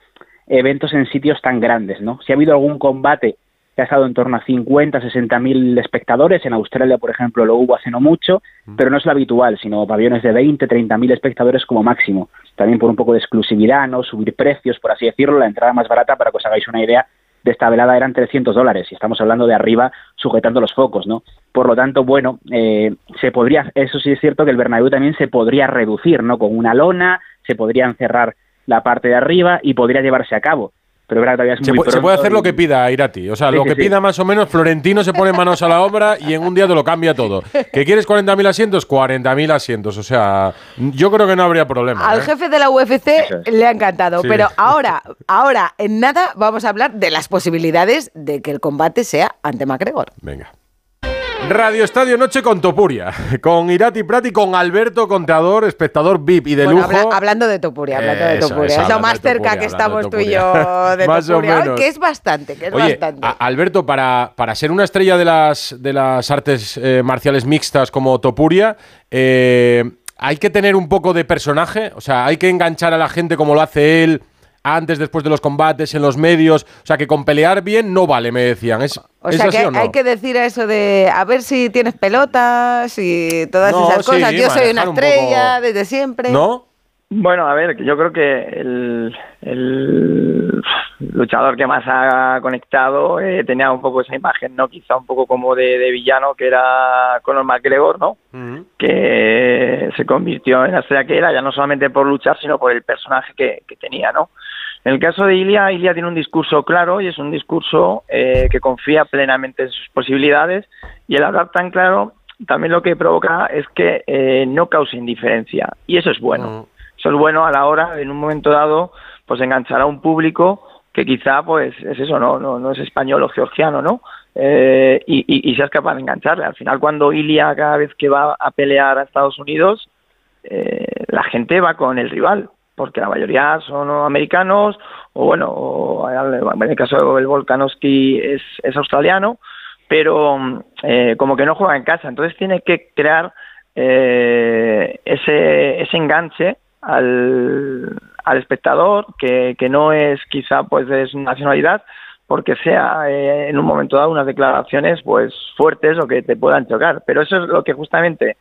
eventos en sitios tan grandes, ¿no? Si ha habido algún combate que ha estado en torno a 50, 60 mil espectadores, en Australia, por ejemplo, lo hubo hace no mucho, pero no es lo habitual, sino pabellones de 20, 30 mil espectadores como máximo. También por un poco de exclusividad, ¿no? Subir precios, por así decirlo, la entrada más barata, para que os hagáis una idea, de esta velada eran 300 dólares y estamos hablando de arriba sujetando los focos, ¿no? Por lo tanto, bueno, eh, se podría, eso sí es cierto que el Bernabéu también se podría reducir, ¿no? Con una lona, se podría encerrar la parte de arriba y podría llevarse a cabo. Pero verdad que todavía es Se, muy pu- se pronto puede hacer y- lo que pida Irati. O sea, Sí, lo sí, que sí. pida más o menos, Florentino se pone manos a la obra y en un día te lo cambia todo. ¿Que quieres 40.000 asientos? 40.000 asientos. O sea, yo creo que no habría problema. Al ¿eh? jefe de la UFC le ha encantado, Sí. pero ahora, ahora, en nada, vamos a hablar de las posibilidades de que el combate sea ante McGregor. Venga. Radio Estadio Noche con Topuria, con Irati Prati, con Alberto Contador, espectador VIP y de Bueno, lujo. habla- hablando de Topuria, hablando de Topuria. eso, es lo más cerca que estamos tú y yo de (laughs) Más o Topuria. Ay, que es bastante, que es Oye, bastante. a- Alberto, para, para ser una estrella de las, de las artes eh, marciales mixtas como Topuria, eh, hay que tener un poco de personaje, o sea, hay que enganchar a la gente como lo hace él antes, después de los combates, en los medios, o sea, que con pelear bien no vale, me decían. ¿Es, O ¿es sea así que o no? hay que decir eso de a ver si tienes pelotas y todas No, esas sí, cosas. Yo soy una un estrella poco- desde siempre. ¿No? Bueno, a ver, yo creo que el, el luchador que más ha conectado eh, tenía un poco esa imagen, ¿no? Quizá un poco como de, de villano que era Conor McGregor, ¿no? Que se convirtió en la estrella que era, ya no solamente por luchar, sino por el personaje que, que tenía, ¿no? En el caso de Ilia, Ilia tiene un discurso claro y es un discurso eh, que confía plenamente en sus posibilidades y el hablar tan claro también lo que provoca es que eh, no cause indiferencia y eso es bueno. Eso es bueno a la hora, en un momento dado, pues enganchar a un público que quizá pues es eso, no, no, no es español o georgiano, ¿no? Eh, y, y, y seas capaz de engancharle. Al final, cuando Ilia cada vez que va a pelear a Estados Unidos, eh, la gente va con el rival, porque la mayoría son americanos, o bueno, o en el caso del Volkanovski es, es australiano, pero eh, como que no juega en casa, entonces tiene que crear eh, ese, ese enganche al, al espectador que, que no es quizá pues de su nacionalidad porque sea eh, en un momento dado unas declaraciones pues fuertes o que te puedan chocar. Pero eso es lo que justamente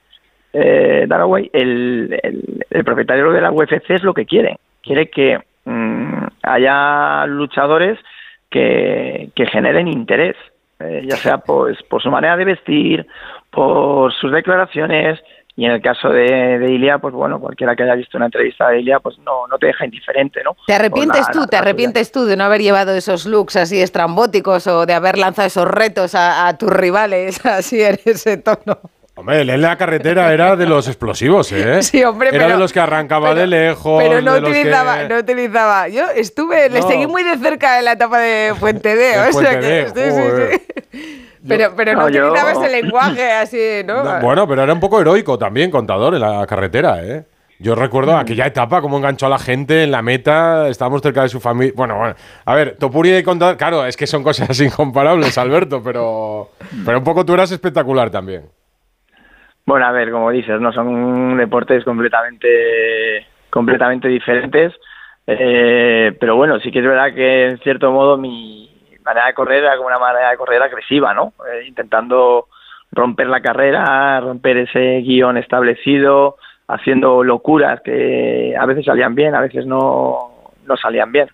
eh, Daraway el, el, el propietario de la UFC es lo que quiere quiere que mm, haya luchadores que, que generen interés eh, ya sea pues por su manera de vestir por sus declaraciones y en el caso de, de Ilia, pues bueno, cualquiera que haya visto una entrevista de Ilia, pues no, no te deja indiferente, ¿no? ¿Te arrepientes la- tú? la- ¿Te arrepientes tú de no haber llevado esos looks así estrambóticos o de haber lanzado esos retos a, a tus rivales (laughs) así en ese tono? Hombre, él en la carretera era de los explosivos, ¿eh? (laughs) Sí, hombre, Era pero- de los que arrancaba de lejos. Pero no de los que- utilizaba, no utilizaba. Yo estuve, le seguí muy de cerca en la etapa de (laughs) Fuente D, o sea Fuente que sí, sí, sí. (laughs) Pero, pero no, No, yo- utilizaba ese lenguaje así, ¿no? No, bueno, pero era un poco heroico también, contador, en la carretera, ¿eh? Yo recuerdo Mm. aquella etapa, cómo enganchó a la gente en la meta, estábamos cerca de su familia. Bueno, bueno, a ver, Topuria y contador, claro, es que son cosas incomparables, Alberto, pero, pero un poco tú eras espectacular también. Bueno, a ver, como dices, no son deportes completamente, completamente diferentes, eh, pero bueno, sí que es verdad que en cierto modo mi manera de correr era como una manera de correr agresiva, ¿no? Eh, intentando romper la carrera, romper ese guion establecido, haciendo locuras que a veces salían bien, a veces no, no salían bien.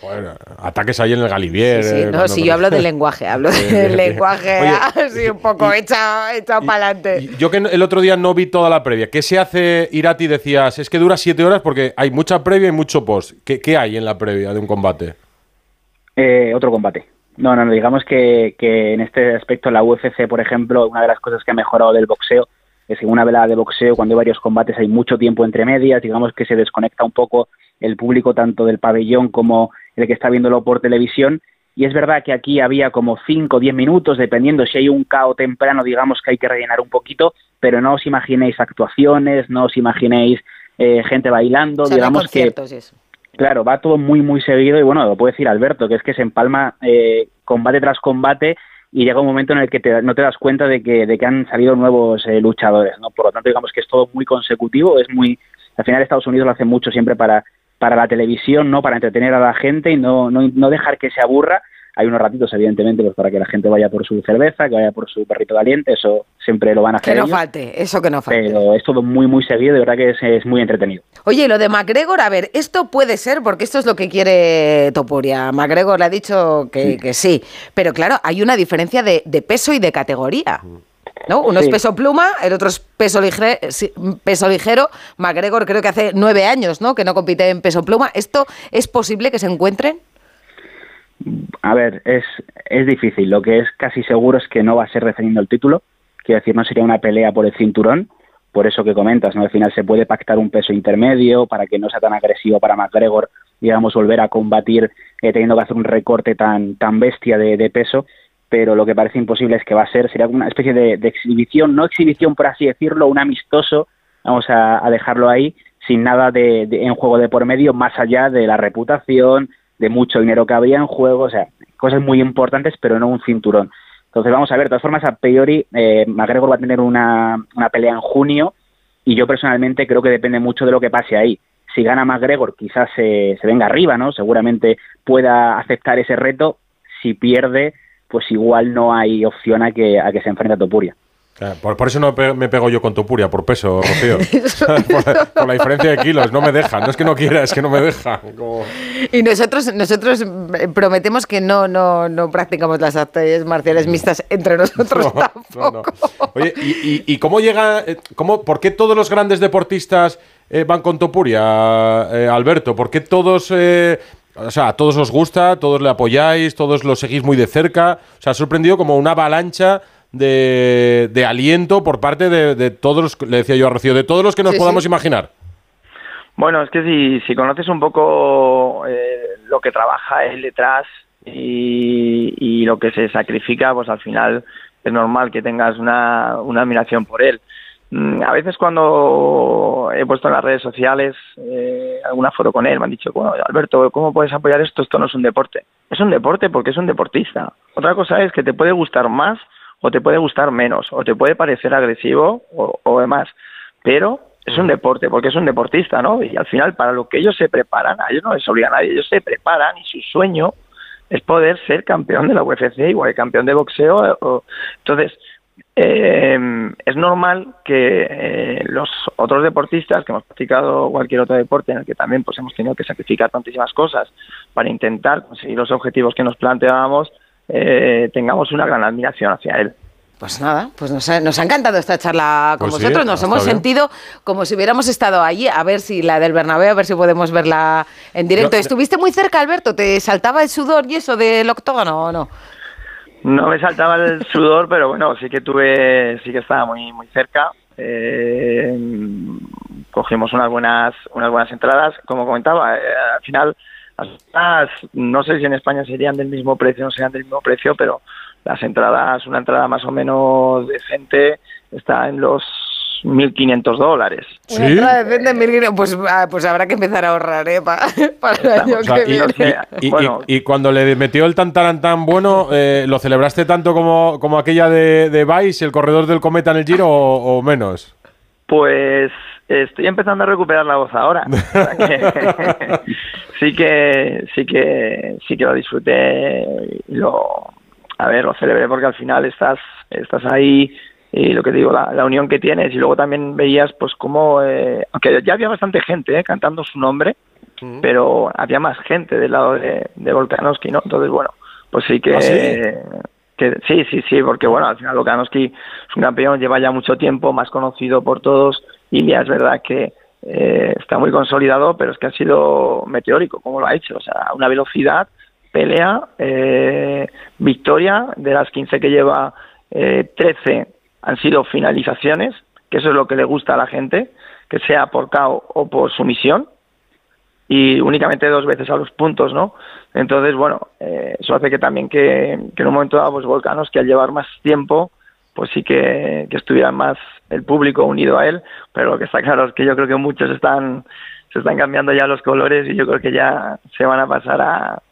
Bueno, ataques ahí en el Galivier. Sí, eh, no, yo hablo de (laughs) lenguaje, hablo del bien. lenguaje Oye, así un poco echado, echado para adelante. Yo que el otro día no vi toda la previa. ¿Qué se hace, Irati? Decías, es que dura siete horas porque hay mucha previa y mucho post. ¿Qué, qué hay en la previa de un combate? Eh, otro combate. No, no, no, digamos que, que en este aspecto la UFC, por ejemplo, una de las cosas que ha mejorado del boxeo es que en una velada de boxeo, cuando hay varios combates, hay mucho tiempo entre medias, digamos que se desconecta un poco el público tanto del pabellón como el que está viéndolo por televisión. Y es verdad que aquí había como 5 o 10 minutos, dependiendo si hay un cao temprano, digamos que hay que rellenar un poquito, pero no os imaginéis actuaciones, no os imaginéis eh, gente bailando, O sea, digamos que eso. Claro, va todo muy, muy seguido y bueno, lo puede decir Alberto, que es que se empalma eh, combate tras combate y llega un momento en el que te- no te das cuenta de que, de que han salido nuevos eh, luchadores, ¿no? Por lo tanto, digamos que es todo muy consecutivo, es muy... Al final Estados Unidos lo hace mucho siempre para, para la televisión, ¿no? Para entretener a la gente y no, no, no dejar que se aburra. Hay unos ratitos, evidentemente, pues para que la gente vaya por su cerveza, que vaya por su perrito caliente, eso siempre lo van a Que hacer no ellos, falte, eso que no falte. pero es todo muy, muy seguido, de verdad que es, es muy entretenido. Oye, y lo de McGregor, a ver, esto puede ser, porque esto es lo que quiere Topuria. McGregor le ha dicho que, que sí, pero claro, hay una diferencia de, de peso y de categoría. ¿No? Uno es peso pluma, el otro es peso, ligre- peso ligero. McGregor creo que hace nueve años ¿no? que no compite en peso pluma. ¿Esto es posible que se encuentren? A ver, es, es difícil. Lo que es casi seguro es que no va a ser defendiendo el título. Quiero decir, no sería una pelea por el cinturón. Por eso que comentas, ¿no? Al final se puede pactar un peso intermedio para que no sea tan agresivo para McGregor, digamos, volver a combatir eh, teniendo que hacer un recorte tan, tan bestia de, de peso. Pero lo que parece imposible es que va a ser, sería una especie de, exhibición, no exhibición por así decirlo, un amistoso, vamos a, dejarlo ahí, sin nada de, en juego de por medio, más allá de la reputación, de mucho dinero que había en juego, o sea, cosas muy importantes, pero no un cinturón. Entonces vamos a ver, de todas formas, a priori, eh, McGregor va a tener una, una pelea en junio y yo personalmente creo que depende mucho de lo que pase ahí. Si gana McGregor, quizás se, se venga arriba, ¿no? Seguramente pueda aceptar ese reto. Si pierde, pues igual no hay opción a que, a que se enfrente a Topuria. Claro, Por, por eso no pe- me pego yo con Topuria, por peso, Rocío. (laughs) (laughs) por, la, por la diferencia de kilos, no me deja. No es que no quiera, es que no me deja. Como- Y nosotros, nosotros eh, prometemos que no, no, no practicamos las artes marciales mixtas entre nosotros. No, no. Oye, ¿y, y- y cómo llega, eh, cómo, por qué todos los grandes deportistas eh, van con Topuria, eh, Alberto? ¿Por qué todos, eh, o sea, a todos os gusta, todos le apoyáis, todos lo seguís muy de cerca? O sea, ha sorprendido como una avalancha de, de aliento por parte de, de todos los, le decía yo a Rocío, de todos los que nos Sí, podamos sí. imaginar. Bueno, es que si, si conoces un poco eh, lo que trabaja él detrás y, y lo que se sacrifica, pues al final es normal que tengas una, una admiración por él. Mm, A veces cuando he puesto en las redes sociales eh, alguna foro con él, me han dicho, bueno, Alberto, ¿cómo puedes apoyar esto? Esto no es un deporte. Es un deporte porque es un deportista. Otra cosa es que te puede gustar más o te puede gustar menos, o te puede parecer agresivo o, o demás. Pero es un deporte, porque es un deportista, ¿no? Y al final, para lo que ellos se preparan, a ellos no les obliga a nadie, ellos se preparan y su sueño es poder ser campeón de la UFC, igual que campeón de boxeo. o- entonces, eh, es normal que eh, los otros deportistas que hemos practicado cualquier otro deporte en el que también pues hemos tenido que sacrificar tantísimas cosas para intentar conseguir los objetivos que nos planteábamos, eh, tengamos una gran admiración hacia él. Pues nada, pues nos ha, nos ha encantado esta charla con Pues sí, vosotros. Nos está hemos bien. sentido como si hubiéramos estado allí. A ver si la del Bernabéu, a ver si podemos verla en directo. Yo- ¿Estuviste muy cerca, Alberto? ¿Te saltaba el sudor y eso del octógono o no? No me saltaba el (laughs) sudor, pero bueno, sí que tuve, sí que estaba muy muy cerca. Eh, cogimos unas buenas unas buenas entradas, como comentaba, eh, al final las entradas, no sé si en España serían del mismo precio, no serían del mismo precio, pero las entradas, una entrada más o menos decente está en los 1.500 dólares. Una entrada pues, ah, pues habrá que empezar a ahorrar, ¿eh? Pa- (laughs) para el año O sea, que y, viene. y- y- y- y cuando le metió el tantarán tan bueno, eh, ¿lo celebraste tanto como, como aquella de, de Vice, el corredor del cometa en el Giro, o, o menos? Pues estoy empezando a recuperar la voz ahora. (laughs) O sea que sí que sí que sí que lo disfruté y lo a ver, lo celebré porque al final estás estás ahí y lo que te digo, la, la unión que tienes y luego también veías pues como eh, aunque ya había bastante gente eh, cantando su nombre, pero había más gente del lado de, de Volkanovski, ¿no? Entonces, bueno, pues sí que ¿Ah, sí? que sí, sí, sí, porque bueno, al final Volkanovski es un campeón, lleva ya mucho tiempo, más conocido por todos, y ya es verdad que eh, está muy consolidado, pero es que ha sido meteórico, como lo ha hecho, o sea, una velocidad, pelea, eh, victoria, de las 15 que lleva, eh, 13 han sido finalizaciones, que eso es lo que le gusta a la gente, que sea por KO o por sumisión, y únicamente dos veces a los puntos, ¿no? Entonces, bueno, eh, eso hace que también que, en un momento dado, pues Volcanos, que al llevar más tiempo, pues sí que, que estuviera más el público unido a él, pero lo que está claro es que yo creo que muchos están se están cambiando ya los colores y yo creo que ya se van a pasar a,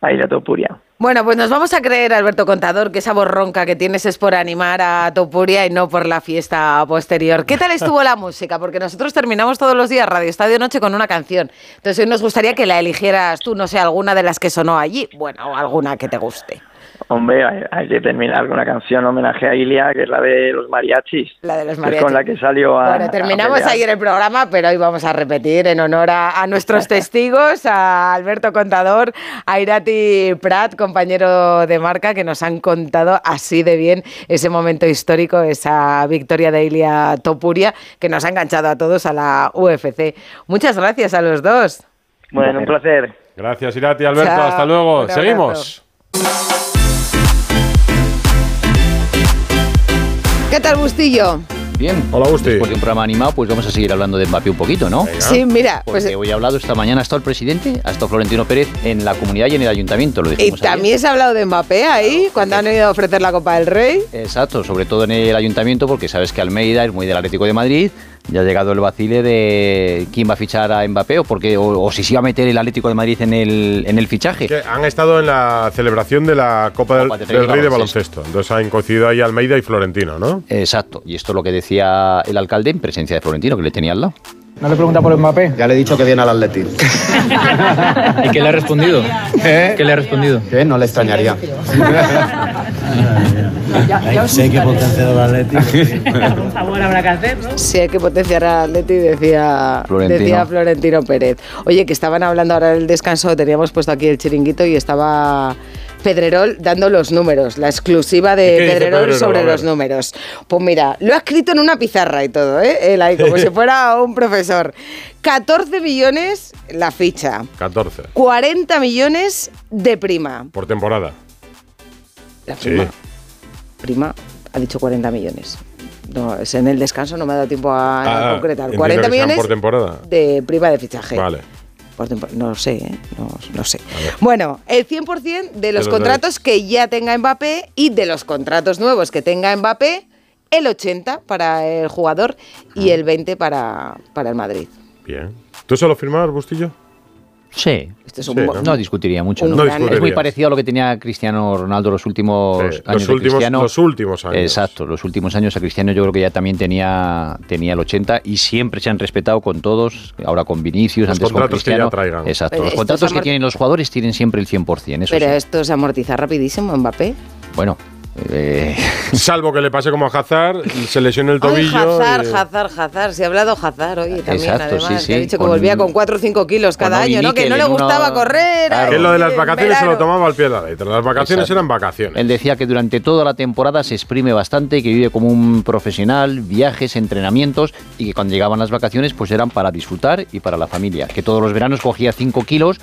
a ir a Topuria. Bueno, pues nos vamos a creer, Alberto Contador, que esa voz ronca que tienes es por animar a Topuria y no por la fiesta posterior. ¿Qué tal estuvo la música? Porque nosotros terminamos todos los días Radio Estadio Noche con una canción. Entonces hoy nos gustaría que la eligieras tú, no sé, alguna de las que sonó allí. Bueno, o alguna que te guste. Hombre, hay, hay que terminar con una canción homenaje a Ilia, que es la de los mariachis. La de los que es mariachis. con la que salió a. Bueno, terminamos a ayer el programa, pero hoy vamos a repetir en honor a, a nuestros (laughs) testigos, a Alberto Contador, a Irati Prat, compañero de marca, que nos han contado así de bien ese momento histórico, esa victoria de Ilia Topuria, que nos ha enganchado a todos a la UFC. Muchas gracias a los dos. Bueno, un placer. Gracias, Irati, Alberto. Chao. Hasta luego. Seguimos. ¿Qué tal, Bustillo? Bien. Hola, Gusti. Después de un programa animado, pues vamos a seguir hablando de Mbappé un poquito, ¿no? Sí, mira, Porque pues hoy he hablado, esta mañana ha estado el presidente, ha estado Florentino Pérez en la comunidad y en el ayuntamiento, lo y ayer. también se ha hablado de Mbappé ahí, cuando han ido a ofrecer la Copa del Rey. Exacto, sobre todo en el ayuntamiento, porque sabes que Almeida es muy del Atlético de Madrid. Ya ha llegado el vacile de quién va a fichar a Mbappé o, porque, o, o si se iba a meter el Atlético de Madrid en el, en el fichaje. Que han estado en la celebración de la Copa del, Copa del del Rey de Rey de baloncesto. baloncesto. Entonces han coincidido ahí Almeida y Florentino, ¿no? Exacto, y esto es lo que decía el alcalde en presencia de Florentino, que le tenía al lado. ¿No le pregunta por Mbappé? Ya le he dicho que viene al Atleti. (laughs) ¿Y qué le ha respondido? ¿Qué le ha respondido? Que no le extrañaría. Si hay que potenciar al Atleti. Un favor habrá que hacer, ¿no? Sí, hay que potenciar a Atleti, decía Florentino. decía Florentino Pérez. Oye, que estaban hablando ahora del descanso, teníamos puesto aquí el chiringuito y estaba Pedrerol dando los números, la exclusiva de ¿Y qué dice Pedrerol, Pedrerol? sobre los números. Pues mira, lo ha escrito en una pizarra y todo, ¿eh? Él ahí, como (laughs) si fuera un profesor. 14 millones la ficha, 14. 40 millones de prima. Por temporada. La Sí. prima. Prima ha dicho 40 millones. No, es en el descanso no me ha dado tiempo a, Ah, concretar. entiendo 40 que sean millones por temporada. de prima de fichaje. Vale. Por no lo sé, ¿eh? no, no sé. Bueno, el 100% de los los contratos que ya tenga Mbappé y de los contratos nuevos que tenga Mbappé, el 80 para el jugador y el 20 para, para el Madrid. Bien. ¿Tú solo firmar, Bustillo? Sí. Este es un Sí, bo- ¿no? No discutiría mucho. ¿no? Es muy parecido a lo que tenía Cristiano Ronaldo los últimos Sí, años. los, últimos, Cristiano. los últimos años. Exacto, los últimos años a Cristiano yo creo que ya también tenía, tenía el 80 y siempre se han respetado con todos, ahora con Vinicius, Los antes con contratos que ya Cristiano. traigan. Exacto, Pero los contratos que tienen los jugadores tienen siempre el 100%, eso Pero sí. esto se amortiza rapidísimo, Mbappé. Bueno, eh, Salvo que le pase como a Hazard, se lesione el Ay, tobillo. Hazard, y- Hazard, Hazard. Se ha hablado Hazard hoy también, Exacto, además. sí, que ha sí, dicho que volvía con 4 o 5 kilos cada año, ¿no? Que no le en una- gustaba correr. Claro. Que lo de las vacaciones se lo tomaba al pie de la letra. Las vacaciones Exacto. eran vacaciones. Él decía que durante toda la temporada se exprime bastante, que vive como un profesional, viajes, entrenamientos y que cuando llegaban las vacaciones pues eran para disfrutar y para la familia. Que todos los veranos cogía 5 kilos,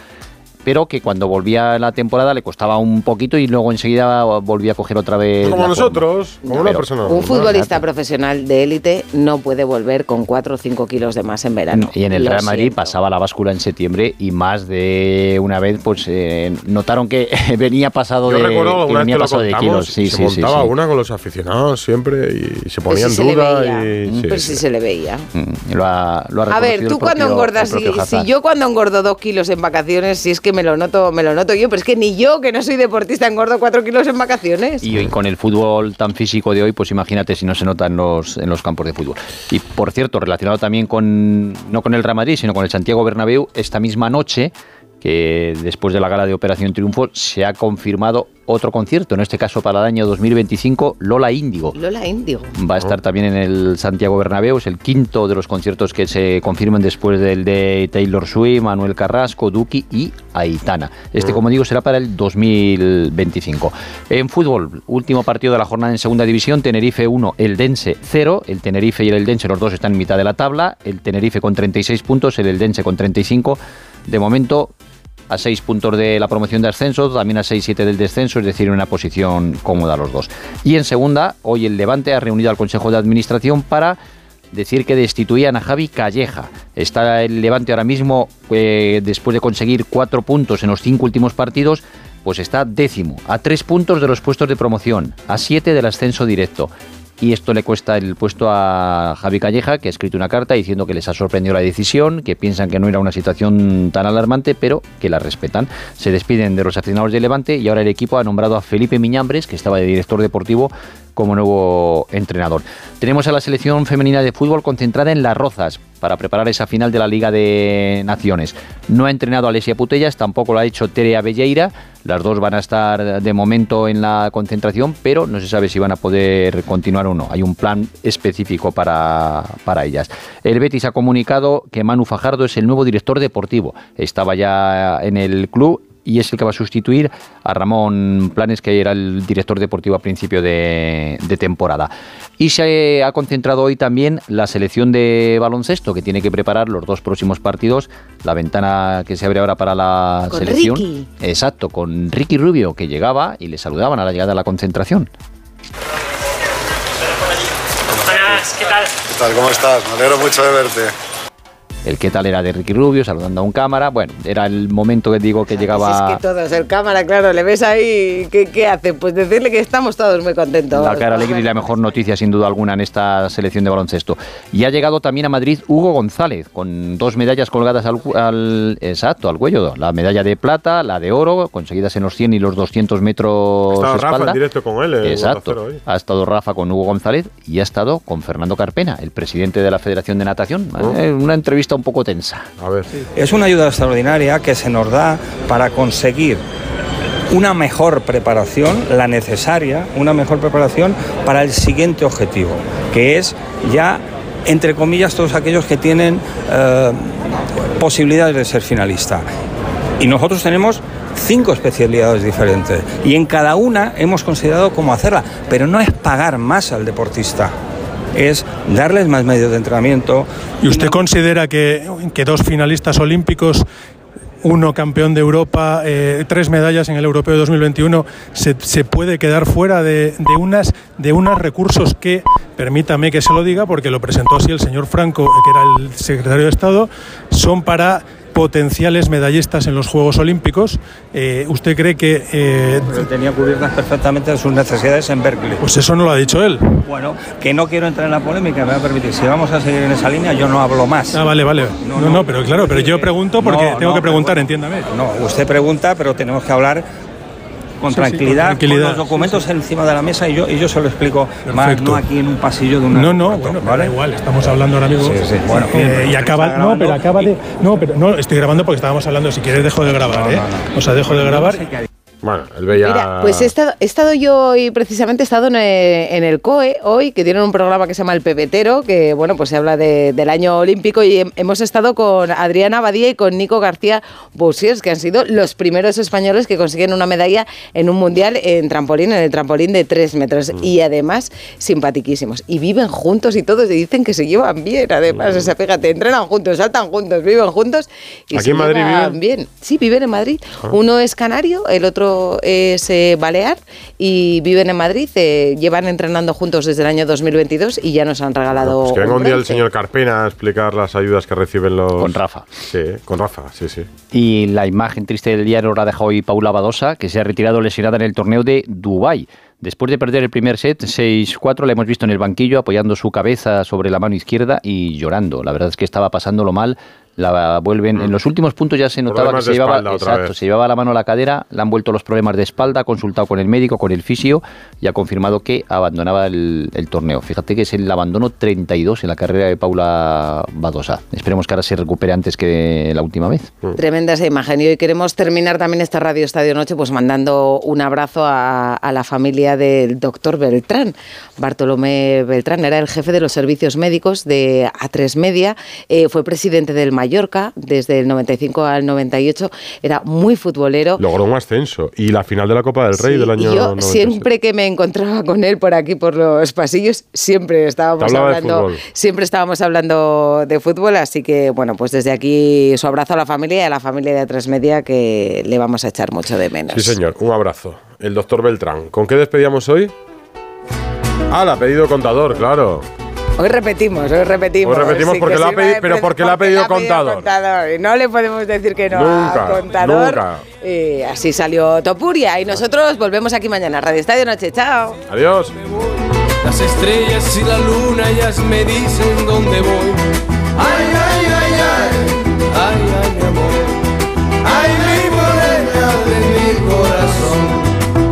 pero que cuando volvía la temporada le costaba un poquito y luego enseguida volvía a coger otra vez. Como nosotros, forma. como una Pero- persona. Un futbolista profesional de élite no puede volver con 4 o 5 kilos de más en verano. Y en el Lo Real Madrid siento. pasaba la báscula en septiembre y más de una vez pues eh, notaron que (laughs) venía pasado Yo de recuerdo que venía que lo pasado de contamos, kilos. Sí, se sí, montaba sí. una con los aficionados siempre y se Pues ponía sí en se le duda. veía. y, sí, Pues sí. sí se le veía. Mm, Lo ha, lo ha A ver, tú cuando engordas, si, si yo cuando engordo dos kilos en vacaciones, si es que me lo noto, me lo noto yo, pero es que ni yo, que no soy deportista, engordo cuatro kilos en vacaciones. Y con el fútbol tan físico de hoy, pues imagínate si no se nota en los, en los campos de fútbol. Y por cierto, relacionado también con, no con el Real Madrid, sino con el Santiago Bernabéu, esta misma noche, que después de la gala de Operación Triunfo, se ha confirmado otro concierto, en este caso para el año 2025, Lola Índigo. Lola Índigo. Va a estar también en el Santiago Bernabéu, es el quinto de los conciertos que se confirman después del de Taylor Swift, Manuel Carrasco, Duki y Aitana. Este, como digo, será para el 2025. En fútbol, último partido de la jornada en segunda división, Tenerife 1, el Dense 0. El Tenerife y el Eldense, los dos están en mitad de la tabla. El Tenerife con 36 puntos, el Eldense con 35. De momento, a 6 puntos de la promoción de ascenso, también a 6-7 del descenso, es decir, en una posición cómoda los dos. Y en segunda, hoy el Levante ha reunido al Consejo de Administración para decir que destituían a Javi Calleja. Está el Levante ahora mismo, eh, después de conseguir cuatro puntos en los cinco últimos partidos, pues está décimo, a tres puntos de los puestos de promoción, a siete del ascenso directo. Y esto le cuesta el puesto a Javi Calleja, que ha escrito una carta diciendo que les ha sorprendido la decisión, que piensan que no era una situación tan alarmante, pero que la respetan. Se despiden de los aficionados de Levante y ahora el equipo ha nombrado a Felipe Miñambres, que estaba de director deportivo, como nuevo entrenador. Tenemos a la selección femenina de fútbol concentrada en Las Rozas para preparar esa final de la Liga de Naciones. No ha entrenado a Alesia Putellas, tampoco lo ha hecho Terea Belleira. Las dos van a estar de momento en la concentración, pero no se sabe si van a poder continuar o no. Hay un plan específico para, para ellas. El Betis ha comunicado que Manu Fajardo es el nuevo director deportivo. Estaba ya en el club y es el que va a sustituir a Ramón Planes, que era el director deportivo a principio de, de temporada. Y se ha concentrado hoy también la selección de baloncesto, que tiene que preparar los dos próximos partidos, la ventana que se abre ahora para la Con selección. Ricky. Exacto, con Ricky Rubio, que llegaba y le saludaban a la llegada a la concentración. buenas, ¿qué tal? ¿Qué tal? ¿Cómo estás? Me alegro mucho de verte. El qué tal era de Ricky Rubio, saludando a un cámara. Bueno, era el momento que digo que llegaba... Es que todos, el cámara, claro, le ves ahí, ¿qué, qué hace? Pues decirle que estamos todos muy contentos. La cara alegre y la mejor noticia, sin duda alguna, en esta selección de baloncesto. Y ha llegado también a Madrid Hugo González, con dos medallas colgadas al, exacto, al cuello. La medalla de plata, la de oro, conseguidas en los 100 y los 200 metros Estaba Rafa espalda. en directo con él. Cero Exacto. hoy. Ha estado Rafa con Hugo González y ha estado con Fernando Carpena, el presidente de la Federación de Natación. Eh, Una entrevista un poco tensa. A ver. Es una ayuda extraordinaria que se nos da para conseguir una mejor preparación, la necesaria, una mejor preparación para el siguiente objetivo, que es ya, entre comillas, todos aquellos que tienen eh, posibilidades de ser finalista. Y nosotros tenemos cinco especialidades diferentes y en cada una hemos considerado cómo hacerla, pero no es pagar más al deportista, es darles más medios de entrenamiento, ¿Y usted considera que, que dos finalistas olímpicos, uno campeón de Europa, eh, tres medallas en el Europeo 2021, se, se puede quedar fuera de, de unas, de unos recursos que, permítame que se lo diga, porque lo presentó así el señor Franco, que era el secretario de Estado, son para potenciales medallistas en los Juegos Olímpicos. Eh, ¿Usted cree que... eh, tenía cubiertas perfectamente sus necesidades en Berkeley. pues eso no lo ha dicho él. Bueno, que no quiero entrar en la polémica, me va a permitir. Si vamos a seguir en esa línea, yo no hablo más. Ah, vale, vale. No, no, pero claro, pero yo pregunto porque tengo que preguntar, entiéndame. No, usted pregunta, pero tenemos que hablar con tranquilidad, con, los documentos encima de la mesa y yo, y yo se lo explico más, Perfecto. no aquí en un pasillo de una. No, no, bueno, da igual, estamos hablando ahora mismo. Sí, sí, bueno, Eh, y acaba, no, pero acaba de, no, pero no, estoy grabando porque estábamos hablando. Si quieres dejo de grabar, ¿eh? O sea, dejo de grabar. Bueno, él veía. Mira, pues he estado, he estado yo hoy, precisamente he estado en el, en el COE hoy, que tienen un programa que se llama El Pepetero, que bueno, pues se habla de- del año olímpico y hem- hemos estado con Adriana Badía y con Nico García Bousiers, que han sido los primeros españoles que consiguen una medalla en un mundial en trampolín, en el trampolín de tres metros. Mm. Y además, simpatiquísimos. Y viven juntos y todos, y dicen que se llevan bien, además. O sea, fíjate, entrenan juntos, saltan juntos, viven juntos. Y Mm. ¿Aquí se en Madrid viven? bien. Sí, viven en Madrid. Ah. Uno es canario, el otro es eh, balear y viven en Madrid. eh, llevan entrenando juntos desde el año 2022 y ya nos han regalado. Pues que venga un día el señor Carpena a explicar las ayudas que reciben los. Con Rafa. Sí, con Rafa, sí, sí. Y la imagen triste del día lo ha dejado hoy Paula Badosa, que se ha retirado lesionada en el torneo de Dubái. Después de perder el primer set, 6-4, la hemos visto en el banquillo apoyando su cabeza sobre la mano izquierda y llorando. La verdad es que estaba pasándolo mal. La vuelven. En los últimos puntos ya se notaba que Problemas se de llevaba, exacto, se llevaba la mano a la cadera, le han vuelto los problemas de espalda, ha consultado con el médico, con el fisio y ha confirmado que abandonaba el, el torneo. Fíjate que es el abandono 32 en la carrera de Paula Badosa. Esperemos que ahora se recupere antes que la última vez. Tremenda esa imagen. Y hoy queremos terminar también esta Radio Estadio Noche pues mandando un abrazo a, a la familia del doctor Beltrán. Bartolomé Beltrán era el jefe de los servicios médicos de A3 Media, eh, fue presidente del Mallorca desde el 95 al 98, era muy futbolero. Logró un ascenso. Y la final de la Copa del Rey Sí, del y año yo 96. siempre que me encontraba con él por aquí por los pasillos siempre estábamos hablando siempre estábamos hablando de fútbol así que bueno pues desde aquí su abrazo a la familia y a la familia de Tres Media que le vamos a echar mucho de menos Sí, señor. Un abrazo. El doctor Beltrán. ¿Con qué despedíamos hoy? Ah, la ha pedido contador, claro. Hoy repetimos, hoy repetimos. Hoy repetimos porque lo ha pedido, pero porque lo ha pedido contador. no le podemos decir que no nunca, contador. Nunca. Y así salió Topuria. Y nosotros volvemos aquí mañana. Radio Estadio Noche. Chao. Adiós. Las estrellas y la luna ellas me dicen dónde voy. Ay, ay, ay, ay, ay, ay, amor.